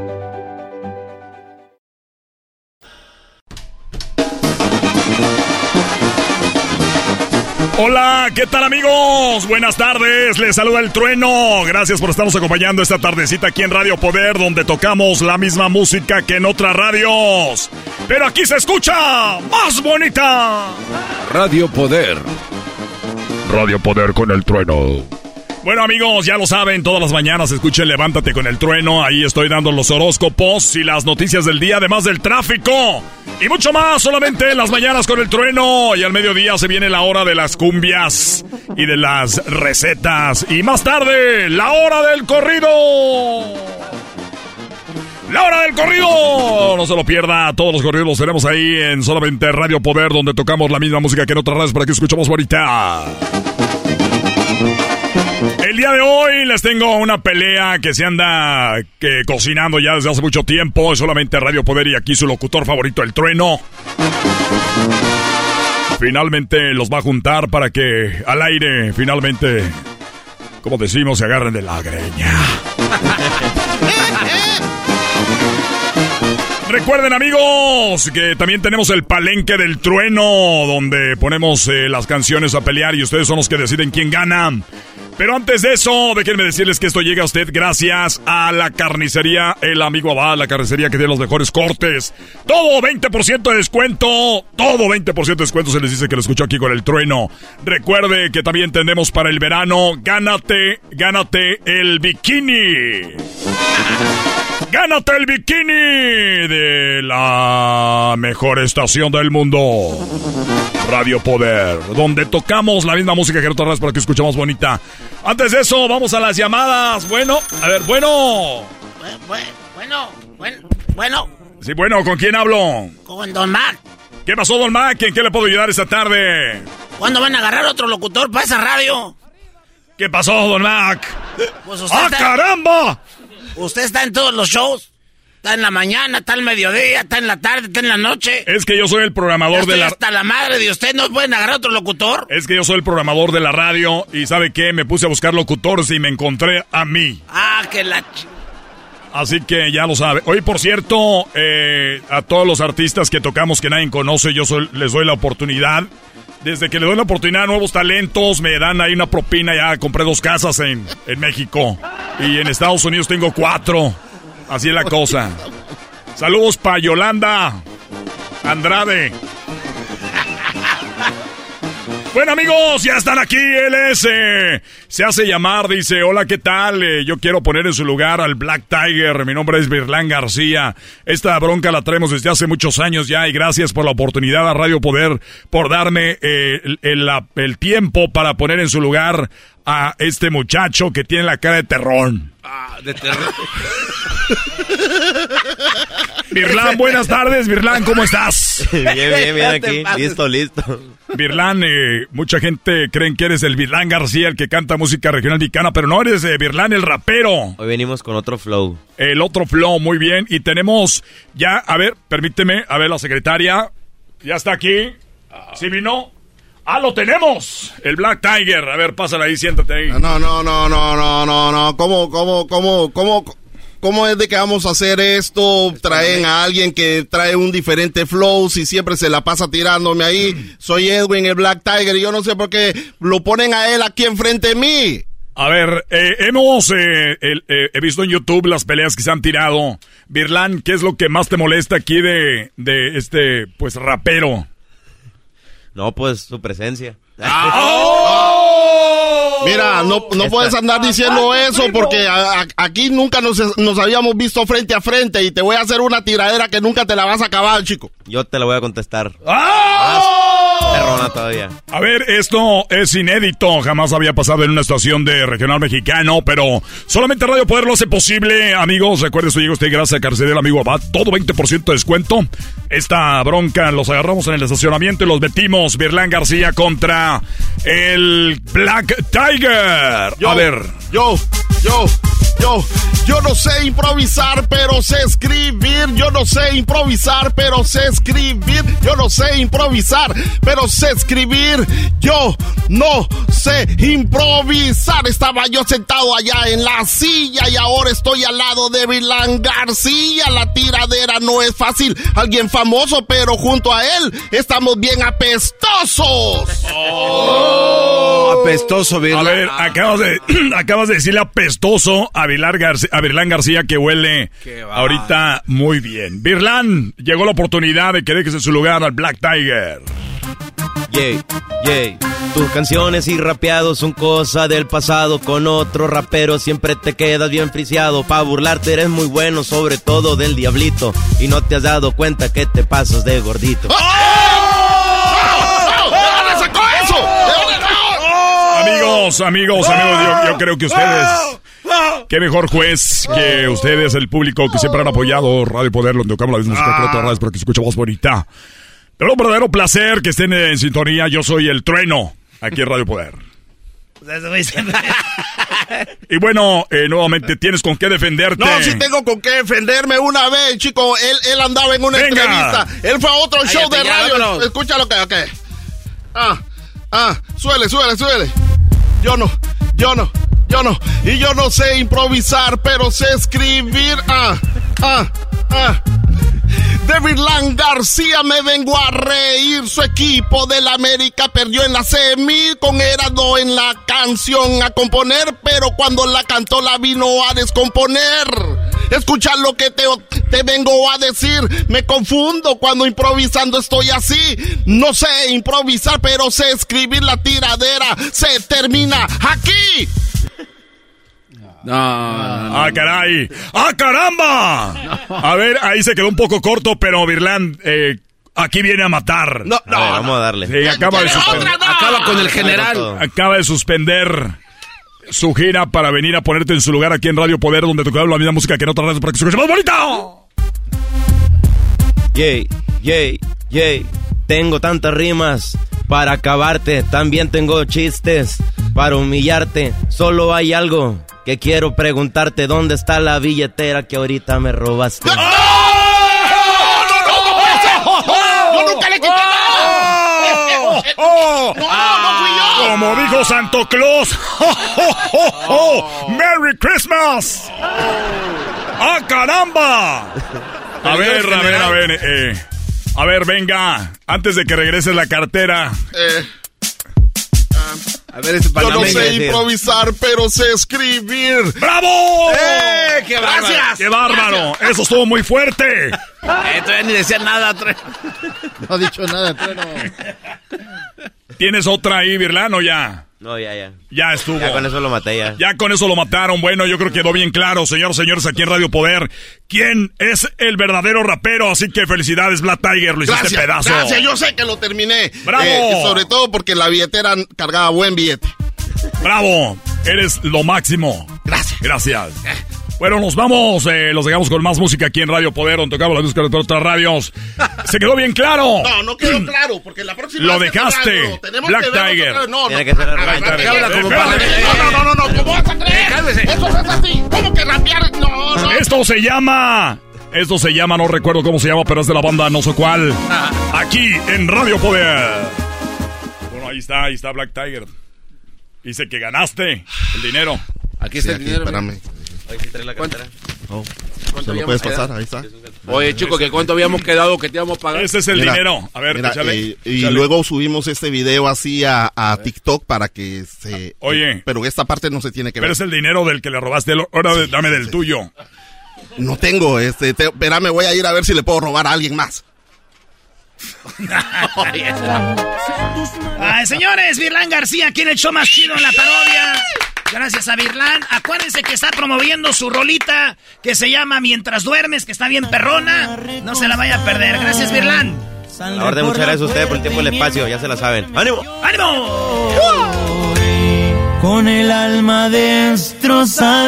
Hola, ¿qué tal amigos? Buenas tardes, les saluda el trueno. Gracias por estarnos acompañando esta tardecita aquí en Radio Poder, donde tocamos la misma música que en otras radios. Pero aquí se escucha más bonita. Radio Poder. Radio Poder con el trueno. Bueno amigos, ya lo saben, todas las mañanas escuchen Levántate con el trueno. Ahí estoy dando los horóscopos y las noticias del día, además del tráfico. Y mucho más, solamente en las mañanas con el trueno. Y al mediodía se viene la hora de las cumbias y de las recetas. Y más tarde, la hora del corrido. La hora del corrido. No se lo pierda. Todos los corridos los tenemos ahí en solamente Radio Poder, donde tocamos la misma música que en otras radios para que escuchemos ahorita. El día de hoy les tengo una pelea que se anda que, cocinando ya desde hace mucho tiempo. Es solamente Radio Poder y aquí su locutor favorito, el trueno. Finalmente los va a juntar para que al aire, finalmente, como decimos, se agarren de la greña. Recuerden amigos que también tenemos el palenque del trueno donde ponemos eh, las canciones a pelear y ustedes son los que deciden quién gana. Pero antes de eso, déjenme decirles que esto llega a usted gracias a la carnicería El Amigo Abad, la carnicería que tiene los mejores cortes. Todo 20% de descuento, todo 20% de descuento se les dice que lo escuchó aquí con el trueno. Recuerde que también tenemos para el verano, gánate, gánate el bikini. Gánate el bikini de la mejor estación del mundo. Radio Poder, donde tocamos la misma música que otras vez para que escuchemos bonita. Antes de eso, vamos a las llamadas. Bueno, a ver, bueno. Bueno, bueno, bueno. Sí, bueno, ¿con quién hablo? Con Don Mac. ¿Qué pasó, Don Mac? ¿En qué le puedo ayudar esta tarde? ¿Cuándo van a agarrar otro locutor para esa radio? ¿Qué pasó, Don Mac? Pues ¡Ah, caramba! Usted está en todos los shows. Está en la mañana, está en mediodía, está en la tarde, está en la noche. Es que yo soy el programador de la... hasta la madre de usted, ¿no pueden agarrar otro locutor? Es que yo soy el programador de la radio y ¿sabe qué? Me puse a buscar locutores y me encontré a mí. Ah, que la... Así que ya lo sabe. Hoy, por cierto, eh, a todos los artistas que tocamos que nadie conoce, yo les doy la oportunidad. Desde que le doy la oportunidad a nuevos talentos, me dan ahí una propina. Ya compré dos casas en, en México. Y en Estados Unidos tengo cuatro. Así es la cosa. Saludos para Yolanda Andrade. Bueno amigos, ya están aquí. Él es, eh, se hace llamar, dice, hola, ¿qué tal? Eh, yo quiero poner en su lugar al Black Tiger. Mi nombre es Virlán García. Esta bronca la traemos desde hace muchos años ya y gracias por la oportunidad a Radio Poder por darme eh, el, el, tiempo para poner en su lugar a este muchacho que tiene la cara de terrón. Ah, de terror. Virlán, buenas tardes. Virlán, ¿cómo estás? Bien, bien, bien aquí. Listo, listo. Virlán, eh, mucha gente creen que eres el Virlán García, el que canta música regional mexicana, pero no eres eh, Virlán el rapero. Hoy venimos con otro flow. El otro flow, muy bien. Y tenemos ya, a ver, permíteme, a ver, la secretaria. Ya está aquí. ¿Sí vino? ¡Ah, lo tenemos! El Black Tiger. A ver, pásala ahí, siéntate ahí. No, no, no, no, no, no, no. ¿Cómo, cómo, cómo, cómo? ¿Cómo es de que vamos a hacer esto? Traen a alguien que trae un diferente flow, si siempre se la pasa tirándome ahí. Soy Edwin, el Black Tiger, y yo no sé por qué lo ponen a él aquí enfrente de mí. A ver, eh, hemos eh, eh, he visto en YouTube las peleas que se han tirado. Birlan, ¿qué es lo que más te molesta aquí de, de este, pues, rapero? No, pues su presencia. ¡Oh! Mira, no, no puedes andar diciendo eso porque aquí nunca nos, nos, habíamos visto frente a frente y te voy a hacer una tiradera que nunca te la vas a acabar, chico. Yo te la voy a contestar. ¡Oh! Todavía. A ver, esto es inédito, jamás había pasado en una estación de regional mexicano, pero solamente Radio Poder lo hace posible, amigos. Recuerden, esto llega usted gracias a Carcelera, amigo Abad, todo 20% de descuento. Esta bronca los agarramos en el estacionamiento y los metimos. Virlán García contra el Black Tiger. a ver. Yo, yo, yo, yo no sé improvisar, pero sé escribir. Yo no sé improvisar, pero sé escribir. Yo no sé improvisar, pero sé escribir. Yo no sé improvisar. Estaba yo sentado allá en la silla y ahora estoy al lado de Vilán García. La tiradera no es fácil. Alguien famoso, pero junto a él estamos bien apestosos. Oh, apestoso, A ver, acabas de, acabas de decirle apestoso a, Vilar García, a Virlán García que huele ahorita muy bien. Virlán, llegó la oportunidad de que dejes en su lugar al Black Tiger. Yay, yay. Tus canciones y rapeados son cosa del pasado. Con otro rapero siempre te quedas bien friciado. Pa' burlarte eres muy bueno, sobre todo del diablito. Y no te has dado cuenta que te pasas de gordito. Amigos, amigos, amigos, yo, creo que ustedes. Qué mejor juez que ustedes, el público que siempre han apoyado Radio Poder, donde tocamos la misma música que otras para que se escuche voz bonita. Pero un verdadero placer que estén en sintonía. Yo soy el trueno aquí en Radio Poder. y bueno, eh, nuevamente tienes con qué defenderte. No, sí tengo con qué defenderme una vez, chico. Él, él andaba en una entrevista. Él fue a otro show de radio. Escucha lo que, ok. Ah, ah, suele, suele, suele. Yo no, yo no, yo no. Y yo no sé improvisar, pero sé escribir. Ah, ah, ah. Wirlan García me vengo a reír. Su equipo del América perdió en la semi con Erado en la canción a componer, pero cuando la cantó la vino a descomponer. Escucha lo que te, te vengo a decir. Me confundo cuando improvisando estoy así. No sé improvisar, pero sé escribir la tiradera. Se termina aquí. ¡Ah, caray! ¡Ah, caramba! A ver, ahí se quedó un poco corto, pero Virland, eh, aquí viene a matar. No, no. vamos a darle. Sí, acaba de suspender. Acaba con el general. Acaba de suspender su gira para venir a ponerte en su lugar aquí en Radio Poder, donde tocaba la misma música que en otras radios para que se escuche más bonito. Yay, yay, yay. Tengo tantas rimas para acabarte. También tengo chistes para humillarte. Solo hay algo que quiero preguntarte. ¿Dónde está la billetera que ahorita me robaste? ¡Yo nunca le quité nada! ¡Oh! ¡No, no fui yo! Como dijo Santo Claus. ¡Oh, oh, oh, oh! ¡Merry Christmas! ¡Ah, caramba! A ver, a ver, a ver. eh, a ver, venga. Antes de que regrese la cartera. Eh, A ver, ese yo no sé improvisar, pero sé escribir. ¡Bravo! ¡Eh, qué bárbaro! Gracias. ¡Qué bárbaro! ¡Eso estuvo muy fuerte! Eh, todavía ni decía nada. Tre- No ha dicho nada, Trueno. ¿Tienes otra ahí, Virlán, o ya? No, ya, ya. Ya estuvo. Ya con eso lo maté ya. Ya con eso lo mataron. Bueno, yo creo que quedó bien claro, señores, señores, aquí en Radio Poder. ¿Quién es el verdadero rapero? Así que felicidades, Black Tiger, lo hiciste Gracias, pedazo. gracias, yo sé que lo terminé. ¡Bravo! Eh, sobre todo porque la billetera cargaba buen billete. Bravo, eres lo máximo. Gracias. Gracias. Bueno, nos vamos, eh, los dejamos con más música aquí en Radio Poder, donde tocamos la música de otras radios. ¿Se quedó bien claro? No, no quedó claro, porque la próxima Lo vez dejaste. tenemos Black que Tiger. otra vez. No, Tiene no. que ser Ah, Black ah, Tiger. No, no, no, no, ¿cómo vas a creer? Cálmese. Eso no es así. ¿Cómo que rapear? No, no. Esto se llama. Esto se llama, no recuerdo cómo se llama, pero es de la banda no sé cuál. Aquí en Radio Poder. Bueno, ahí está, ahí está Black Tiger. Dice que ganaste el dinero. Aquí Sí, está el aquí, dinero. espérame. Ahí sí trae la cartera. Oh, ¿Cuánto ¿Se lo puedes quedado? pasar? Ahí está. Oye, chico, que cuánto habíamos quedado que te íbamos a pagar. Ese es el Mira, dinero. A ver, Mira, échale. eh, y luego subimos este video así a, a TikTok para que se... Oye. Pero esta parte no se tiene que Pero ver. es el dinero del que le robaste. Ahora dame del tuyo. No tengo, este... Te, espérame, voy a ir a ver si le puedo robar a alguien más. Ay, señores, Virlán García, el show más chido en la parodia. Gracias a Virlán. Acuérdense que está promoviendo su rolita que se llama Mientras duermes, que está bien perrona. No se la vaya a perder. Gracias, Virlán. La orden, muchas gracias a ustedes por el tiempo y el espacio. Ya se la saben. ¡Ánimo! ¡Ánimo! Con el alma destrozada.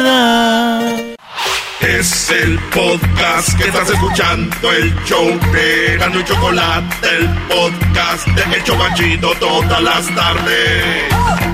Es el podcast que estás escuchando, el show de Gano y Chocolate, el podcast de El Chobachito todas las tardes.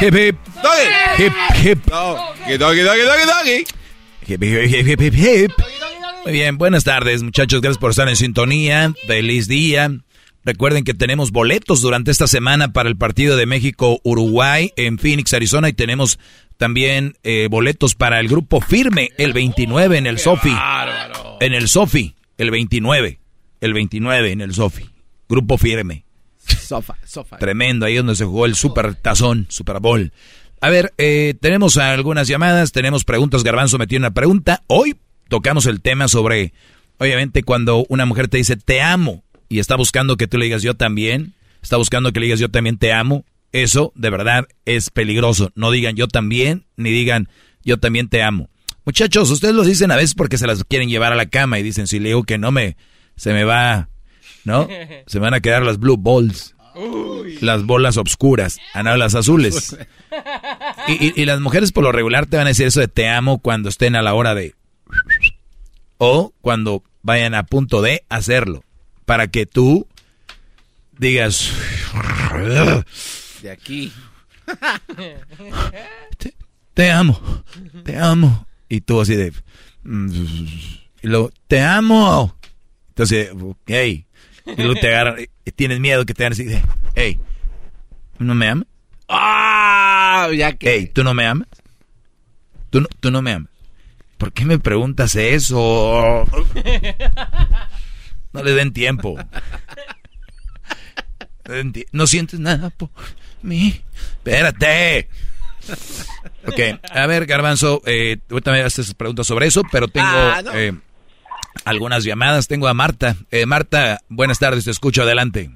Hip, hip. ¡Doggy! Hip, hip. Doggy, doggy, doggy, doggy, hip, hip, hip, hip, hip. Muy bien, buenas tardes, muchachos. Gracias por estar en sintonía. Feliz día. Recuerden que tenemos boletos durante esta semana para el partido de México-Uruguay en Phoenix, Arizona. Y tenemos también eh, boletos para el grupo Firme el 29 en el Sofi. En el Sofi, el 29. El 29 en el Sofi. Grupo Firme. Sofa. Tremendo, ahí donde se jugó el Super Tazón, Super Bowl. A ver, eh, tenemos algunas llamadas, tenemos preguntas. Garbanzo metió una pregunta. Hoy tocamos el tema sobre, obviamente, cuando una mujer te dice te amo y está buscando que tú le digas yo también, está buscando que le digas yo también te amo. Eso de verdad es peligroso. No digan yo también, ni digan yo también te amo. Muchachos, ustedes lo dicen a veces porque se las quieren llevar a la cama y dicen si le digo que no me, se me va, ¿no? Se van a quedar las blue balls. Las bolas obscuras, ah, no, las azules. Y, y- y las mujeres por lo regular te van a decir eso de te amo cuando estén a la hora de... o cuando vayan a punto de hacerlo, para que tú digas... De aquí. Te, amo, te amo. Y tú así de... Y luego, te amo. Entonces, hey. Y luego te agarran, tienes miedo que te hagan así de, hey, ¿no me amas? ¡Ah! Ya que... Hey, ¿tú no me amas? ¿Tú no, ¿Tú no me amas? ¿Por qué me preguntas eso? No le den tiempo. No sientes nada por mí. Espérate. Ok, a ver, Garbanzo, eh, tú también haces preguntas sobre eso, pero tengo Ah, no. eh, algunas llamadas. Tengo a Marta. Eh, Marta, buenas tardes, te escucho, adelante.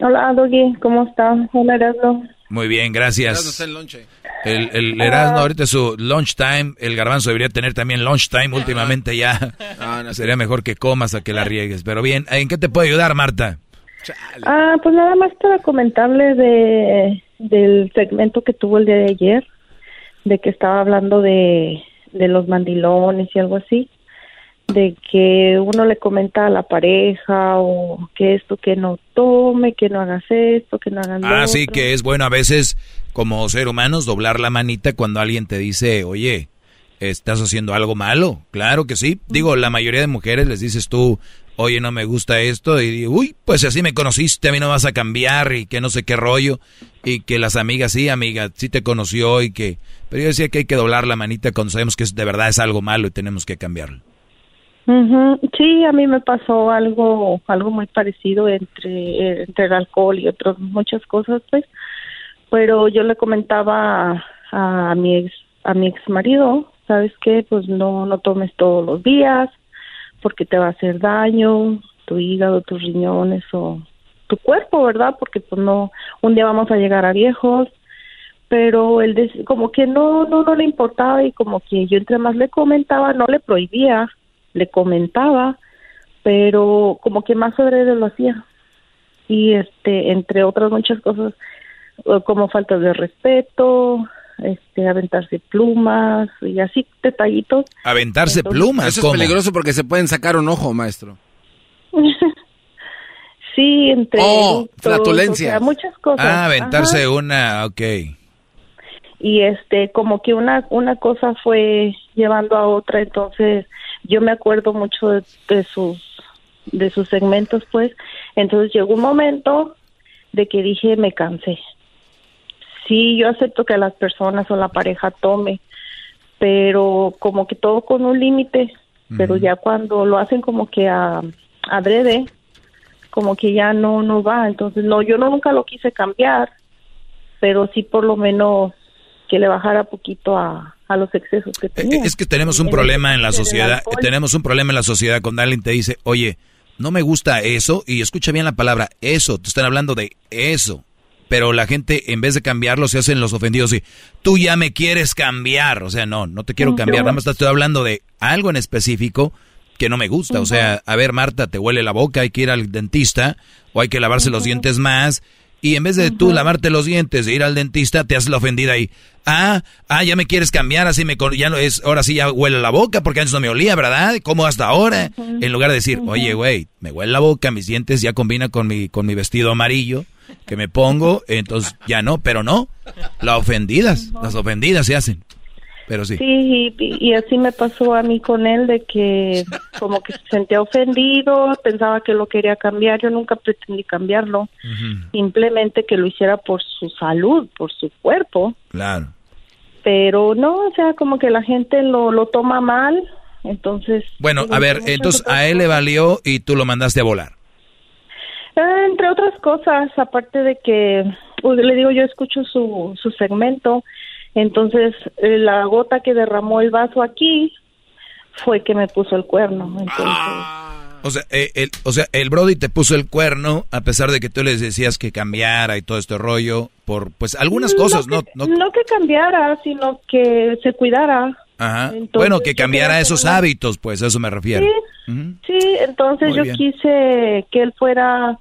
Hola, Doggy, ¿cómo está? Hola, Erasmo. Muy bien, gracias. lonche. El, el Erasmo ahorita es su lunch time, el Garbanzo debería tener también lunch time últimamente ya. Ah, no, Sería mejor que comas a que la riegues. Pero bien, ¿en qué te puedo ayudar, Marta? Ah, pues nada más para comentarle de del segmento que tuvo el día de ayer, de que estaba hablando de, de los mandilones y algo así, de que uno le comenta a la pareja o que esto que no tome, que no hagas esto, que no hagas lo Ah, sí, otro. que es bueno a veces como ser humanos doblar la manita cuando alguien te dice, oye, estás haciendo algo malo. Claro que sí. Digo, la mayoría de mujeres les dices tú, oye, no me gusta esto. Y digo, uy, pues así me conociste, a mí no vas a cambiar y que no sé qué rollo. Y que las amigas, sí, amiga, sí te conoció y que... Pero yo decía que hay que doblar la manita cuando sabemos que de verdad es algo malo y tenemos que cambiarlo. Ujú, Sí, a mí me pasó algo algo muy parecido entre entre el alcohol y otras muchas cosas, pues. Pero yo le comentaba a, mi ex a mi ex marido, sabes qué, pues no no tomes todos los días porque te va a hacer daño tu hígado, tus riñones o tu cuerpo, ¿verdad? Porque pues no un día vamos a llegar a viejos pero él como que no no no le importaba y como que yo entre más le comentaba no le prohibía le comentaba pero como que más sobre él lo hacía y este entre otras muchas cosas como faltas de respeto este aventarse plumas y así detallitos Aventarse Entonces- plumas, Eso es ¿cómo? peligroso porque se pueden sacar un ojo, maestro. sí entre Oh, eructos, flatulencia. o sea, muchas cosas Ah, aventarse Ajá. una, ok. y este como que una una cosa fue llevando a otra entonces yo me acuerdo mucho de, de sus de sus segmentos pues. Entonces llegó un momento de que dije me cansé. Sí yo acepto que las personas o la pareja tome pero como que todo con un límite pero ya cuando lo hacen como que a adrede como que ya no no va. Entonces no yo no nunca lo quise cambiar pero sí por lo menos que le bajara poquito a, a los excesos que tenía. Eh, Es que tenemos un En problema en la sociedad, tenemos un problema en la sociedad cuando alguien te dice, oye, no me gusta eso, y escucha bien la palabra eso, te están hablando de eso. Pero la gente, en vez de cambiarlo, se hacen los ofendidos y tú ya me quieres cambiar. O sea, no, no te quiero cambiar, nada más te estoy hablando de algo en específico que no me gusta. O sea, a ver, Marta, te huele la boca, hay que ir al dentista o hay que lavarse los dientes más. Y en vez de tú lavarte los dientes e ir al dentista, te haces la ofendida ahí. Ah, ah, ya me quieres cambiar, así me, ya no es, ahora sí ya huele la boca, porque antes no me olía, ¿verdad? ¿Cómo hasta ahora? En lugar de decir, oye, güey, me huele la boca, mis dientes ya combinan con mi, con mi vestido amarillo que me pongo, entonces ya no, pero no. Las ofendidas, las ofendidas se hacen. Pero sí. Sí, y, y así me pasó a mí con él, de que como que se sentía ofendido, pensaba que lo quería cambiar, yo nunca pretendí cambiarlo, simplemente que lo hiciera por su salud, por su cuerpo, Claro. pero no, o sea, como que la gente lo, lo toma mal, entonces... Bueno, digo, a ver, entonces a él le valió y tú lo mandaste a volar. Eh, entre otras cosas, aparte de que, pues, le digo, yo escucho su, su segmento, entonces eh, la gota que derramó el vaso aquí fue que me puso el cuerno. Entonces, O sea, eh, el, o sea, el Brody te puso el cuerno a pesar de que tú les decías que cambiara y todo este rollo por, pues, algunas cosas, ¿no? que, no no que cambiara, sino que se cuidara. Ajá. Entonces, bueno, que cambiara esos una- hábitos, pues, a eso me refiero. Sí, sí, entonces Muy yo bien. quise que él fuera,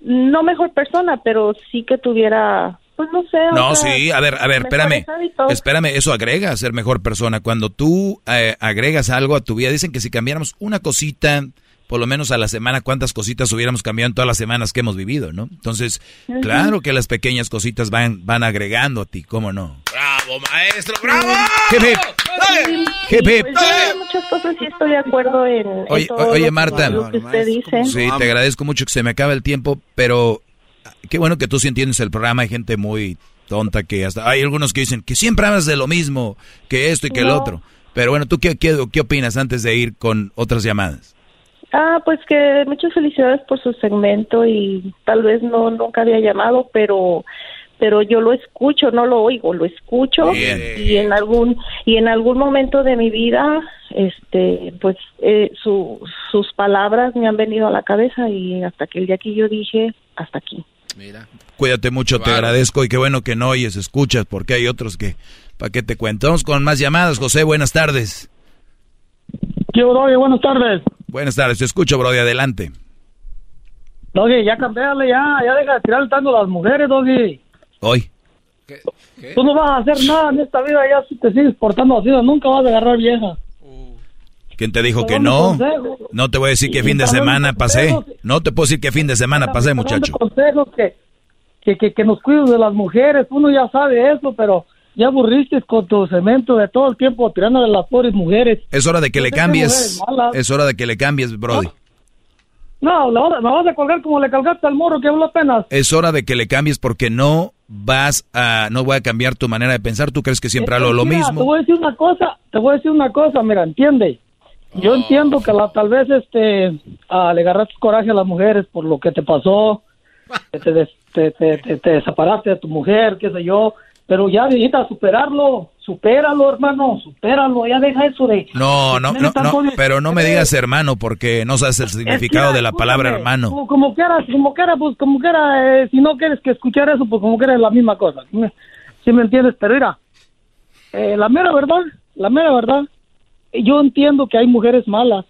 no mejor persona, pero sí que tuviera pues no sé. No, sí, a ver, a ver, espérame. Espérame, eso agrega a ser mejor persona. Cuando tú eh, agregas algo a tu vida, dicen que si cambiáramos una cosita, por lo menos a la semana, cuántas cositas hubiéramos cambiado en todas las semanas que hemos vivido, ¿no? Entonces, claro que las pequeñas cositas van, van agregando a ti, ¿cómo no? ¡Bravo, maestro! ¡Bravo! Hip, hip. Hip, hip. Pues yo en muchas cosas sí estoy de acuerdo en, en Oye, todo oye lo que- Marta. lo que usted dice. Sí, te agradezco mucho que se me acaba el tiempo, pero qué bueno que tú sí entiendes el programa. Hay gente muy tonta que hasta... Hay algunos que dicen que siempre hablas de lo mismo, que esto y que el otro. Pero bueno, ¿tú qué, qué, qué opinas antes de ir con otras llamadas? Ah, pues que muchas felicidades por su segmento y tal vez no nunca había llamado, pero pero yo lo escucho, no lo oigo, lo escucho Bien. y en algún y en algún momento de mi vida, este, pues eh, su, sus palabras me han venido a la cabeza y hasta que el día que yo dije hasta aquí. Cuídate mucho, te agradezco y qué bueno que no oyes, escuchas, porque hay otros que... ¿Para qué te cuento? Vamos con más llamadas. José, buenas tardes. ¿Qué Doggy? Buenas tardes. Buenas tardes, te escucho, Brody, adelante. Doggy, ya cambiale, ya, ya deja de tirar tanto a las mujeres, Doggy. Hoy. Tú no vas a hacer nada en esta vida, ya si te sigues portando así, nunca vas a agarrar vieja. ¿Quién te dijo que no? No te voy a decir qué Y fin de semana pasé. No te puedo decir qué fin de semana pasé, muchacho. consejos que, que, que, que nos cuides de las mujeres. Uno ya sabe eso, pero ya aburriste con tu cemento de todo el tiempo tirándole a las pobres mujeres. Es hora de que le que cambies. Es hora de que le cambies, Brody. No, la me vas a colgar como le colgaste al morro que habló apenas. Es hora de que le cambies porque no vas a, no voy a cambiar tu manera de pensar. Tú crees que siempre hablo lo Mira, Te mismo. voy a decir una cosa, te voy a decir una cosa, mira, entiende. Yo entiendo que la, tal vez este ah, le agarraste coraje a las mujeres por lo que te pasó, que te, des- te, te, te- te separaste de tu mujer, qué sé yo, pero ya necesitas superarlo, supéralo, hermano, supéralo, ya deja eso de... No, no, no, pero no me digas hermano porque no sabes el significado de la palabra hermano. Como, como quiera, como quiera, pues como quiera, eh, si no quieres que escuchar eso, pues como quiera es la misma cosa. ¿sí me, sí me entiendes? Pero mira, eh, la mera verdad, la mera verdad, yo entiendo que hay mujeres malas,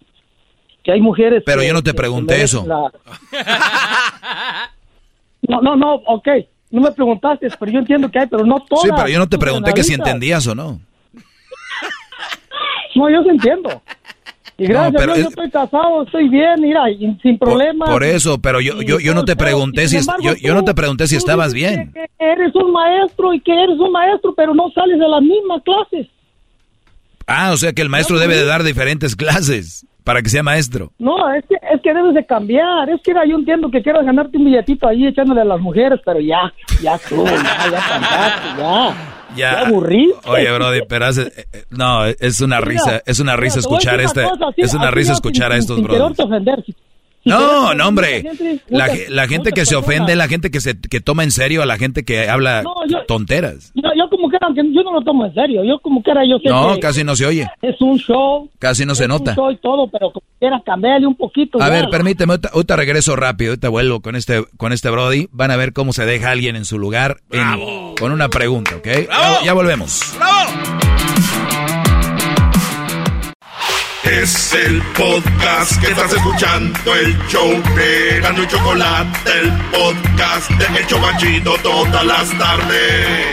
que hay mujeres... Pero que- yo no te pregunté eso. la- No, no, no, ok, no me preguntaste, pero yo entiendo que hay, pero no todas. Sí, pero yo no te pregunté que si entendías o no. No, yo sí entiendo. Y gracias pero a Dios, es- yo estoy casado, estoy bien, mira, y sin problemas. Por eso, pero yo, yo, yo no te pregunté si, embargo, yo, yo no te pregunté si estabas bien. que eres un maestro y que eres un maestro, pero no sales de las mismas clases. Ah, o sea que el maestro debe de dar diferentes clases para que sea maestro. No, es que, es que debes de cambiar. Es que mira, yo entiendo que quieras ganarte un billetito ahí echándole a las mujeres, pero ya, ya tú, ya, ya cantaste, ya. Ya. Aburriste. Oye, Brody, pero hace, eh, eh, no, es una Mira, risa, es una risa escuchar este, cosa, es una risa escuchar sin- a estos sin No, no, hombre. La, gente que se ofende, la gente que se que toma en serio a la gente que habla No, yo- tonteras. Yo, yo como que era, aunque yo no lo tomo en serio. Yo como que era, yo sé No, que casi no se oye, es un show. casi no se nota. Un show y todo, pero como quiera cambiarle un poquito. A ver, permíteme, ahorita, ahorita regreso rápido, ahorita vuelvo con este, con este Brody. Van a ver cómo se deja alguien en su lugar en- con una pregunta, ¿ok? Ya, ya volvemos. Es el podcast que estás escuchando, el show de Gano y Chocolate, el podcast de El Chocachito todas las tardes.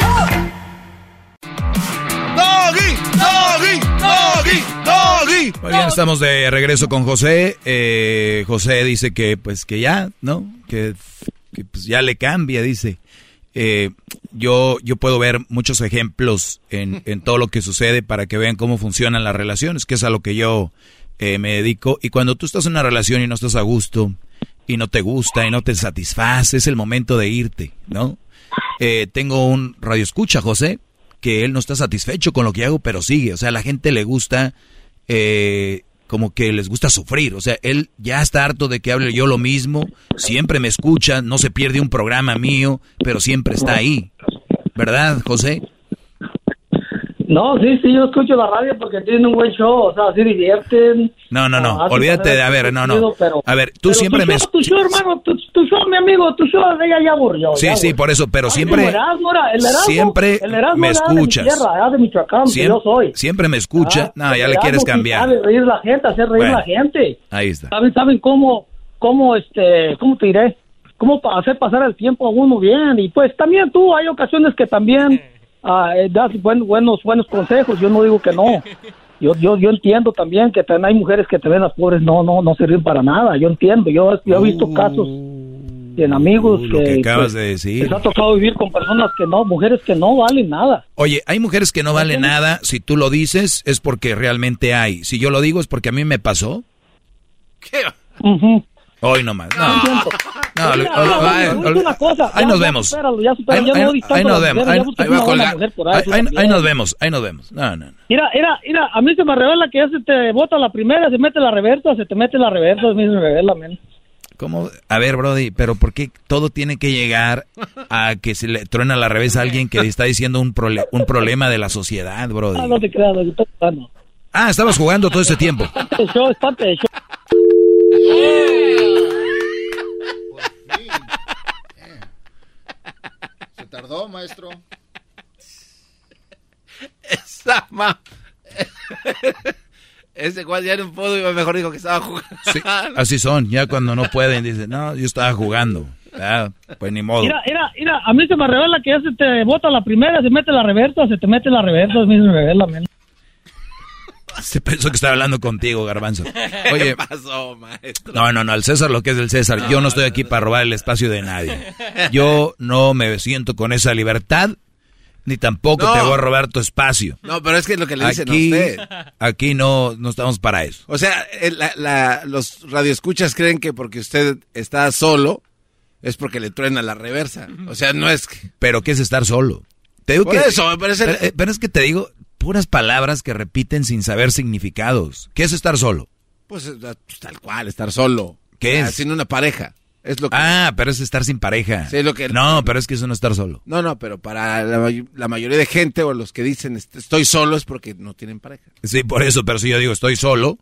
¡Doggy! ¡Doggy! ¡Doggy! ¡Doggy! Muy bien, estamos de regreso con José. Eh, José dice que, pues, que ya, ¿no? Que, que, pues, ya le cambia, dice. Eh, yo, yo puedo ver muchos ejemplos en, en todo lo que sucede para que vean cómo funcionan las relaciones, que es a lo que yo eh, me dedico. Y cuando tú estás en una relación y no estás a gusto, y no te gusta, y no te satisface, es el momento de irte, ¿no? Eh, tengo un radio escucha, José, que él no está satisfecho con lo que hago, pero sigue. O sea, a la gente le gusta, eh, como que les gusta sufrir. O sea, él ya está harto de que hable yo lo mismo, siempre me escucha, no se pierde un programa mío, pero siempre está ahí. ¿Verdad, José? No, sí, sí, yo escucho la radio porque tienen un buen show, o sea, así divierten. No, no, no, Ah, sí, olvídate de, a ver, no, no. pero- A ver, tú siempre tu me... show, Tu show, hermano, tu, tu show, mi amigo, tu show ella ya aburrió. Sí, ya sí, por eso, pero Ay, siempre... como Erasmo era- el Erasmo- Siempre el Erasmo me era de mi escuchas. tierra, de Michoacán, que Siempre, yo soy. siempre me escucha. Ah, no, ya el le quieres sí cambiar. sabe reír la gente, hacer reír Bueno. la gente. Ahí está. ¿Saben, saben cómo, cómo, este, cómo te diré? cómo hacer pasar el tiempo a uno bien. Y pues también tú, hay ocasiones que también ah, eh, das buen- buenos, buenos consejos. Yo no digo que no. Yo, yo, yo entiendo también que también hay mujeres que también las pobres no, no, no sirven para nada. Yo entiendo. Yo, yo he visto casos en amigos Uh, lo que acabas pues, de decir. les ha tocado vivir con personas que no, mujeres que no valen nada. Oye, hay mujeres que no valen nada. Si tú lo dices, es porque realmente hay. Si yo lo digo, es porque a mí me pasó. Hoy nomás. No, no, Mira, una cosa, ahí nos vemos. Ahí- nos vemos. Ahí va a colgar. ahí, nos vemos. Ahí nos vemos. No, no, no. Mira, mira, mira, a mí se me revela que ya se te bota la primera, se mete la reversa, se te mete la reversa, a mí se me revela, men. ¿Cómo? A ver, Brody, pero ¿por qué todo tiene que llegar a que se le truena la revés a alguien que está diciendo un, un problema de la sociedad, Brody? Ah, no te creas, yo estoy jugando. Ah, estabas jugando todo ese tiempo. Es parte del show, es parte del show. Tardó, maestro. Esa ma... Ese cual ya no pudo y mejor dijo que estaba jugando. Sí, así son. Ya cuando no pueden, dicen, no, yo estaba jugando. Ah, pues ni modo. Mira, mira, mira, a mí se me revela que ya se te bota la primera, se mete la reversa, se te mete la reversa, a mí se me revela, men. Se pensó que estaba hablando contigo, Garbanzo. Oye, ¿Qué pasó, maestro? no, no, no, al César lo que es del César. Yo no estoy aquí para robar el espacio de nadie. Yo no me siento con esa libertad, ni tampoco No. te voy a robar tu espacio. No, pero es que es lo que le dicen aquí, a usted. Aquí no, no estamos para eso. O sea, el- la- la- los radioescuchas creen que porque usted está solo es porque le truena la reversa. O sea, no es que... Pero ¿qué es estar solo? Te digo Por que, eso, me parece- pero, eh, pero es que te digo puras palabras que repiten sin saber significados. ¿Qué es estar solo? Pues, eh, pues, tal cual, estar solo. ¿Qué Ah, es? Sin una pareja. Es lo que... Ah, pero es estar sin pareja. Sí, lo que- No, pero es que eso no es estar solo. No, no, pero para la, may- la mayoría de gente o los que dicen est- estoy solo es porque no tienen pareja. Sí, por eso, pero si yo digo estoy solo,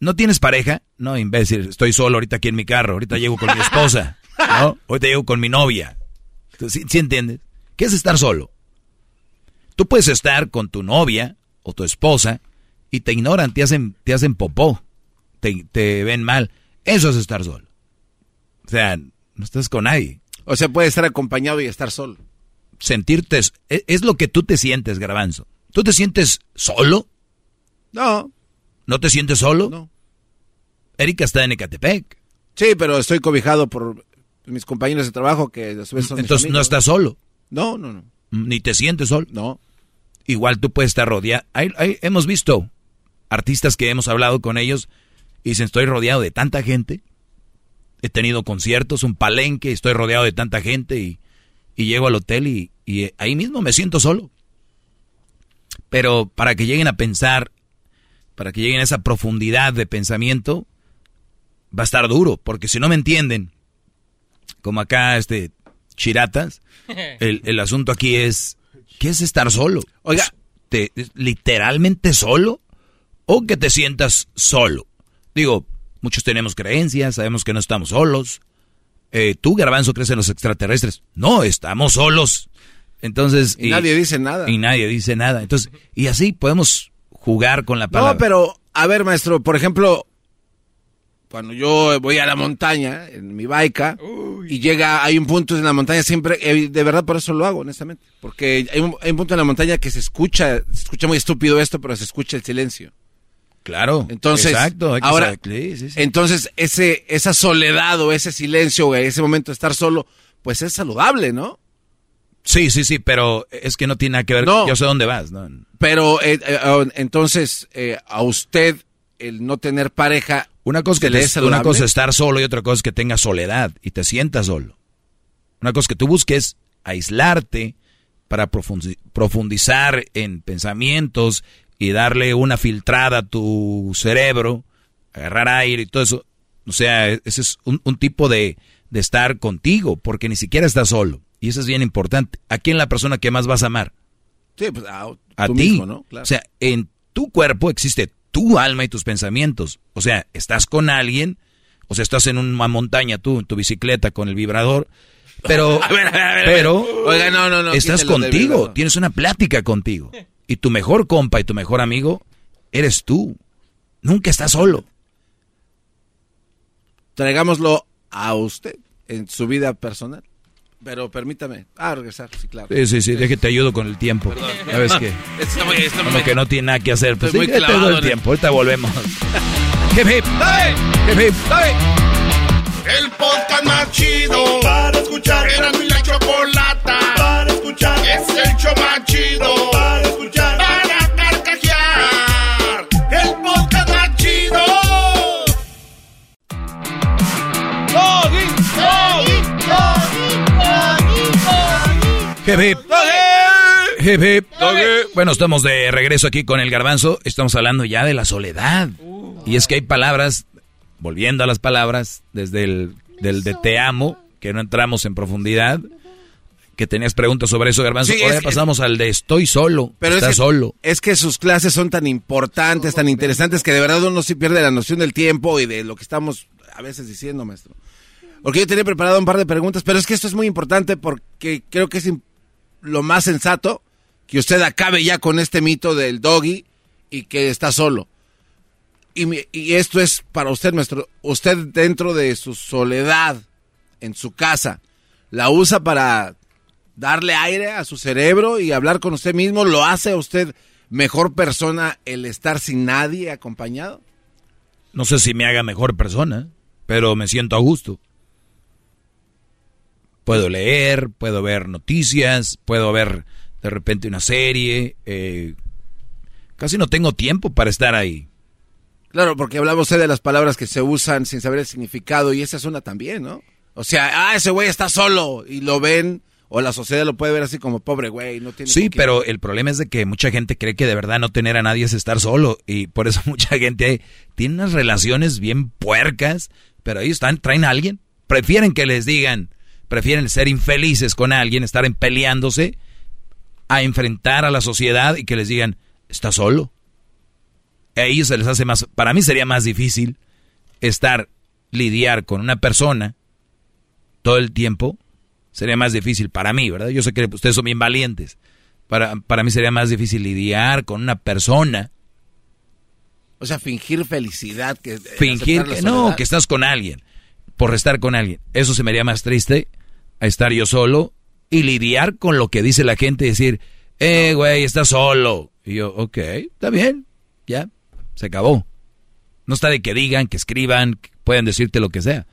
¿no tienes pareja? No, imbécil, estoy solo ahorita aquí en mi carro, ahorita llego con mi esposa, ¿no? Ahorita llego con mi novia. ¿Sí, sí entiendes? ¿Qué es estar solo? Tú puedes estar con tu novia o tu esposa y te ignoran, te hacen, te hacen popó, te, te ven mal. Eso es estar solo. O sea, no estás con nadie. O sea, puede estar acompañado y estar solo. Sentirte, es, es lo que tú te sientes, Garbanzo. ¿Tú te sientes solo? No. ¿No te sientes solo? No. Erika está en Ecatepec. Sí, pero estoy cobijado por mis compañeros de trabajo que a su vez son mis Entonces no estás solo. No, no, no. Ni te sientes solo. No. Igual tú puedes estar rodeado. Hay- hay- hemos visto artistas que hemos hablado con ellos y dicen, estoy rodeado de tanta gente. He tenido conciertos, un palenque, estoy rodeado de tanta gente y, y llego al hotel y, y ahí mismo me siento solo. Pero para que lleguen a pensar, para que lleguen a esa profundidad de pensamiento, va a estar duro, porque si no me entienden, como acá este Chiratas, el, el asunto aquí es, ¿qué es estar solo? Oiga. ¿Te, ¿Literalmente solo? ¿O que te sientas solo? Digo, muchos tenemos creencias, sabemos que no estamos solos. Eh, ¿Tú, Garbanzo, crees en los extraterrestres? No, estamos solos. Entonces... Y nadie dice nada. Y nadie dice nada. Entonces, y así podemos jugar con la palabra. No, pero, a ver, maestro, por ejemplo, cuando yo voy a la montaña en mi baica y llega, hay un punto en la montaña siempre, eh, de verdad por eso lo hago, honestamente, porque hay un, hay un punto en la montaña que se escucha, se escucha muy estúpido esto, pero se escucha el silencio. Claro. Entonces, exacto, hay que ahora, saber- sí, sí, sí. entonces ese, esa soledad o ese silencio o ese momento de estar solo, pues es saludable, ¿no? Sí, sí, sí, pero es que no tiene nada que ver. No. Yo sé dónde vas, ¿no? Pero eh, eh, ah, entonces, eh, a usted el no tener pareja, Una cosa, ¿se que te- una cosa es estar solo y otra cosa es que tengas soledad y te sientas solo. Una cosa que tú busques aislarte para profundi- profundizar en pensamientos y darle una filtrada a tu cerebro, agarrar aire y todo eso. O sea, ese es un, un tipo de, de estar contigo, porque ni siquiera estás solo. Y eso es bien importante. ¿A quién la persona que más vas a amar? Sí, pues a, ti. mismo, ¿no? Claro. O sea, en tu cuerpo existe tu alma y tus pensamientos. O sea, estás con alguien, o sea, estás en una montaña tú, en tu bicicleta con el vibrador, pero, A ver, a ver, a ver, pero. Oiga, no, no, no, estás contigo, tienes una plática contigo. Y tu mejor compa y tu mejor amigo eres tú. Nunca estás solo. Traigámoslo a usted. en su vida personal. Pero permítame. Ah, regresar, sí, claro. Sí, sí, sí, déjate ayudo con el tiempo. ¿Sabes qué? Está muy- está Como muy- que no tiene nada que hacer. Pues Estoy sí, muy te doy clavado el en el- tiempo. Ahorita volvemos. Hip, hip. Hip, hip. El podcast más chido para escuchar. Era mi la chocolata para escuchar. Es el show Hip, hip. Hip. Bueno, estamos de regreso aquí con el garbanzo. Estamos hablando ya de la soledad. Y es que hay palabras, volviendo a las palabras, desde el del de te amo, que no entramos en profundidad. Que tenías preguntas sobre eso, garbanzo. Sí, Ahora es- pasamos al de estoy solo. Pero Estás es que, solo. Es que sus clases son tan importantes, tan interesantes, que de verdad uno sí pierde la noción del tiempo y de lo que estamos a veces diciendo, maestro. Porque yo tenía preparado un par de preguntas, pero es que esto es muy importante porque creo que es im- lo más sensato que usted acabe ya con este mito del doggy y que está solo. Y, esto es para usted, maestro. Usted dentro de su soledad, en su casa, la usa para darle aire a su cerebro y hablar con usted mismo. ¿Lo hace a usted mejor persona el estar sin nadie acompañado? No sé si me haga mejor persona, pero me siento a gusto. Puedo leer, puedo ver noticias, puedo ver de repente una serie. eh, casi no tengo tiempo para estar ahí. Claro, porque hablaba usted de las palabras que se usan sin saber el significado y esa es una también, ¿no? O sea, ah, ese güey está solo y lo ven, o la sociedad lo puede ver así como pobre güey, no tiene Sí, con quién". pero el problema es de que mucha gente cree que de verdad no tener a nadie es estar solo y por eso mucha gente tiene unas relaciones bien puercas, pero ahí están, traen a alguien, prefieren que les digan, prefieren ser infelices con alguien, estar en peleándose, a enfrentar a la sociedad y que les digan, está solo. A ellos se les hace más, para mí sería más difícil estar, lidiar con una persona todo el tiempo, sería más difícil para mí, ¿verdad? Yo sé que ustedes son bien valientes. Para, para mí sería más difícil lidiar con una persona, O sea, fingir felicidad que fingir aceptar la que no, que estás con alguien, por estar con alguien. Eso se me haría más triste a estar yo solo y lidiar con lo que dice la gente y decir, eh, güey, estás solo. Y yo, ok, está bien, ya, se acabó. No está de que digan, que escriban, que puedan decirte lo que sea.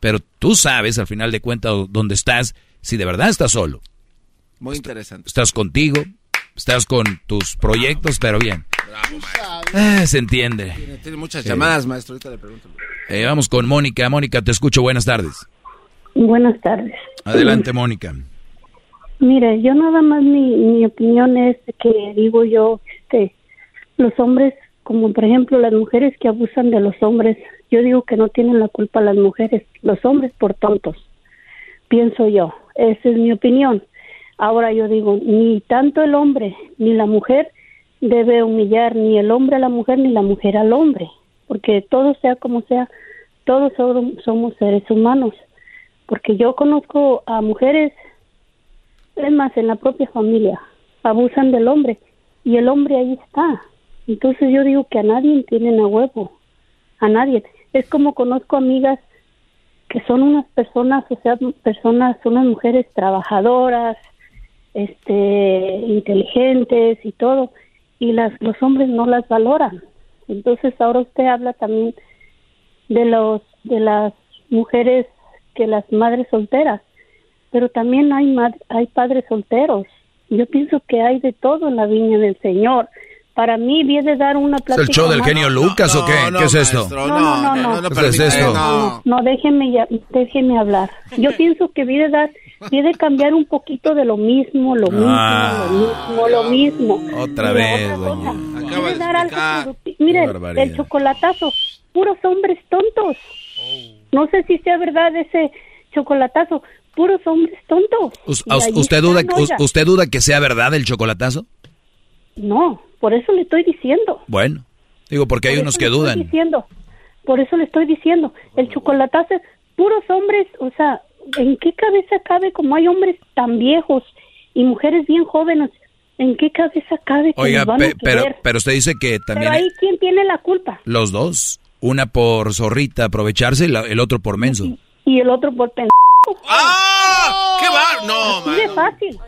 Pero tú sabes, al final de cuentas, dónde estás, si de verdad estás solo. Muy interesante. Estás contigo, estás con tus proyectos, pero bien. Eh, se entiende. Tiene, tiene muchas Sí. llamadas, maestro, ahorita le pregunto. Eh, vamos con Mónica. Mónica, te escucho. Buenas tardes. Buenas tardes. Adelante, Mónica. Mire, yo nada más mi, mi opinión es que digo yo, este, los hombres, como por ejemplo las mujeres que abusan de los hombres, yo digo que no tienen la culpa las mujeres, los hombres por tontos, pienso yo, esa es mi opinión. Ahora yo digo, ni tanto el hombre ni la mujer debe humillar ni el hombre a la mujer ni la mujer al hombre, porque todo sea como sea, todos somos- somos seres humanos, porque yo conozco a mujeres es en la propia familia abusan del hombre y el hombre ahí está. Entonces yo digo que a nadie tienen a huevo, a nadie. Es como conozco amigas que son unas personas, o sea, personas, unas mujeres trabajadoras, este, inteligentes y todo, y las los hombres no las valoran. Entonces ahora usted habla también de los de las mujeres que las madres solteras pero también hay ma- hay padres solteros. Yo pienso que hay de todo en la viña del Señor. Para mí viene dar una ¿Es plática. el show del más- genio Lucas o qué? ¿Qué es esto? No, no, no, no. ¿Qué es esto? No, no, déjeme, ya, déjeme hablar. Yo pienso que viene dar, viene cambiar un poquito de lo mismo, lo mismo, Ah. lo mismo, lo mismo. Otra vez, doña. viene dar algo productivo. Mire, el chocolatazo, puros hombres tontos. No sé si sea verdad ese chocolatazo, puros hombres tontos. ¿Usted duda, oiga. ¿Usted duda que sea verdad el chocolatazo? No, por eso le estoy diciendo. Bueno, digo porque hay unos que dudan. diciendo. Por eso le estoy diciendo. El chocolatazo, puros hombres, o sea, ¿en qué cabeza cabe como hay hombres tan viejos y mujeres bien jóvenes? ¿En qué cabeza cabe que Oiga, van a pero, pero usted dice que también Pero ahí, ¿quién tiene la culpa? los dos, una por zorrita aprovecharse y la- el otro por menso. Y el otro por. ¡Ah! ¡Qué va! No, Así de fácil.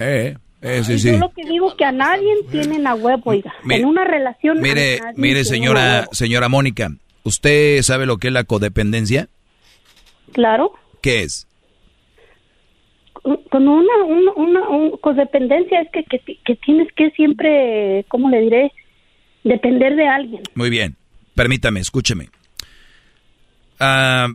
Eh, eh, sí, sí. Yo lo que digo que a nadie tienen a huevo, oiga. Mi- en una relación. Mire, mire, señora, señora Mónica, ¿usted sabe lo que es la codependencia? Claro. ¿Qué es? Con una, una, una un- codependencia es que, que, que tienes que siempre, ¿cómo le diré? Depender de alguien. Muy bien, permítame, escúcheme. Ah,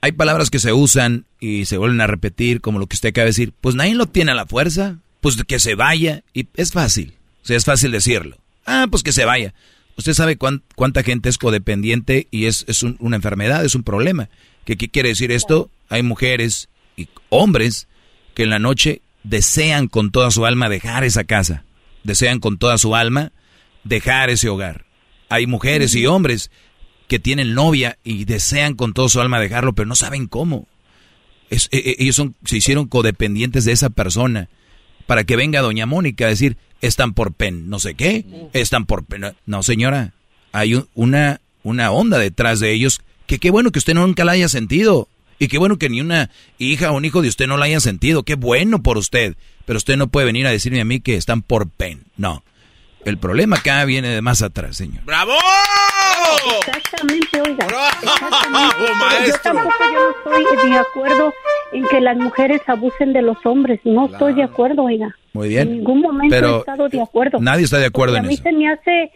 hay palabras que se usan y se vuelven a repetir, como lo que usted acaba de decir. Pues nadie lo tiene a la fuerza, pues que se vaya. Y es fácil, o sea, es fácil decirlo. Ah, pues que se vaya. Usted sabe cuán- cuánta gente es codependiente y es, es un- una enfermedad, es un problema. ¿Qué, ¿Qué quiere decir esto? Hay mujeres y hombres que en la noche desean con toda su alma dejar esa casa, desean con toda su alma dejar ese hogar. Hay mujeres y hombres que tienen novia y desean con toda su alma dejarlo, pero no saben cómo. Es- e- e- ellos son, se hicieron codependientes de esa persona para que venga doña Mónica a decir, están por pen, no sé qué, están por pen. No, señora, hay un- una, una onda detrás de ellos que qué bueno que usted nunca la haya sentido. Y qué bueno que ni una hija o un hijo de usted no la haya sentido. Qué bueno por usted. Pero usted no puede venir a decirme a mí que están por pen. No. El problema acá viene de más atrás, señor. ¡Bravo! Exactamente, oiga. Exactamente. ¡Bravo, Yo maestro! tampoco yo no estoy de acuerdo en que las mujeres abusen de los hombres. No estoy de acuerdo, oiga. Muy bien. En ningún momento he estado de acuerdo. nadie está de acuerdo Porque en a mí eso. se me hace,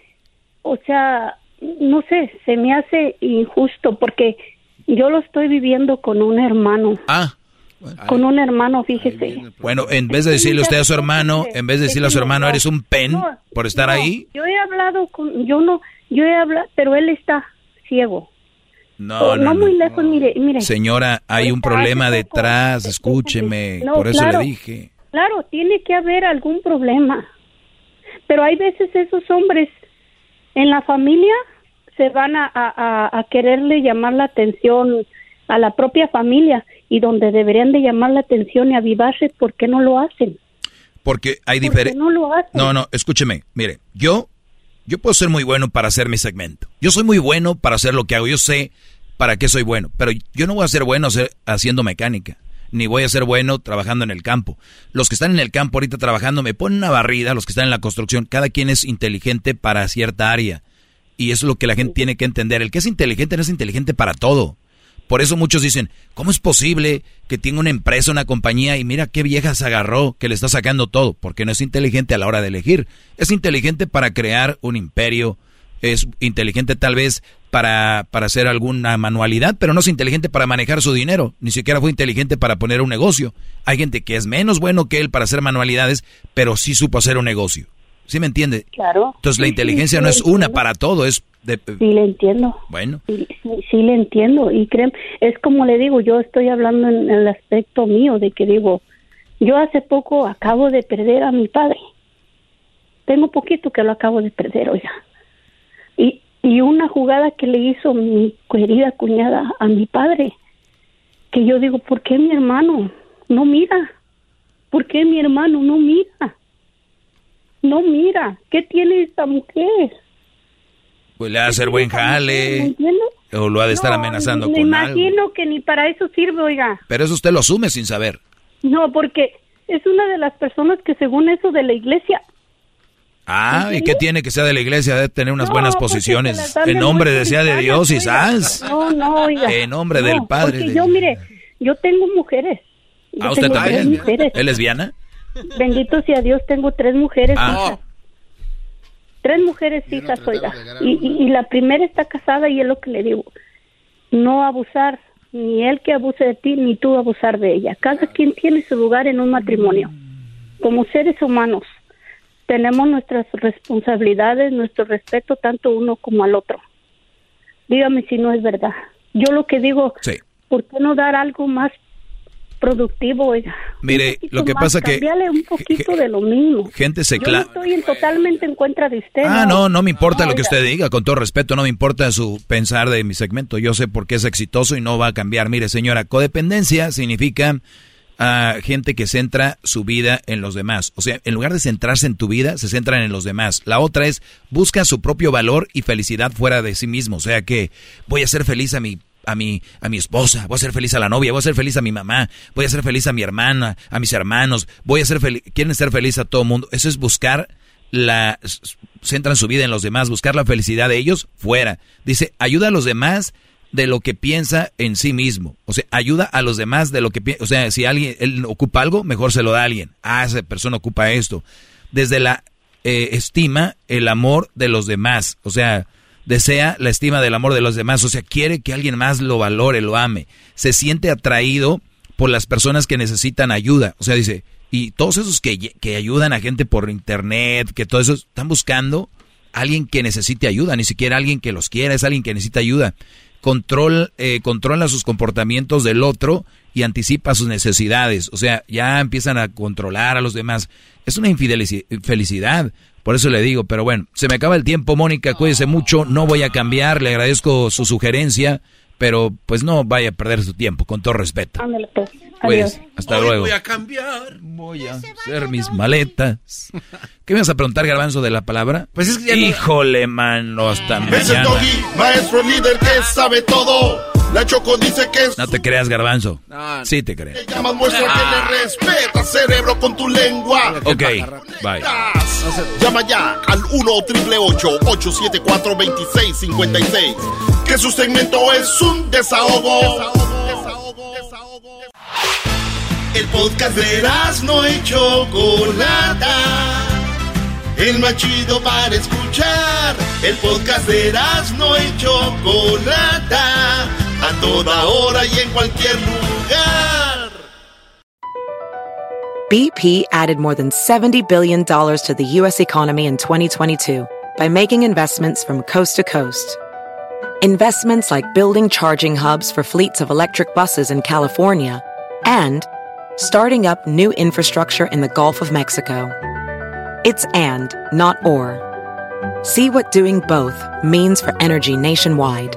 o sea, no sé, se me hace injusto porque yo lo estoy viviendo con un hermano. Ah. Con un hermano, fíjese. Bueno, en vez de decirle usted a su hermano, en vez de decirle a su hermano, eres un pen No, por estar no, ahí. Yo he hablado con, yo no, yo he hablado, pero él está ciego. No, Oh, no, no. muy lejos, mire, mire. Señora, hay un problema detrás, escúcheme. No, Por eso claro. le dije. Claro, tiene que haber algún problema. Pero hay veces esos hombres en la familia se van a, a- a quererle llamar la atención a la propia familia y donde deberían de llamar la atención y avivarse, ¿por qué no lo hacen? Porque hay ¿Por qué diferentes... no lo hacen? No, no, escúcheme. Mire, yo, yo puedo ser muy bueno para hacer mi segmento. Yo soy muy bueno para hacer lo que hago. Yo sé para qué soy bueno. Pero yo no voy a ser bueno haciendo mecánica. Ni voy a ser bueno trabajando en el campo. Los que están en el campo ahorita trabajando me ponen una barrida. Los que están en la construcción, cada quien es inteligente para cierta área. Y eso es lo que la gente tiene que entender. El que es inteligente no es inteligente para todo. Por eso muchos dicen, ¿cómo es posible que tenga una empresa, una compañía y mira qué vieja se agarró que le está sacando todo? Porque no es inteligente a la hora de elegir. Es inteligente para crear un imperio, es inteligente tal vez para, para hacer alguna manualidad, pero no es inteligente para manejar su dinero. Ni siquiera fue inteligente para poner un negocio. Hay gente que es menos bueno que él para hacer manualidades, pero sí supo hacer un negocio. ¿Sí me entiende? Claro. Entonces la inteligencia sí, no es una para todo, es de... Sí, le entiendo. Bueno. Sí, sí, sí le entiendo. Y creen, es como le digo, yo estoy hablando en el aspecto mío de que digo, yo hace poco acabo de perder a mi padre. Tengo poquito que lo acabo de perder, oiga. Y, y una jugada que le hizo mi querida cuñada a mi padre, que yo digo, ¿por qué mi hermano no mira? ¿Por qué mi hermano no mira? No mira. ¿Qué tiene esta mujer? Pues le hacer buen ¿Me jale. entiende? O lo ha de estar No, amenazando me con algo. imagino que ni para eso sirve, oiga. Pero eso usted lo asume sin saber. No, porque es una de las personas que según eso de la iglesia, Ah, ¿y qué tiene que sea de la iglesia? Debe tener unas No, buenas posiciones. En nombre de sea de Dios y. ¡zas! No, no, oiga. En nombre No, del Padre. Porque de- yo, mire, yo tengo mujeres. Yo Ah, usted tengo tres también. ¿Es lesbiana? Bendito sea Dios, tengo tres mujeres. Ah. hijas. Tres mujeres hijas, oiga. Y, y, y la primera está casada y es lo que le digo. No abusar, ni él que abuse de ti, ni tú abusar de ella. Cada quien tiene su lugar en un matrimonio. Como seres humanos, tenemos nuestras responsabilidades, nuestro respeto tanto uno como al otro. Dígame si no es verdad. Yo lo que digo, Sí. ¿por qué no dar algo más productivo, oiga? Mire, lo que más, pasa que un poquito de lo mismo. gente se Yo no cla... estoy en- totalmente en contra de usted. Ah, no, no me importa lo que usted diga, con todo respeto, no me importa su pensar de mi segmento. Yo sé por qué es exitoso y no va a cambiar. Mire, señora, codependencia significa a gente que centra su vida en los demás. O sea, en lugar de centrarse en tu vida, se centran en los demás. La otra es busca su propio valor y felicidad fuera de sí mismo. O sea que voy a ser feliz a mi a mi, a mi esposa, voy a ser feliz a la novia, voy a ser feliz a mi mamá, voy a ser feliz a mi hermana, a mis hermanos, voy a ser feliz, quieren ser feliz a todo el mundo. Eso es buscar la, centran su vida en los demás, buscar la felicidad de ellos fuera. Dice, ayuda a los demás de lo que piensa en sí mismo. O sea, ayuda a los demás de lo que piensa. O sea, si alguien él ocupa algo, mejor se lo da a alguien. Ah, esa persona ocupa esto. Desde la eh, estima, el amor de los demás. O sea, desea la estima del amor de los demás. O sea, quiere que alguien más lo valore, lo ame. Se siente atraído por las personas que necesitan ayuda. O sea, dice, y todos esos que, que ayudan a gente por internet, que todo eso, están buscando alguien que necesite ayuda, ni siquiera alguien que los quiera, es alguien que necesita ayuda control, eh, controla sus comportamientos del otro y anticipa sus necesidades. O sea, ya empiezan a controlar a los demás. Es una infelicidad. Por eso le digo, pero bueno, se me acaba el tiempo, Mónica, cuídese mucho, no voy a cambiar, le agradezco su sugerencia, pero pues no vaya a perder su tiempo, con todo respeto. Ándale, pues. Pues, hasta luego. Voy a cambiar. Voy a hacer mis maletas. ¿Qué me vas a preguntar, Garbanzo, de la palabra? Pues es que ya Híjole, mano, hasta Es el mañana. doggy, maestro líder que sabe todo. La Choco dice que es No te creas, Garbanzo. No. Sí te creo. llamas muestra que le respeta cerebro con tu lengua. Ok, bye. Llama ya al 1 874 2656 Que su segmento es un desahogo. El podcast de no y Chocolata. El más chido para escuchar. El podcast de no y Chocolata. A toda hora y en cualquier lugar. BP added more than $70 billion to the U.S. economy in 2022 by making investments from coast to coast. Investments like building charging hubs for fleets of electric buses in California and starting up new infrastructure in the Gulf of Mexico. It's and, not or. See what doing both means for energy nationwide